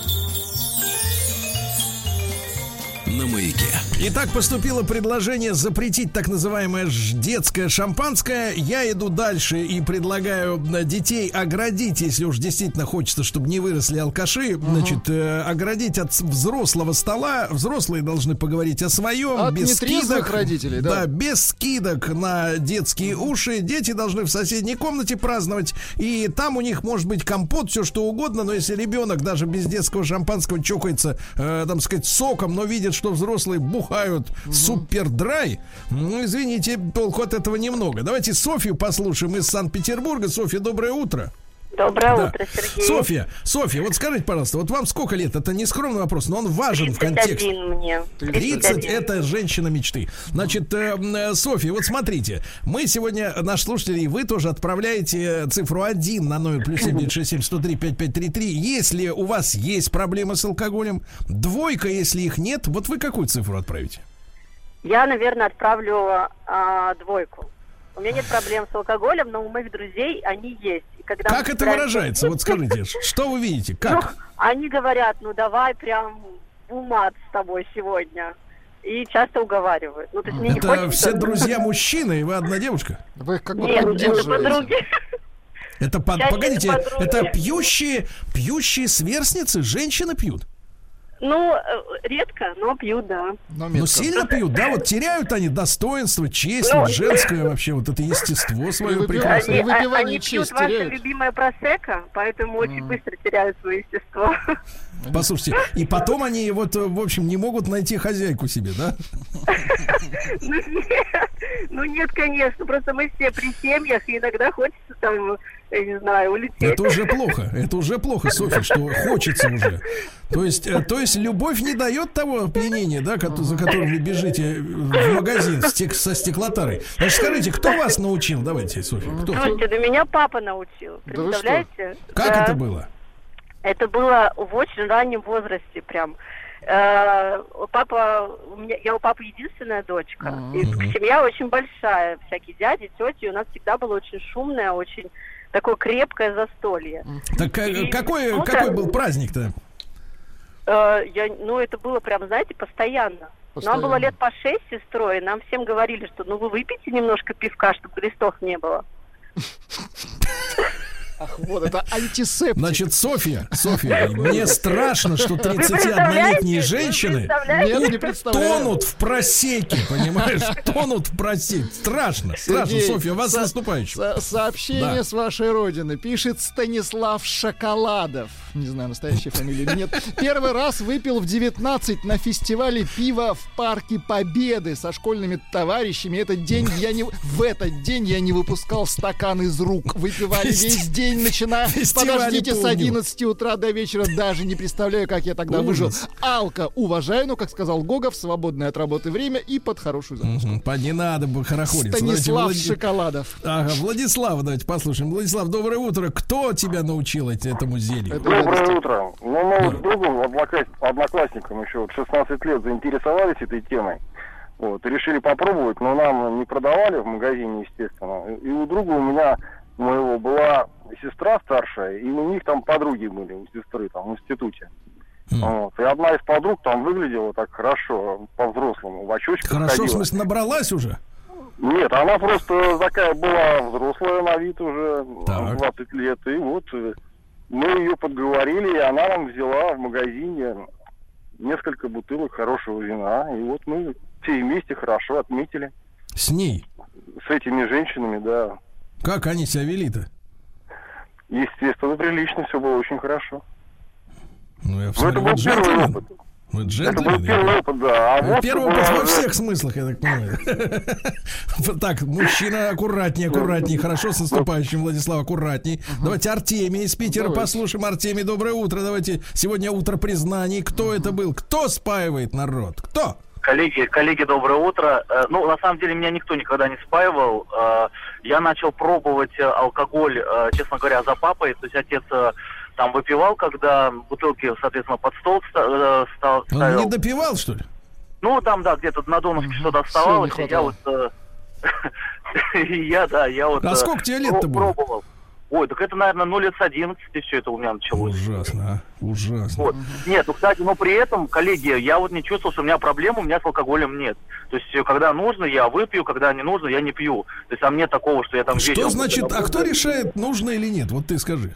на маяке. Итак, поступило предложение запретить так называемое детское шампанское. Я иду дальше и предлагаю э, детей оградить, если уж действительно хочется, чтобы не выросли алкаши, значит, э, оградить от взрослого стола. Взрослые должны поговорить о своем, От без скидок. родителей, да. Да, без скидок на детские уши. Дети должны в соседней комнате праздновать. И там у них может быть компот, все что угодно. Но если ребенок даже без детского шампанского чокается, э, там сказать, соком, но видит, что взрослые бухают супер драй, ну, извините, толку от этого немного. Давайте Софью послушаем из Санкт-Петербурга. Софья, доброе утро. Доброе Да. утро, Сергей. Софья, Софья, вот скажите, пожалуйста, вот вам сколько лет? Это не скромный вопрос, но он важен в контексте. 31 мне. 30 это женщина мечты. Значит, э, э, Софья, вот смотрите, мы сегодня, наш слушатель, и вы тоже отправляете э, цифру 1 на номер плюс 7967 103 5533. Если у вас есть проблемы с алкоголем, двойка, если их нет, вот вы какую цифру отправите? Я, наверное, отправлю а, двойку. У меня нет проблем с алкоголем, но у моих друзей они есть. И когда Как это собираемся- выражается? Вот скажите, *laughs* что вы видите? Ну, Как? они говорят, ну давай прям умат с тобой сегодня. И часто уговаривают. Ну, то есть мне не Это хочется- все друзья *laughs* мужчины, и вы одна девушка? Вы их как бы Нет, это поддерживаете. подруги. Это, под- погодите, подруги. это пьющие, пьющие сверстницы, женщины пьют? Ну, э, редко, но пью, да. Ну, сильно пьют, да? Вот теряют они достоинство, честь, Ну, женское вообще, вот это естество свое прекрасное. Они, а- они пьют ваше любимое просека, поэтому очень быстро теряют свое естество. Послушайте, и потом они вот, э, в общем, не могут найти хозяйку себе, да? Ну нет, ну нет, конечно, просто мы все при семьях, и иногда хочется там, я не знаю, улететь. Это уже плохо, это уже плохо, Софья, что хочется уже. То есть, э, то есть любовь не дает того опьянения, да, за которым вы бежите в магазин со стеклотарой. Значит, скажите, кто вас научил? Давайте, Софья, кто? Слушайте, да меня папа научил, Да представляете? Как Да. это было? Это было в очень раннем возрасте прям. Э, Папа, у меня, я у папы единственная дочка. И семья очень большая, всякие дяди, тети. У нас всегда было очень шумное, очень такое крепкое застолье. Так э, И какой, кто-то- какой был праздник-то? Э, я, ну, это было прям, знаете, постоянно. Постоянно. Нам было лет по шесть сестрой, нам всем говорили, что ну вы выпейте немножко пивка, чтобы листов не было. *laughs* Ах, вот это антисептик. Значит, Софья, Софья, мне страшно, что Вы 31-летние представляете? женщины? Нет, не тонут в просеке, понимаешь? *laughs* Тонут в просеке. Страшно, страшно, Сергей, Софья, вас со- наступающим. со- сообщение Да. с вашей родины. Пишет Станислав Шоколадов. Не знаю, настоящая фамилия или нет. Первый раз выпил в 19 на фестивале пива в Парке Победы со школьными товарищами. Этот день я не... В этот день я не выпускал стакан из рук. Выпивали Фести- весь день, начиная... Фестивали Подождите, с помню. 11 утра до вечера. Даже не представляю, как я тогда выжил. Алка уважаю, но, как сказал Гогов, свободное от работы время и под хорошую закуску. По- Не надо бы хорохориться. Станислав Давайте, Шоколадов. Ага, Владислав, давайте послушаем. Владислав, доброе утро. Кто тебя научил эт- этому зелью? Доброе утро. Ну, мы вот с другом, однокласс- одноклассником еще вот 16 лет заинтересовались этой темой. Вот, и решили попробовать, но нам не продавали в магазине, естественно. И у друга у меня, у моего, была сестра старшая, и у них там подруги были, у сестры, там, в институте. Вот. И одна из подруг там выглядела так хорошо, по-взрослому, в очочках Хорошо, в ходила. смысле, набралась уже? Нет, она просто такая была взрослая на вид уже, Так. 20 лет. И вот э, мы ее подговорили, и она нам взяла в магазине несколько бутылок хорошего вина. И вот мы все вместе хорошо отметили. С ней? С этими женщинами, да. Как они себя вели-то? Естественно, прилично, все было очень хорошо. Ну, я посмотрю, это был вы первый опыт. Вы Это был первый опыт, да. А водка Первый опыт во всех смыслах, я так понимаю. Вот *laughs* Так, мужчина, аккуратней, аккуратней. Хорошо, с наступающим, Владислав, аккуратней. Давайте Артемий из Питера послушаем. Артемий, доброе утро. Давайте сегодня утро признаний. Кто это был? Кто спаивает народ? Кто? Коллеги, коллеги, доброе утро. Э, Ну, на самом деле, меня никто никогда не спаивал. Э, Я начал пробовать э, алкоголь, честно говоря, за папой. То есть отец там выпивал, когда бутылки, соответственно, под стол э, стал, Он ставил. не допивал, что ли? Ну, там, да, где-то на донышке что-то оставалось. И я вот... э, *laughs* и я, да, я вот... А э, сколько тебе лет-то было? Пробовал. Ой, так это, наверное, ну, лет с 11 все это у меня началось. Ужасно, а? Ужасно. Вот. Нет, ну, кстати, но при этом, коллеги, я вот не чувствовал, что у меня проблем, у меня с алкоголем нет. То есть, когда нужно, я выпью, когда не нужно, я не пью. То есть, а мне такого, что я там Что вечером- значит, а кто решает, нужно или нет? Вот ты скажи.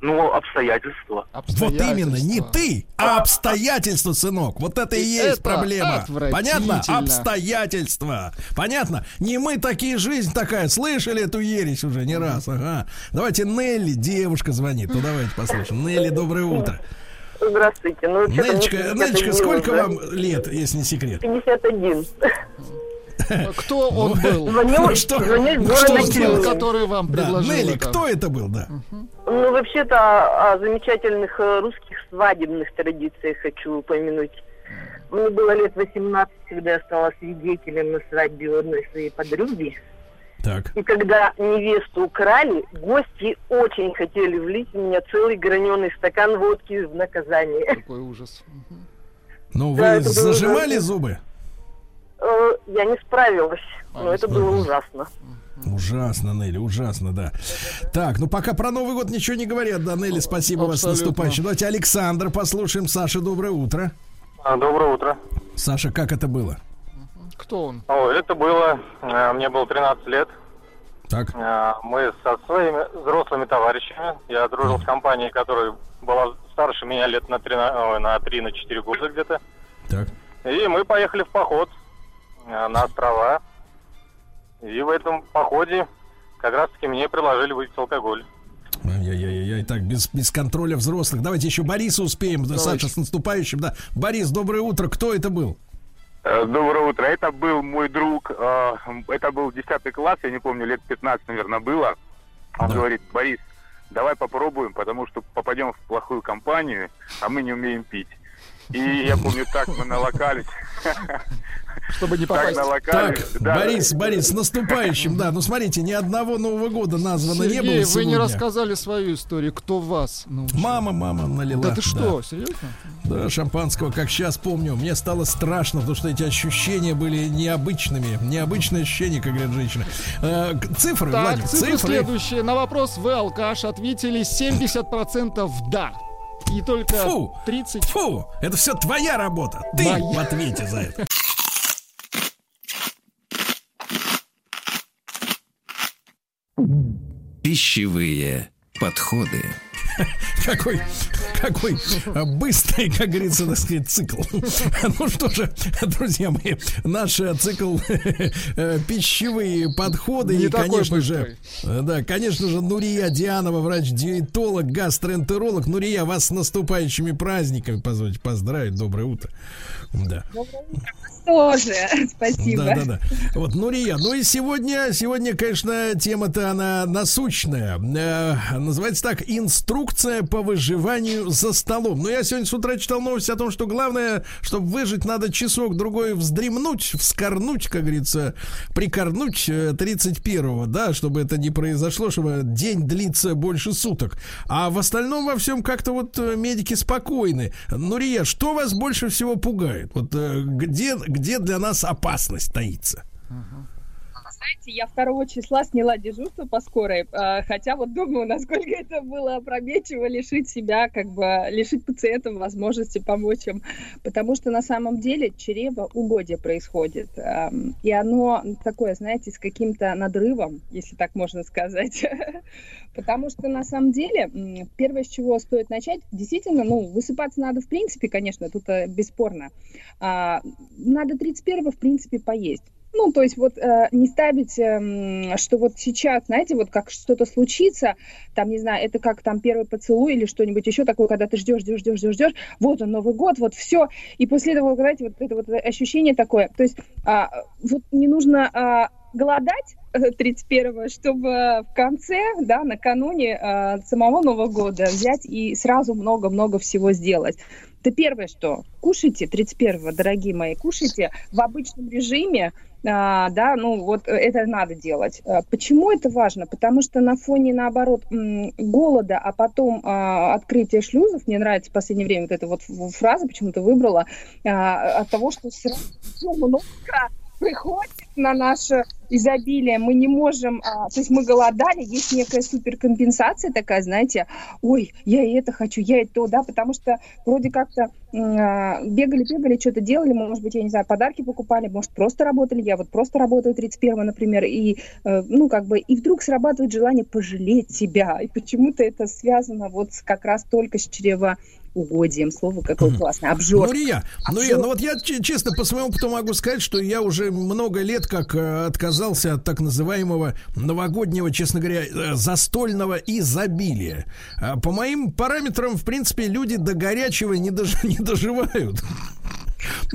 Ну, обстоятельства. Вот именно, не ты, а обстоятельства, сынок. Вот это и И есть это проблема. Понятно? Обстоятельства. Понятно? Не мы такие, жизнь такая. Слышали эту ересь уже не раз. Ага. Давайте Нелли, девушка звонит. Ну давайте послушаем. Нелли, доброе утро. Здравствуйте. Ну, Нелечка, Нелечка, 51 сколько вам лет, если не секрет? 51. Кто он был? Ну что, звоню из ну города что сделать? который вам Да, предложил Нелли, это. кто это был, да? Ну, вообще-то о, замечательных э, русских свадебных традициях хочу упомянуть. Мне было лет 18, когда я стала свидетелем на свадьбе одной своей подруги. Так. И когда невесту украли, гости очень хотели влить в меня целый граненый стакан водки в наказание. Какой ужас. Ну, Да, вы было зажимали ужасно. зубы? Э, Я не справилась, А, но это было ужасно. Ужасно, Нелли, ужасно, да. Так, ну пока про Новый год ничего не говорят, да, Нелли, спасибо вас с Абсолютно. наступающим. Давайте Александр послушаем. Саша, доброе утро. А, Доброе утро. Саша, как это было? Кто он? О, это было, э, мне было 13 лет. Так. Э, Мы со своими взрослыми товарищами, я дружил с компанией, которая была старше меня лет на 3, на, на 3 на 4 года где-то. Так. И мы поехали в поход на острова. И в этом походе как раз-таки мне предложили выпить алкоголь. Ай-яй-яй-яй, так, без, без контроля взрослых. Давайте еще Бориса успеем. Да, Саша, с наступающим, да. Борис, доброе утро. Кто это был? Э, Доброе утро. Это был мой друг. э, Это был 10 класс, я не помню, лет 15, наверное, было. Он говорит, Борис, давай попробуем, потому что попадем в плохую компанию, а мы не умеем пить. И я помню, так мы налокались. Чтобы не Так попасть. налокались. Так, да. Борис, Борис, с наступающим, да. Ну, смотрите, ни одного Нового года названо не было Сергей, вы сегодня. не рассказали свою историю. Кто вас научил? Мама, мама налила. Да ты что, серьезно? Да, шампанского, как сейчас помню. Мне стало страшно, потому что эти ощущения были необычными. Необычные ощущения, как говорят женщины. Э, цифры, Так, Владик, цифры, цифры. следующие. На вопрос вы, алкаш, ответили 70% да. И только Фу, 30... Фу, это все твоя работа. Ты Моя. в ответе за это. Пищевые подходы. *laughs* Какой, какой а, быстрый, как говорится, так сказать, цикл. *laughs* Ну что же, друзья мои, наш э, цикл *laughs* э, пищевые подходы. Не и, такой конечно же, э, да, конечно же, Нурия Дианова, врач-диетолог, гастроэнтеролог. Нурия, вас с наступающими праздниками, позвольте поздравить. Доброе утро. Да. Тоже, спасибо. Да, да, да. Вот, Нурия, ну и сегодня, сегодня, конечно, тема-то она насущная. Э, называется так «Инструкция по выживанию за столом». Ну, я сегодня с утра читал новость о том, что главное, чтобы выжить, надо часок-другой вздремнуть, вскорнуть, как говорится, прикорнуть э, 31-го, да, чтобы это не произошло, чтобы день длится больше суток. А в остальном во всем как-то вот э, медики спокойны. Нурия, что вас больше всего пугает? Вот э, где, где для нас опасность таится? Знаете, я 2 числа сняла дежурство по скорой, а, хотя вот думаю, насколько *laughs* это было опрометчиво лишить себя, как бы лишить пациента возможности помочь им, потому что на самом деле чревоугодие происходит, ам, и оно такое, знаете, с каким-то надрывом, если так можно сказать, *laughs* потому что на самом деле первое, с чего стоит начать, действительно, ну, высыпаться надо в принципе, конечно, тут э, бесспорно, А, надо 31 в принципе поесть. Ну, то есть вот э, не ставить, эм, что вот сейчас, знаете, вот как что-то случится, там, не знаю, это как там первый поцелуй или что-нибудь еще такое, когда ты ждешь, ждешь, ждешь, ждешь, вот он, Новый год, вот все, и после этого, знаете, вот это вот ощущение такое, то есть а, вот не нужно а, голодать э, 31-го, чтобы в конце, да, накануне а, самого Нового года взять и сразу много-много всего сделать. Это первое, что кушайте 31-го, дорогие мои, кушайте в обычном режиме, да, ну вот это надо делать. А, Почему это важно? Потому что на фоне, наоборот, голода, а потом а, открытия шлюзов, мне нравится в последнее время вот эта вот фраза, почему-то выбрала, а, от того, что все много приходит на наше изобилие, мы не можем, а, то есть мы голодали, есть некая суперкомпенсация такая, знаете, ой, я и это хочу, я и то, да, потому что вроде как-то а, бегали, бегали, что-то делали, может быть, я не знаю, подарки покупали, может, просто работали, я вот просто работаю 31 например, и, э, ну, как бы, и вдруг срабатывает желание пожалеть себя, и почему-то это связано вот как раз только с чревоугодием, слово какое классное, обжор. Нурия, Нурия, ну вот я честно по своему опыту могу сказать, что я уже много лет как э, отказался от так называемого новогоднего, честно говоря, э, застольного изобилия. А По моим параметрам, в принципе, люди до горячего не, дож- *laughs* не доживают.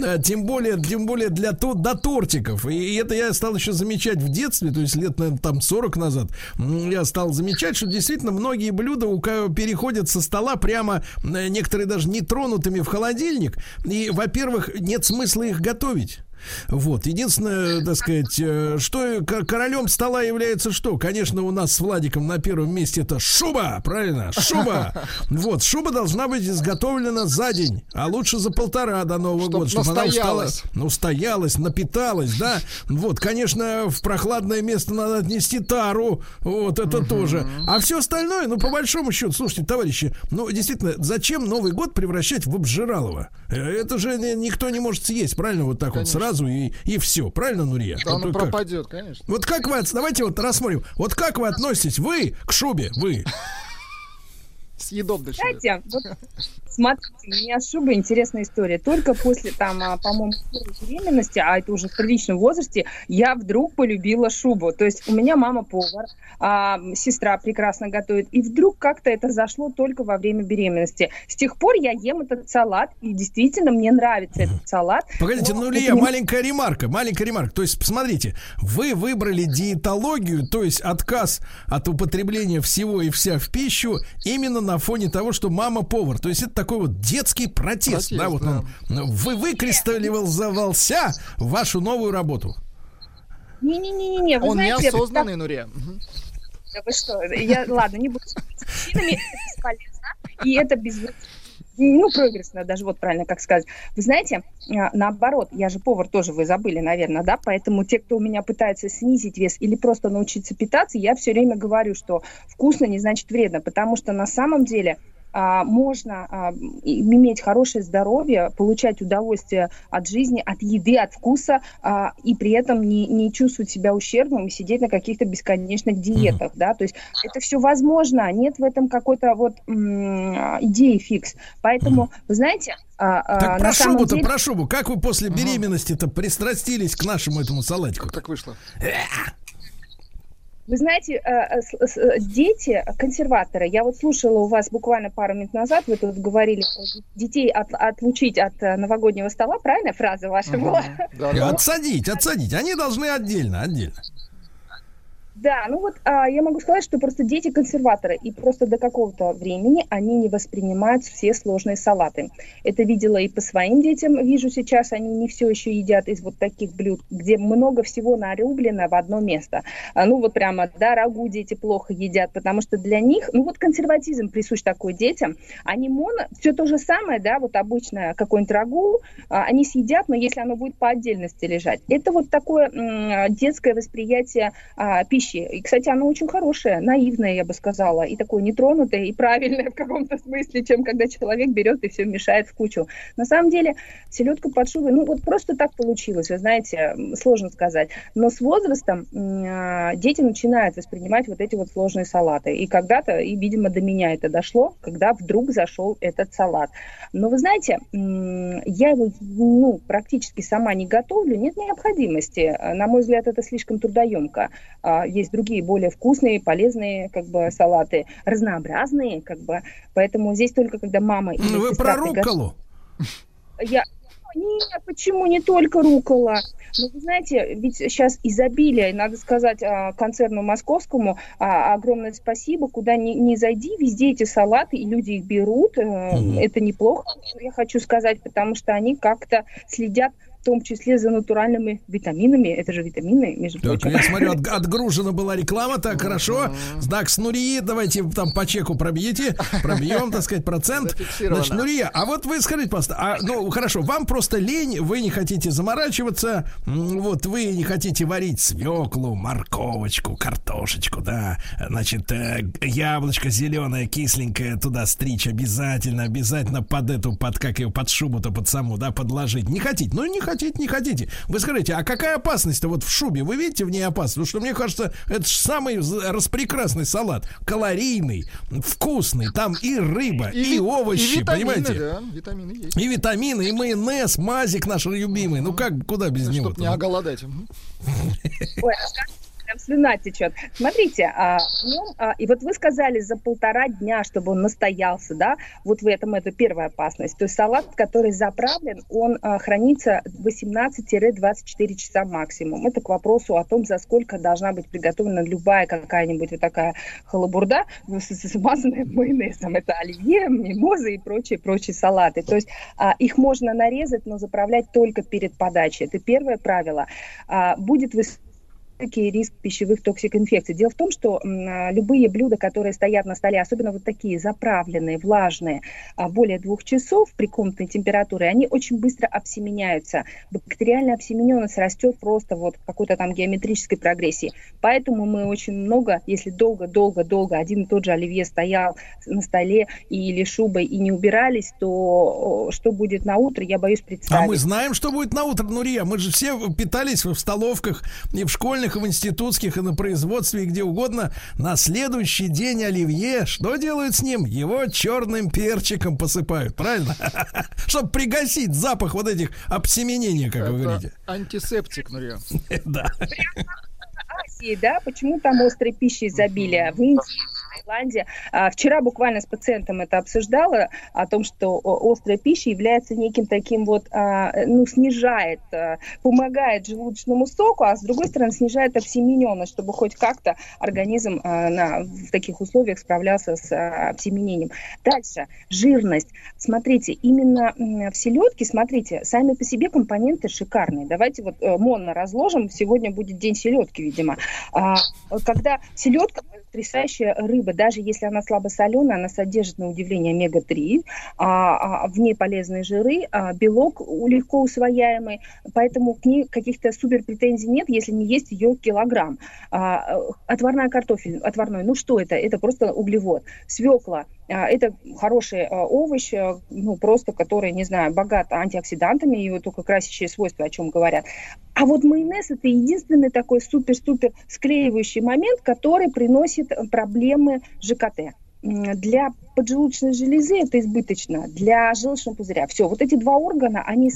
А, Тем более, тем более для то, до тортиков. И это я стал еще замечать в детстве, то есть лет, наверное, там 40 назад. Я стал замечать, что действительно многие блюда переходят со стола прямо, э, некоторые даже нетронутыми в холодильник. И, во-первых, нет смысла их готовить. Вот, единственное, так сказать, э, что к- королем стола является что? Конечно, у нас с Владиком на первом месте это шуба, правильно? Шуба. Вот, шуба должна быть изготовлена за день, а лучше за полтора до Нового Чтоб года, чтобы она устала, ну, стоялась, напиталась, да. Вот, конечно, в прохладное место надо отнести тару, вот, это тоже. А все остальное, ну, по большому счету, слушайте, товарищи, ну, действительно, зачем Новый год превращать в обжиралово? Э, Это же ни- никто не может съесть, правильно, вот так вот сразу и, и все, правильно, Нурия? Да, Вот оно как? пропадет, конечно. Вот как вы, давайте вот рассмотрим, вот как вы относитесь, вы к шубе, вы? Съедобный. Знаете, вот смотрите, у меня с шубой интересная история. Только после, там, а, по-моему, беременности, а это уже в приличном возрасте, я вдруг полюбила шубу. То есть у меня мама повар, а, сестра прекрасно готовит, и вдруг как-то это зашло только во время беременности. С тех пор я ем этот салат, и действительно мне нравится этот салат. Погодите, ну, Лия, не- маленькая ремарка, маленькая ремарка. То есть, посмотрите, вы выбрали диетологию, то есть отказ от употребления всего и вся в пищу именно на фоне того, что мама повар. То есть это такой вот детский протест, Протест, да, вот да. он. ну, Вы выкристаллизовался в вашу новую работу. Не-не-не-не, вы Он знаете... неосознанный, Нурия. Мгм. Да вы что, я, ладно, не буду с бесполезно, *laughs* и это без... Ну, прогрессно, даже вот правильно как сказать. Вы знаете, а, наоборот, я же повар тоже, вы забыли, наверное, да, поэтому те, кто у меня пытается снизить вес или просто научиться питаться, я все время говорю, что вкусно не значит вредно, потому что на самом деле можно а, иметь хорошее здоровье, получать удовольствие от жизни, от еды, от вкуса, а, и при этом не, не чувствовать себя ущербным и сидеть на каких-то бесконечных диетах, да, то есть это все возможно, нет в этом какой-то вот м, а, идеи фикс, поэтому, вы знаете, а, а, Так на про шубу-то, деле- про шубу. Как вы после беременности-то пристрастились к нашему этому салатику? Так вышло. Вы знаете, э, э, э, дети, консерваторы, я вот слушала у вас буквально пару минут назад, вы тут говорили про детей от- отлучить от новогоднего стола, правильно фраза ваша была? Отсадить, отсадить. Они должны отдельно, отдельно. Да, ну вот а, я могу сказать, что просто дети консерваторы, и просто до какого-то времени они не воспринимают все сложные салаты. Это видела и по своим детям, вижу сейчас, они не все еще едят из вот таких блюд, где много всего нарублено в одно место. А, ну вот прямо, да, рагу дети плохо едят, потому что для них, ну вот консерватизм присущ такой детям, они моно, все то же самое, да, вот обычное какое-нибудь рагу, а, они съедят, но если оно будет по отдельности лежать. Это вот такое м, детское восприятие а, пищи. И, кстати, оно очень хорошее, наивное, я бы сказала, и такое нетронутое, и правильное в каком-то смысле, чем когда человек берет и все мешает в кучу. На самом деле, селедка под шубой, ну вот просто так получилось, вы знаете, сложно сказать. Но с возрастом а, дети начинают воспринимать вот эти вот сложные салаты. И когда-то, и, видимо, до меня это дошло, когда вдруг зашел этот салат. Но вы знаете, м, я его ну, практически сама не готовлю, нет необходимости. А, На мой взгляд, это слишком трудоемко. А, Есть другие более вкусные, полезные как бы салаты, разнообразные, как бы. Поэтому здесь только когда мама Ну, Вы про рукколу. я... Нет, почему не только рукола? Ну, вы знаете, ведь сейчас изобилие, надо сказать а, концерну московскому а, огромное спасибо, куда ни, ни зайди, везде эти салаты, и люди их берут, э, это неплохо, я хочу сказать, потому что они как-то следят в том числе за натуральными витаминами, это же витамины, между Так, прочим. я смотрю, *laughs* от- отгружена была реклама, так, хорошо. Так, с Нурии, давайте там по чеку пробьете, пробьем, так сказать, процент. Значит, Нурия, а вот вы скажите, пожалуйста, а, ну, хорошо, вам просто лень, вы не хотите заморачиваться, вот вы не хотите варить свеклу, морковочку, картошечку, да, значит, э, яблочко зеленое, кисленькое туда стричь обязательно, обязательно под эту, под, как ее, под шубу-то, под саму, да, подложить. Не хотите, ну, не хотите, не хотите. Вы скажите, а какая опасность-то вот в шубе? Вы видите в ней опасность? Потому что мне кажется, это же самый распрекрасный салат. Калорийный, вкусный. Там и рыба, и, ви- овощи, и витамины, понимаете? да, витамины есть. И витамины, и майонез, мазик наш любимый. Ну как, куда без него? Чтоб не оголодать. Мгм. Ой, расскажите, прям слюна течет. Смотрите, а, нем, а, и вот вы сказали за полтора дня, чтобы он настоялся, да, вот в этом это первая опасность. То есть салат, который заправлен, он а, хранится 18-24 часа максимум. Это к вопросу о том, за сколько должна быть приготовлена любая какая-нибудь вот такая халабурда, смазанная майонезом. Это оливье, мимоза и прочие-прочие салаты. То есть а, их можно нарезать, но заправлять только перед подачей. Это первое правило. А, будет выс- высокий риск пищевых токсик-инфекций. Дело в том, что а, любые блюда, которые стоят на столе, особенно вот такие заправленные, влажные, а, более двух часов при комнатной температуре, они очень быстро обсеменяются. Бактериальная обсемененность растет просто вот в какой-то там геометрической прогрессии. Поэтому мы очень много, если долго-долго-долго один и тот же оливье стоял на столе или шубой и не убирались, то что будет на утро, я боюсь представить. А мы знаем, что будет на утро, Нурия. Мы же все питались в столовках и в школьных школьных, в институтских, и на производстве, и где угодно, на следующий день оливье, что делают с ним? Его черным перчиком посыпают, правильно? *laughs* Чтобы пригасить запах вот этих обсеменений, как вы говорите. Антисептик, Нурия. *laughs* Да. Азии, да, почему там острой пищи изобилие? В Индии, Таиланде. А, Вчера буквально с пациентом это обсуждала, о том, что острая пища является неким таким вот, а, ну, снижает, а, помогает желудочному соку, а с другой стороны снижает обсемененность, чтобы хоть как-то организм на, в таких условиях справлялся с обсеменением. Дальше, жирность. Смотрите, именно в селедке, смотрите, сами по себе компоненты шикарные. Давайте вот э, монно разложим, сегодня будет день селедки, видимо. Когда селедка потрясающая рыба, даже если она слабосоленая, она содержит на удивление омега-3, а, а, в ней полезные жиры, а, белок легко усвояемый, поэтому к ней каких-то супер претензий нет, если не есть ее килограмм. А, э, отварная картофель, отварной, ну что это? Это просто углевод. Свекла, это хороший а, овощ, а, ну просто который, не знаю, богат антиоксидантами, его только красящие свойства, о чем говорят. А вот майонез это единственный такой супер-супер склеивающий момент, который приносит э, проблемы ЖКТ. Для поджелудочной железы это избыточно, для желчного пузыря. Все, вот эти два органа, они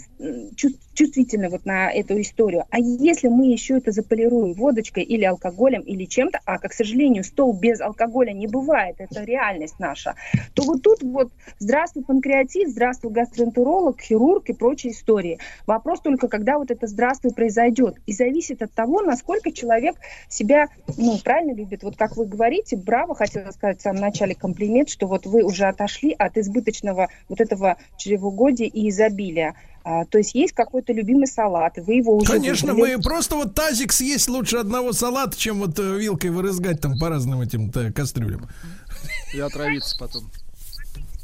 чувствительны вот на эту историю. А если мы еще это заполируем водочкой или алкоголем или чем-то, а, к сожалению, стол без алкоголя не бывает, это реальность наша, то вот тут вот здравствуй панкреатит, здравствуй гастроэнтеролог, хирург и прочие истории. Вопрос только, когда вот это здравствуй произойдет. И зависит от того, насколько человек себя, ну, правильно любит. Вот как вы говорите, браво, хотела сказать в самом начале комплимент, что вот вы уже отошли от избыточного вот этого чревоугодия и изобилия. А, то есть есть какой-то любимый салат, вы его уже Конечно, выбрали. мы просто вот тазик съесть лучше одного салата, чем вот э, вилкой вырызгать там по разным этим э, кастрюлям. И отравиться потом.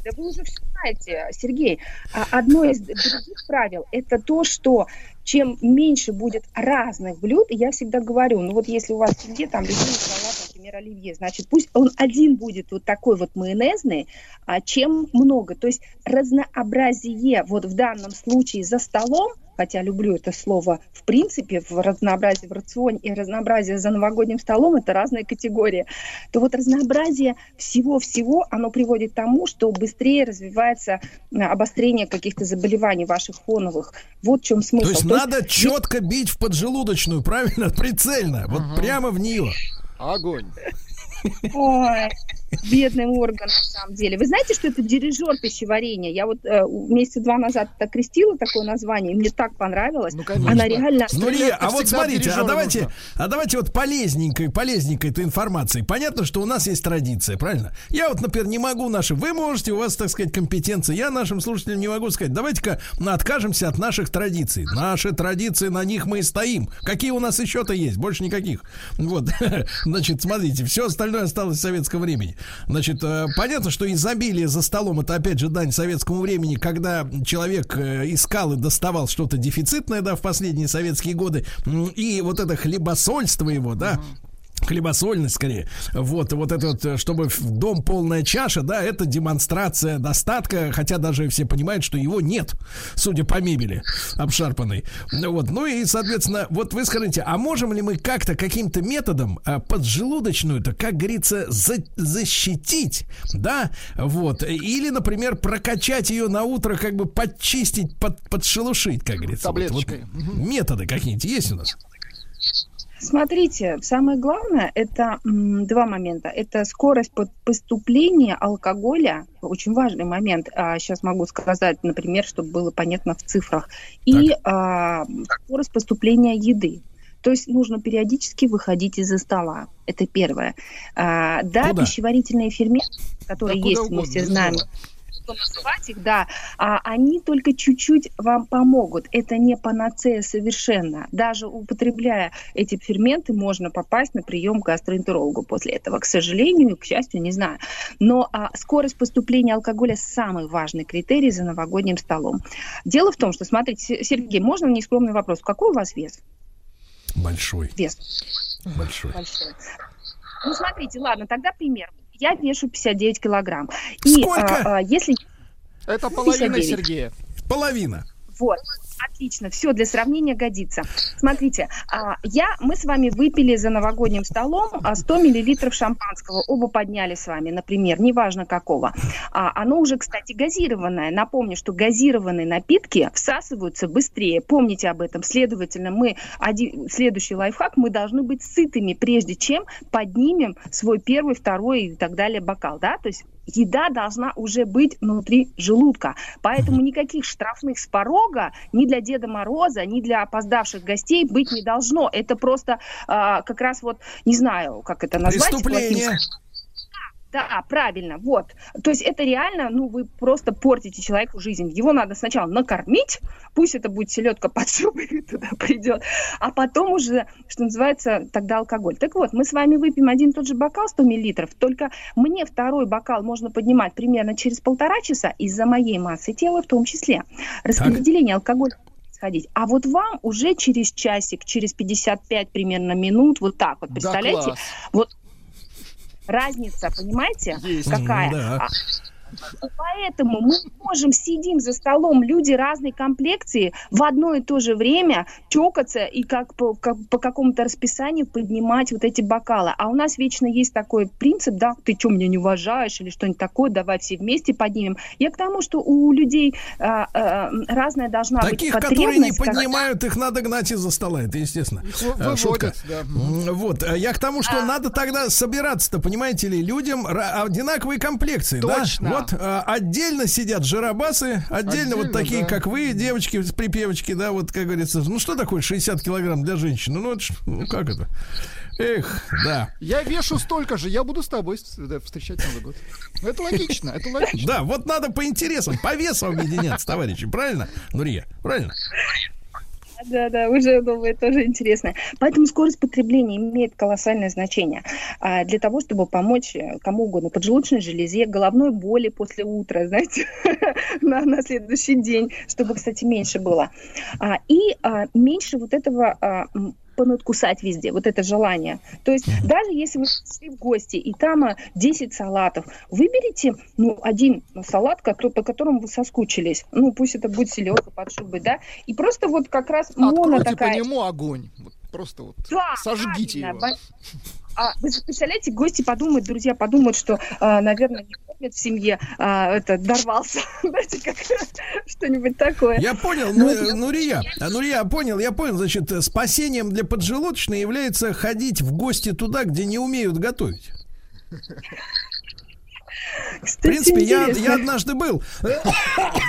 Да вы уже все знаете, Сергей. А Одно из других правил – это то, что чем меньше будет разных блюд, я всегда говорю, ну вот если у вас где там любимый салат, например, оливье, значит, пусть он один будет вот такой вот майонезный, а чем много. То есть разнообразие вот в данном случае за столом, хотя люблю это слово, в принципе, в разнообразии в рационе и разнообразие за новогодним столом это разные категории, то вот разнообразие всего-всего, оно приводит к тому, что быстрее развивается обострение каких-то заболеваний ваших фоновых. Вот в чем смысл. То есть надо четко бить в поджелудочную, правильно? *laughs* Прицельно. Вот прямо в нее. Огонь. Ой, бедный орган, на самом деле. Вы знаете, что это дирижер пищеварения? Я вот э, месяца два назад окрестила такое название, и мне так понравилось. Она реально... Ну, Лия, а вот смотрите, а давайте, а давайте вот полезненькой, полезненькой этой информации. Понятно, что у нас есть традиция, правильно? Я вот, например, не могу наши, вы можете, у вас, так сказать, компетенция. Я нашим слушателям не могу сказать. Давайте-ка откажемся от наших традиций. Наши традиции, на них мы и стоим. Какие у нас еще-то есть? Больше никаких. Вот, *laughs* значит, смотрите, все остальное осталось в советском времени. Значит, э, понятно, что изобилие за столом это опять же дань советскому времени, когда человек э, искал и доставал что-то дефицитное, да, в последние советские годы, и вот это хлебосольство его, да, хлебосольность скорее. Вот, вот это вот, э, чтобы в дом полная чаша, да, это демонстрация достатка, хотя даже все понимают, что его нет, судя по мебели обшарпанной. Ну Вот, ну и, соответственно, вот вы скажите, а можем ли мы как-то каким-то методом а, поджелудочную-то, как говорится, за- защитить, да, вот, или, например, прокачать ее на утро, как бы подчистить, под, подшелушить, как говорится. Вот- вот Таблеточкой. методы какие-нибудь есть у нас? Смотрите, самое главное это м, два момента. Это скорость поступления алкоголя, очень важный момент. А, сейчас могу сказать, например, чтобы было понятно в цифрах. И а, скорость поступления еды. То есть нужно периодически выходить из-за стола. Это первое. А, да, Куда? пищеварительные ферменты, которые Да есть, мы угодно, все знаем, дела. Что называть их, да, а, они только чуть-чуть вам помогут. Это не панацея совершенно. Даже употребляя эти ферменты, можно попасть на прием к гастроэнтерологу после этого. К сожалению, к счастью, не знаю. Но а, скорость поступления алкоголя самый важный критерий за новогодним столом. Дело в том, что, смотрите, Се- Сергей, можно нескромный вопрос? Какой у вас вес? Большой. Вес. Большой. Большой. Ну, смотрите, ладно, тогда пример. Я вешу 59 килограмм. И, Сколько? а, а, если... Это половина 59. Сергея. Половина. Вот. Отлично, все для сравнения годится. Смотрите, а, я, мы с вами выпили за новогодним столом а, 100 миллилитров шампанского. Оба подняли с вами, например, неважно какого. А, оно уже, кстати, газированное. Напомню, что газированные напитки всасываются быстрее. Помните об этом. Следовательно, мы один, следующий лайфхак, мы должны быть сытыми, прежде чем поднимем свой первый, второй и так далее бокал. Да? То есть еда должна уже быть внутри желудка. Поэтому никаких штрафных с порога ни Деда Мороза, ни для опоздавших гостей быть не должно. Это просто а, как раз вот, не знаю, как это назвать. Преступление. латинским- Да, правильно, вот. То есть это реально, ну, вы просто портите человеку жизнь. Его надо сначала накормить, пусть это будет селедка *laughs* под шубой, туда придет, а потом уже, что называется, тогда алкоголь. Так вот, мы с вами выпьем один и тот же бокал 100 миллилитров, только мне второй бокал можно поднимать примерно через полтора часа из-за моей массы тела в том числе. Распределение алкоголя происходить. А вот вам уже через часик, через 55 примерно минут, вот так вот, представляете? класс. вот разница, понимаете, какая? Да. А- и Поэтому мы можем сидим за столом, люди разной комплекции, в одно и то же время чокаться и как по, как по какому-то расписанию поднимать вот эти бокалы. А у нас вечно есть такой принцип, да, ты что, меня не уважаешь или что-нибудь такое, давай все вместе поднимем. Я к тому, что у людей а, а, разная должна Таких, быть которые не потребность, когда- поднимают, их надо гнать из-за стола, это естественно. Э, Шутка. выводят, да. М, Вот, э, я к тому, что надо тогда собираться-то, понимаете ли, людям одинаковые комплекции, Точно. да? Вот э, отдельно сидят жарабасы, отдельно, вот Отдельно, такие, да. как вы, девочки припевочки, да, вот, как говорится, ну что такое 60 килограмм для женщины? Ну, это ж, ну как это? Эх, да. Я вешу столько же, я буду с тобой встречать Новый год. Ну, Это логично, это логично. Да, вот надо по интересам, по весу объединяться, товарищи, правильно? Нурия, правильно? Да, да, уже новое тоже интересно. Поэтому скорость потребления имеет колоссальное значение а, для того, чтобы помочь э, кому угодно, поджелудочной железе, головной боли после утра, *laughs* знаете, на, на следующий день, чтобы, кстати, меньше было. А, и а, меньше вот этого а, м, понадкусать везде, вот это желание. То есть даже если вы пришли в гости, и там а, 10 салатов, выберите ну, один салат, который- по которому вы соскучились. Ну, пусть это будет селедка под шубой, да, и просто вот как раз моно Откройте такая... по нему огонь. Вот просто вот Да, сожгите правильно. его. А, вы представляете, гости подумают, друзья подумают, что, а, наверное, не в семье, а, это, дорвался, *laughs* знаете, как *laughs* что-нибудь такое. Я понял, Ну, ну, э, Нурия, а, Нурия, понял, я понял, значит, э, спасением для поджелудочной является ходить в гости туда, где не умеют готовить. В принципе, я, я однажды был. *coughs*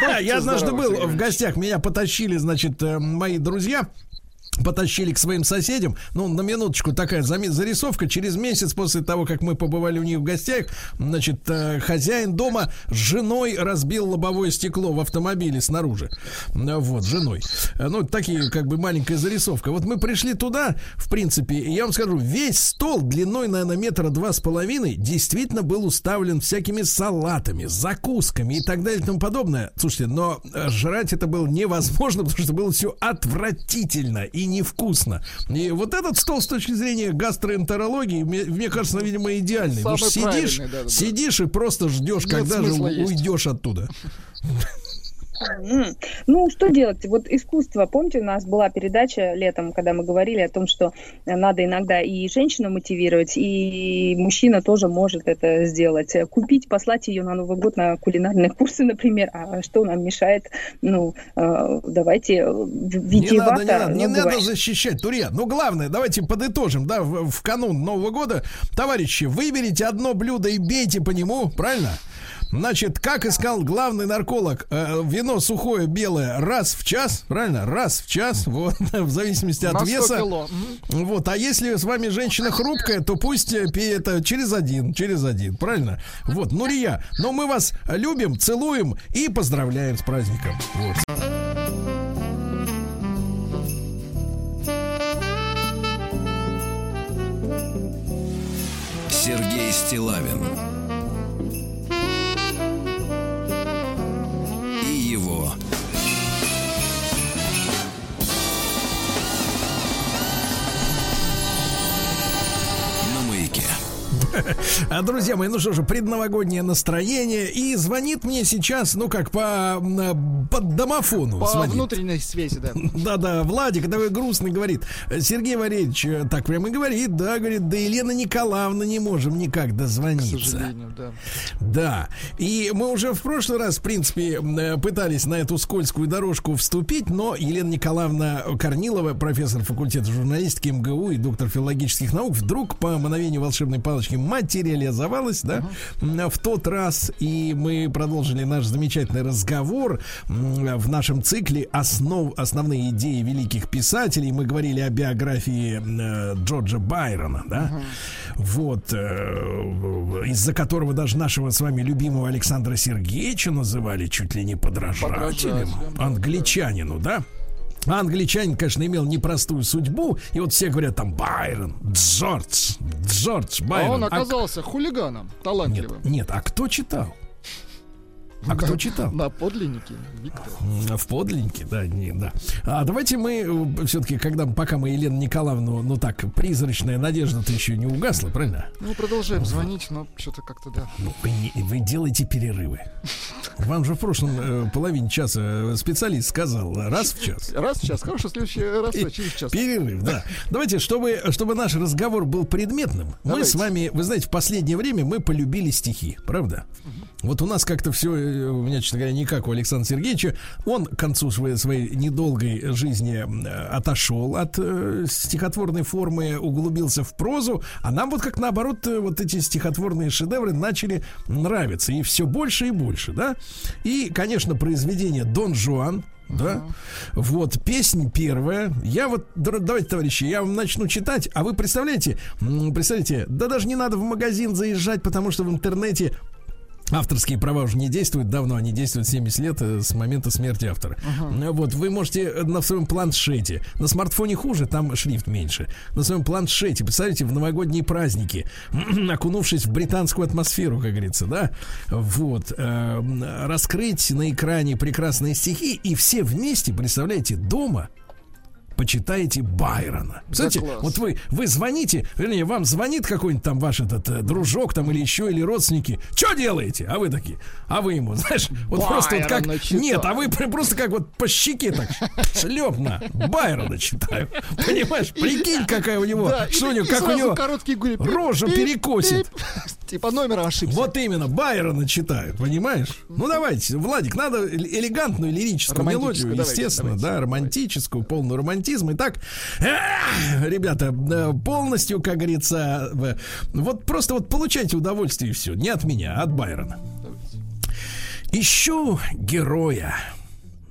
Да, я однажды был в гостях. Меня потащили, значит, э, мои друзья. Потащили к своим соседям. Ну, на минуточку такая зарисовка. Через месяц после того, как мы побывали у них в гостях, значит, э, хозяин дома с женой разбил лобовое стекло в автомобиле снаружи. Э, Вот, женой. Э, Ну, такие, как бы, маленькая зарисовка. Вот мы пришли туда, в принципе, и я вам скажу, весь стол длиной, наверное, метра два с половиной действительно был уставлен всякими салатами, закусками и так далее и тому подобное. Слушайте, но жрать это было невозможно, *laughs* потому что было все отвратительно и невкусно. И вот этот стол с точки зрения гастроэнтерологии, мне, мне кажется, видимо, идеальный. Потому что Самый сидишь, правильный, да-да-да. сидишь и просто ждешь, Нет когда же есть. уйдешь оттуда. Ну, что делать? Вот искусство. Помните, у нас была передача летом, когда мы говорили о том, что э, надо иногда и женщину мотивировать, и мужчина тоже может это сделать. Купить, послать ее на Новый год на кулинарные *laughs* курсы, например. А что нам мешает? Ну, э, давайте э, в- Не витиевато. надо, не надо, не надо защищать Турия. Ну, главное, давайте подытожим, да, в, в канун Нового года. Товарищи, выберите одно блюдо и бейте по нему, правильно? Значит, как искал главный нарколог, э, вино сухое белое раз в час, правильно? Раз в час, *laughs* вот, в зависимости от На 100 веса. кило. Вот, а если с вами женщина хрупкая, то пусть э, пей это через один, через один, правильно? Вот, Нурия, но мы вас любим, целуем и поздравляем с праздником. Вот. Сергей Стилавин *laughs* друзья мои, ну что же, предновогоднее настроение. И звонит мне сейчас, ну как, по, м, по домофону. По звонит. внутренней связи, да. *laughs* Да-да, Владик такой грустный говорит. Сергей Валерьевич э, так прямо и говорит, да, говорит, да Елена Николаевна не можем никак К дозвониться. сожалению, да. Да. И мы уже в прошлый раз, в принципе, э, пытались на эту скользкую дорожку вступить, но Елена Николаевна Корнилова, профессор факультета журналистики МГУ и доктор филологических наук, вдруг по мановению волшебной палочки материализовалась, да, в тот раз. И мы продолжили наш замечательный разговор в нашем цикле основ, «Основные идеи великих писателей». Мы говорили о биографии э, Джорджа Байрона, да, вот, э, из-за которого даже нашего с вами любимого Александра Сергеевича называли чуть ли не подражателем, Подражателем, англичанину, да? А англичанин, конечно, имел непростую судьбу. И вот все говорят там Байрон, Джордж, Джордж А Байрон. он оказался хулиганом, талантливым. Нет, а кто читал? А кто читал? На подлиннике, Виктор. В подлиннике, да, не, да. А давайте мы все-таки, когда пока мы Елену Николаевну, ну так, призрачная надежда-то еще не угасла, правильно? Ну, продолжаем звонить, но что-то как-то, да. Ну, Вы, не- вы делаете перерывы. Вам же в прошлом э, половине часа э, специалист сказал раз в час. Раз в час, хорошо, следующий раз Пе- через час. Перерыв, да. Давайте, чтобы, чтобы наш разговор был предметным, мы с вами, вы знаете, в последнее время мы полюбили стихи, правда? Вот у нас как-то все, у меня, честно говоря, не как у Александра Сергеевича. Он к концу своей, своей недолгой жизни э, отошел от э, стихотворной формы, углубился в прозу, а нам вот как наоборот э, вот эти стихотворные шедевры начали нравиться. И все больше и больше, да? И, конечно, произведение Дон Жуан, да? Вот, песня первая. Я вот, давайте, товарищи, я вам начну читать, а вы представляете, представляете, да даже не надо в магазин заезжать, потому что в интернете Авторские права уже не действуют, давно они действуют 70 лет э, с момента смерти автора. Э, Вот, вы можете э, на своем планшете, на смартфоне хуже, там шрифт меньше, на своем планшете, представляете, в новогодние праздники, *clears throat* окунувшись в британскую атмосферу, как говорится, да, вот, э, раскрыть на экране прекрасные стихи и все вместе, представляете, дома почитаете Байрона. Знаете, класс. вот вы, вы звоните, вернее, вам звонит какой-нибудь там ваш этот э, дружок там или еще, или родственники. Что делаете? А вы такие, а вы ему, *laughs* знаешь, вот просто вот как... Байрона читаю. Нет, а вы пр- просто как вот по щеке так шлепна. Байрона читаю. Понимаешь, прикинь, какая у него, Да, что у него, как у него рожу перекосит. Пип. Типа номера ошибся. Вот именно, Байрона читают, понимаешь? Ну давайте, Владик, надо элегантную лирическую мелодию, естественно, давайте, да, романтическую, полную романтизм. Итак, ребята, э, полностью, как говорится, вот просто вот получайте удовольствие и все, не от меня, а от Байрона. Ищу героя.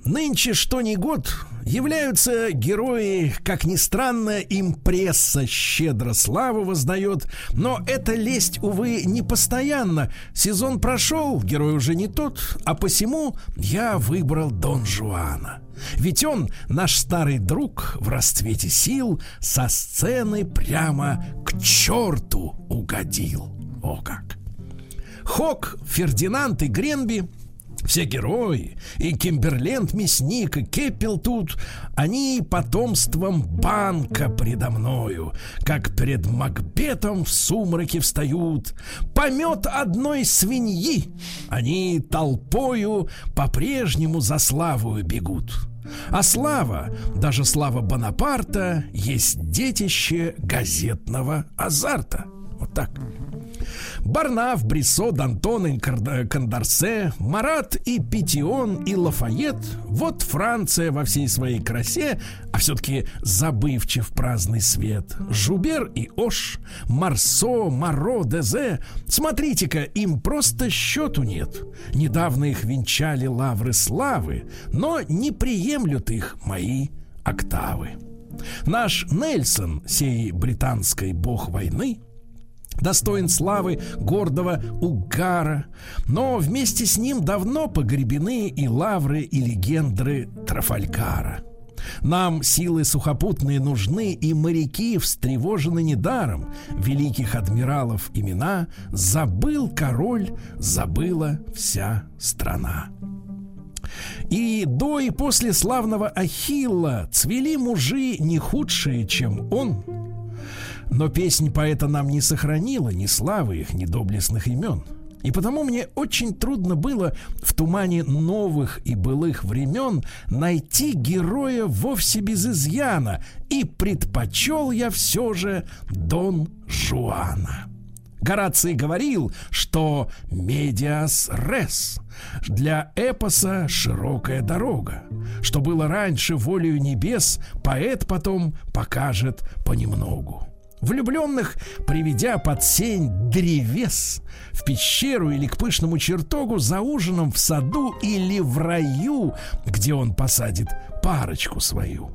Нынче что ни год являются герои, как ни странно, им пресса щедро славу воздает, но эта лесть, увы, не постоянно. Сезон прошел, герой уже не тот, а посему я выбрал Дон Жуана. Ведь он, наш старый друг, в расцвете сил, со сцены прямо к черту угодил. О как! Хок, Фердинанд и Гренби все герои, и Кимберленд мясник, и Кеппел тут, они потомством банка предо мною, как перед Макбетом в сумраке встают. Помет одной свиньи, они толпою по-прежнему за славою бегут. А слава, даже слава Бонапарта, есть детище газетного азарта. Вот так. Барнаф, Бриссо, Д'Антон Кандарсе, Марат и Петион и Лафайет. Вот Франция во всей своей красе, а все-таки забывчив праздный свет. Жубер и Ош, Марсо, Маро, Дезе. Смотрите-ка, им просто счету нет. Недавно их венчали лавры славы, но не приемлют их мои октавы. Наш Нельсон, сей британской бог войны, достоин славы гордого угара, но вместе с ним давно погребены и лавры, и легендры Трафалькара. Нам силы сухопутные нужны, и моряки встревожены недаром. Великих адмиралов имена забыл король, забыла вся страна. И до и после славного Ахилла цвели мужи не худшие, чем он. Но песнь поэта нам не сохранила ни славы их, ни доблестных имен. И потому мне очень трудно было в тумане новых и былых времен найти героя вовсе без изъяна, и предпочел я все же Дон Жуана. Гораций говорил, что «медиас рес» для эпоса широкая дорога. Что было раньше волею небес, поэт потом покажет понемногу. Влюбленных, приведя под сень древес, в пещеру или к пышному чертогу, за ужином в саду или в раю, где он посадит парочку свою.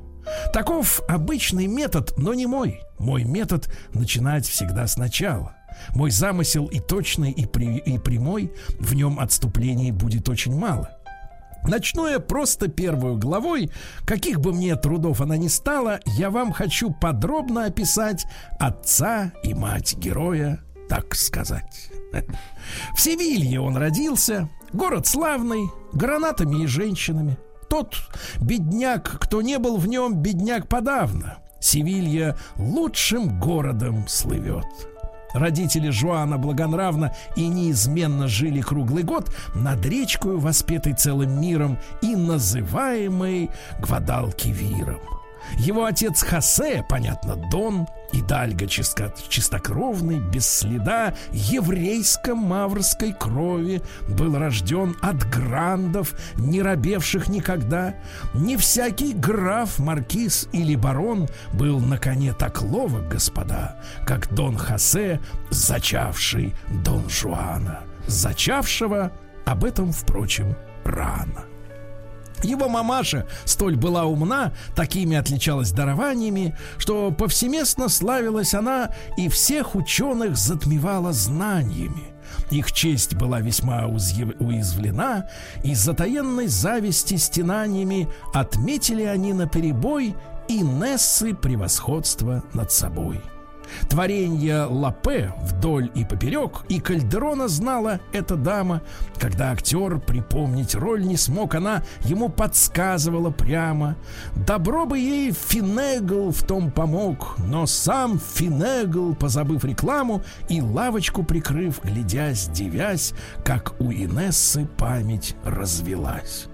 Таков обычный метод, но не мой. Мой метод начинать всегда сначала. Мой замысел и точный, и, при, и прямой, в нем отступлений будет очень мало. Начну я просто первую главой, каких бы мне трудов она ни стала, я вам хочу подробно описать отца и мать героя, так сказать. *laughs* В Севилье он родился, город славный, гранатами и женщинами. Тот бедняк, кто не был в нем, бедняк подавно. Севилья лучшим городом слывет. Родители Жуана благонравно и неизменно жили круглый год над речкою, воспетой целым миром и называемой Гвадалкивиром. Его отец Хосе, понятно, Дон, и Дальга чисто, чистокровный, без следа еврейско-маврской крови, был рожден от грандов, не робевших никогда. Не всякий граф, маркиз или барон был на коне так ловок, господа, как Дон Хосе, зачавший Дон Жуана. Зачавшего об этом, впрочем, рано. Его мамаша столь была умна, такими отличалась дарованиями, что повсеместно славилась она и всех ученых затмевала знаниями. Их честь была весьма уязвлена, и затаенной зависти стенаниями отметили они на перебой и Нессы превосходства над собой. Творение Лапе вдоль и поперек, и Кальдерона знала эта дама. Когда актер припомнить роль не смог, она ему подсказывала прямо. Добро бы ей Финегл в том помог, но сам Финегл, позабыв рекламу и лавочку прикрыв, глядясь, дивясь, как у Инессы память развелась.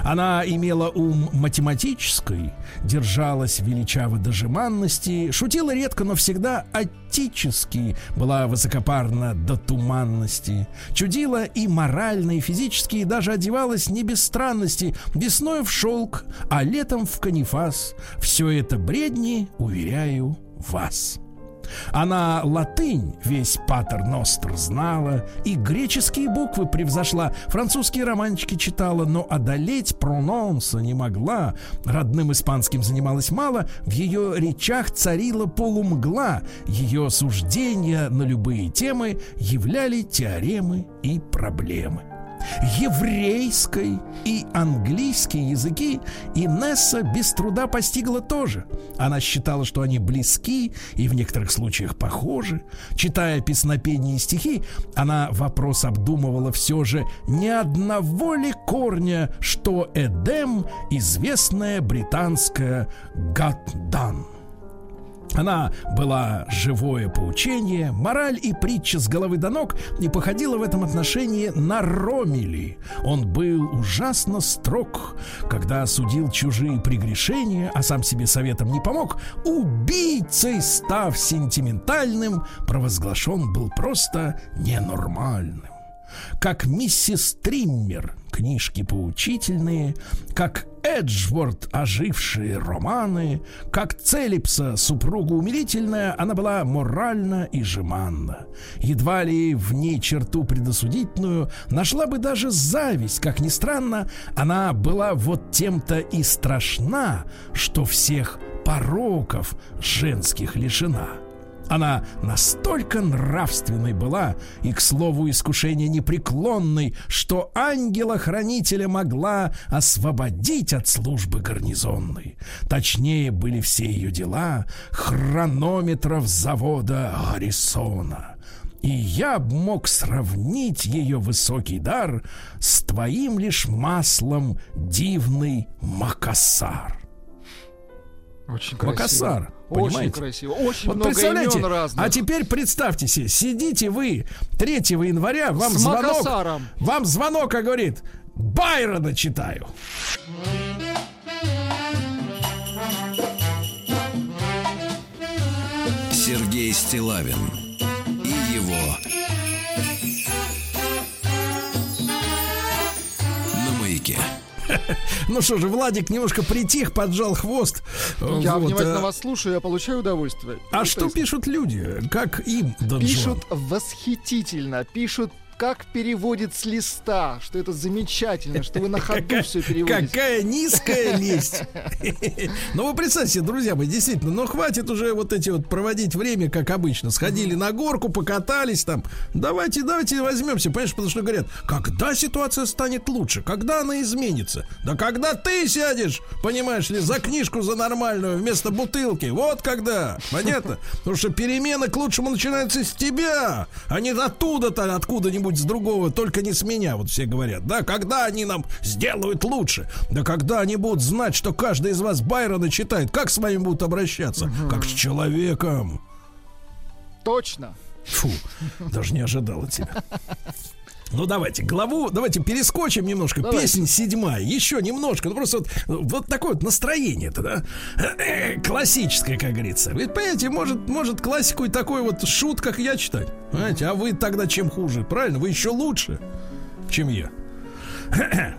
Она имела ум математический, держалась величаво до жеманности, шутила редко, но всегда отически, была высокопарна до туманности, чудила и морально, и физически, и даже одевалась не без странности, весной в шелк, а летом в канифас. Все это бредни, уверяю вас. Она латынь, весь патер ностр знала, и греческие буквы превзошла, французские романчики читала, но одолеть прононса не могла. Родным испанским занималась мало, в ее речах царила полумгла, ее суждения на любые темы являли теоремы и проблемы еврейской и английский языки Инесса без труда постигла тоже. Она считала, что они близки и в некоторых случаях похожи. Читая песнопения и стихи, она вопрос обдумывала все же не одного ли корня, что Эдем – известная британская Гатдан. Она была живое поучение, мораль и притча с головы до ног и походила в этом отношении на Ромели. Он был ужасно строг, когда осудил чужие прегрешения, а сам себе советом не помог. Убийцей, став сентиментальным, провозглашен был просто ненормальным как миссис Триммер, книжки поучительные, как Эджворд, ожившие романы, как Целипса, супруга умилительная, она была моральна и жеманна. Едва ли в ней черту предосудительную нашла бы даже зависть, как ни странно, она была вот тем-то и страшна, что всех пороков женских лишена. Она настолько нравственной была и, к слову, искушение непреклонной, что ангела-хранителя могла освободить от службы гарнизонной. Точнее были все ее дела хронометров завода Гаррисона. И я б мог сравнить ее высокий дар с твоим лишь маслом дивный Макасар. Очень красиво. Макасар. Очень Понимаете? красиво. Очень Вот много представляете, имен разных. а теперь представьте себе, сидите вы 3 января, вам С звонок, Макасаром. вам звонок, а говорит, Байрона читаю. Сергей Стилавин и его Ну что же, Владик немножко притих, поджал хвост. Я Вот, внимательно э, вас слушаю, я получаю удовольствие. А Ну, что пишут люди? Как им, Дон Пишут восхитительно, пишут как переводит с листа, что это замечательно, что вы на ходу все переводите. Какая низкая лесть. *laughs* Ну, вы представьте, друзья мои, действительно, ну хватит уже вот эти вот проводить время, как обычно. Сходили на горку, покатались там. Давайте, давайте возьмемся, понимаешь, потому что говорят, когда ситуация станет лучше, когда она изменится? Да когда ты сядешь, понимаешь ли, за книжку за нормальную вместо бутылки. Вот когда. Понятно? Потому что перемены к лучшему начинаются с тебя, а не оттуда-то, откуда-нибудь с другого, только не с меня, вот все говорят. Да, когда они нам сделают лучше? Да когда они будут знать, что каждый из вас Байрона читает, как с вами будут обращаться? Как с человеком. Точно. Фу, даже не ожидал от тебя. Ну давайте, главу, давайте перескочим немножко. Давайте. Песня седьмая, еще немножко. Ну просто вот, вот такое вот настроение-то, да? *clears throat* Классическое, как говорится. Ведь, понимаете, может, может классику и такой вот шут, как я читать. Понимаете, а вы тогда чем хуже? Правильно? Вы еще лучше, чем я. *clears throat*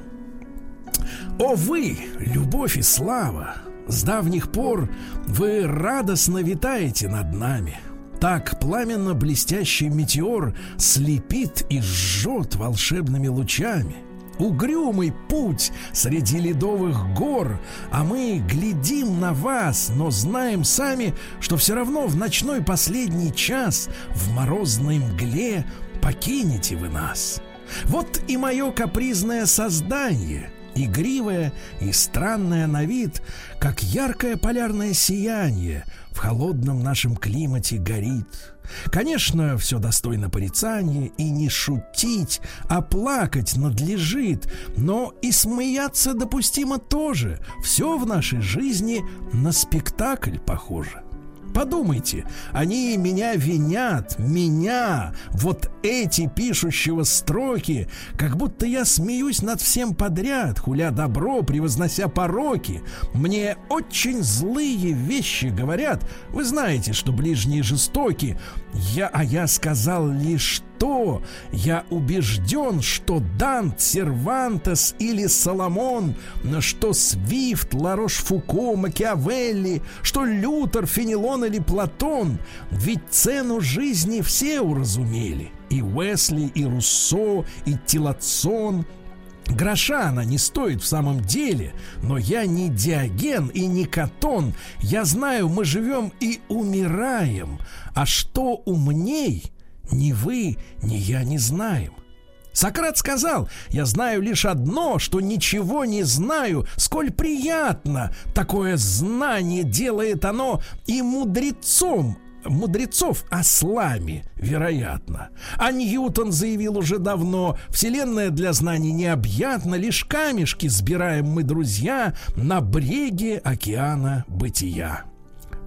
О вы, любовь и слава, с давних пор вы радостно витаете над нами. Так пламенно блестящий метеор слепит и жжет волшебными лучами. Угрюмый путь среди ледовых гор, а мы глядим на вас, но знаем сами, что все равно в ночной последний час в морозной мгле покинете вы нас. Вот и мое капризное создание, игривое и странное на вид, как яркое полярное сияние холодном нашем климате горит. Конечно, все достойно порицания, и не шутить, а плакать надлежит, но и смеяться допустимо тоже. Все в нашей жизни на спектакль похоже. Подумайте, они меня винят, меня, вот эти пишущего строки, как будто я смеюсь над всем подряд, хуля добро, превознося пороки. Мне очень злые вещи говорят. Вы знаете, что ближние жестоки. Я, а я сказал лишь то, я убежден, что Дант, Сервантес или Соломон, что Свифт, Ларош-Фуко, Макиавелли, что Лютер, Фенелон или Платон, ведь цену жизни все уразумели. И Уэсли, и Руссо, и Тилатсон, Гроша она не стоит в самом деле, но я не Диоген и не Катон. Я знаю, мы живем и умираем. А что умней, ни вы, ни я не знаем. Сократ сказал, я знаю лишь одно, что ничего не знаю, сколь приятно такое знание делает оно и мудрецом, мудрецов ослами, вероятно. А Ньютон заявил уже давно, вселенная для знаний необъятна, лишь камешки сбираем мы, друзья, на бреге океана бытия.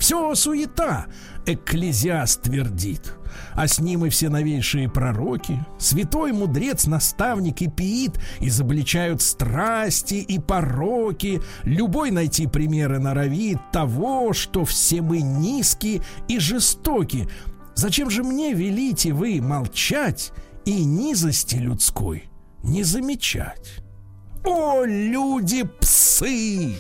Все суета, экклезиаст твердит. А с ним и все новейшие пророки, святой мудрец, наставник и пиит, изобличают страсти и пороки. Любой найти примеры норовит того, что все мы низкие и жестоки. Зачем же мне велите вы молчать и низости людской не замечать? О, люди-псы!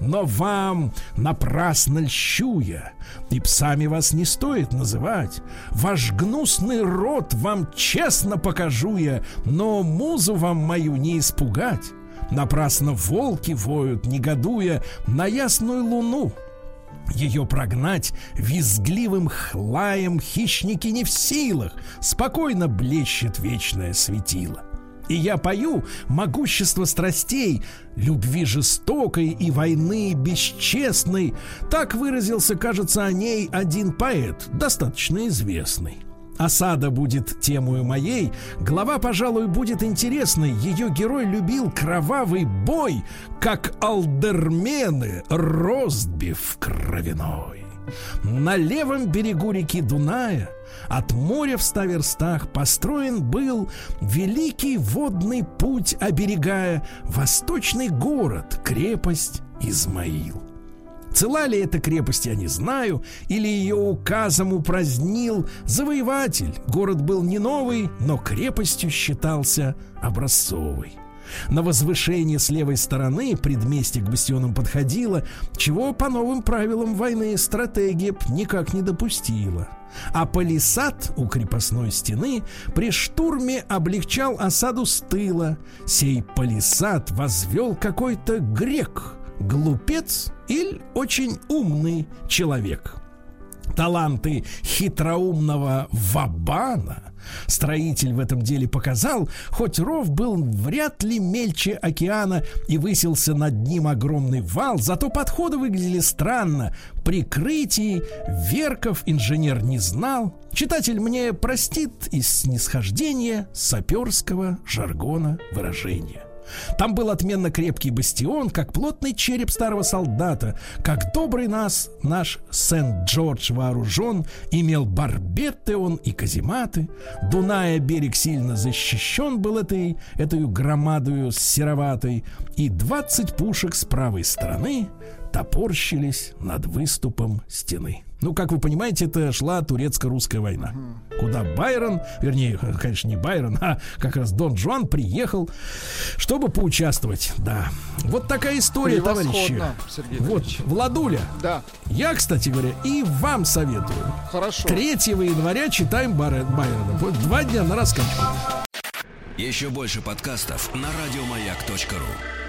Но вам напрасно льщу я, и псами вас не стоит называть. Ваш гнусный рот вам честно покажу я, но музу вам мою не испугать. Напрасно волки воют, негодуя на ясную луну. Ее прогнать визгливым хлаем хищники не в силах, спокойно блещет вечное светило. И я пою могущество страстей, любви жестокой и войны бесчестной. Так выразился, кажется, о ней один поэт, достаточно известный. осада будет темою моей, глава, пожалуй, будет интересной. Ее герой любил кровавый бой, как алдермены, ростбиф кровяной. На левом берегу реки Дуная от моря в ста верстах построен был великий водный путь, оберегая восточный город, крепость Измаил. Цела ли эта крепость, я не знаю, или ее указом упразднил завоеватель. Город был не новый, но крепостью считался образцовый. На возвышение с левой стороны предместье к бастионам подходило, чего по новым правилам войны стратегия никак не допустила. А палисад у крепостной стены при штурме облегчал осаду с тыла. Сей палисад возвел какой-то грек, глупец или очень умный человек. Таланты хитроумного Вабана Строитель в этом деле показал, хоть ров был вряд ли мельче океана и высился над ним огромный вал, зато подходы выглядели странно. Прикрытий Верков инженер не знал. Читатель мне простит из снисхождения саперского жаргона выражения. Там был отменно крепкий бастион, как плотный череп старого солдата, как добрый нас наш Сент-Джордж вооружен, имел барбетты он и казематы. Дуная берег сильно защищен был этой, этой громадою сероватой, и двадцать пушек с правой стороны топорщились над выступом стены. Ну, как вы понимаете, это шла турецко-русская война. Куда Байрон, вернее, *laughs* конечно, не Байрон, а как раз Дон Жуан приехал, чтобы поучаствовать. Да. Вот такая история, товарищи. Сергей вот, Владуля. Да. Я, кстати говоря, и вам советую. Хорошо. 3 января читаем Байрона. Два дня на раскачку. Еще больше подкастов на радиомаяк.ру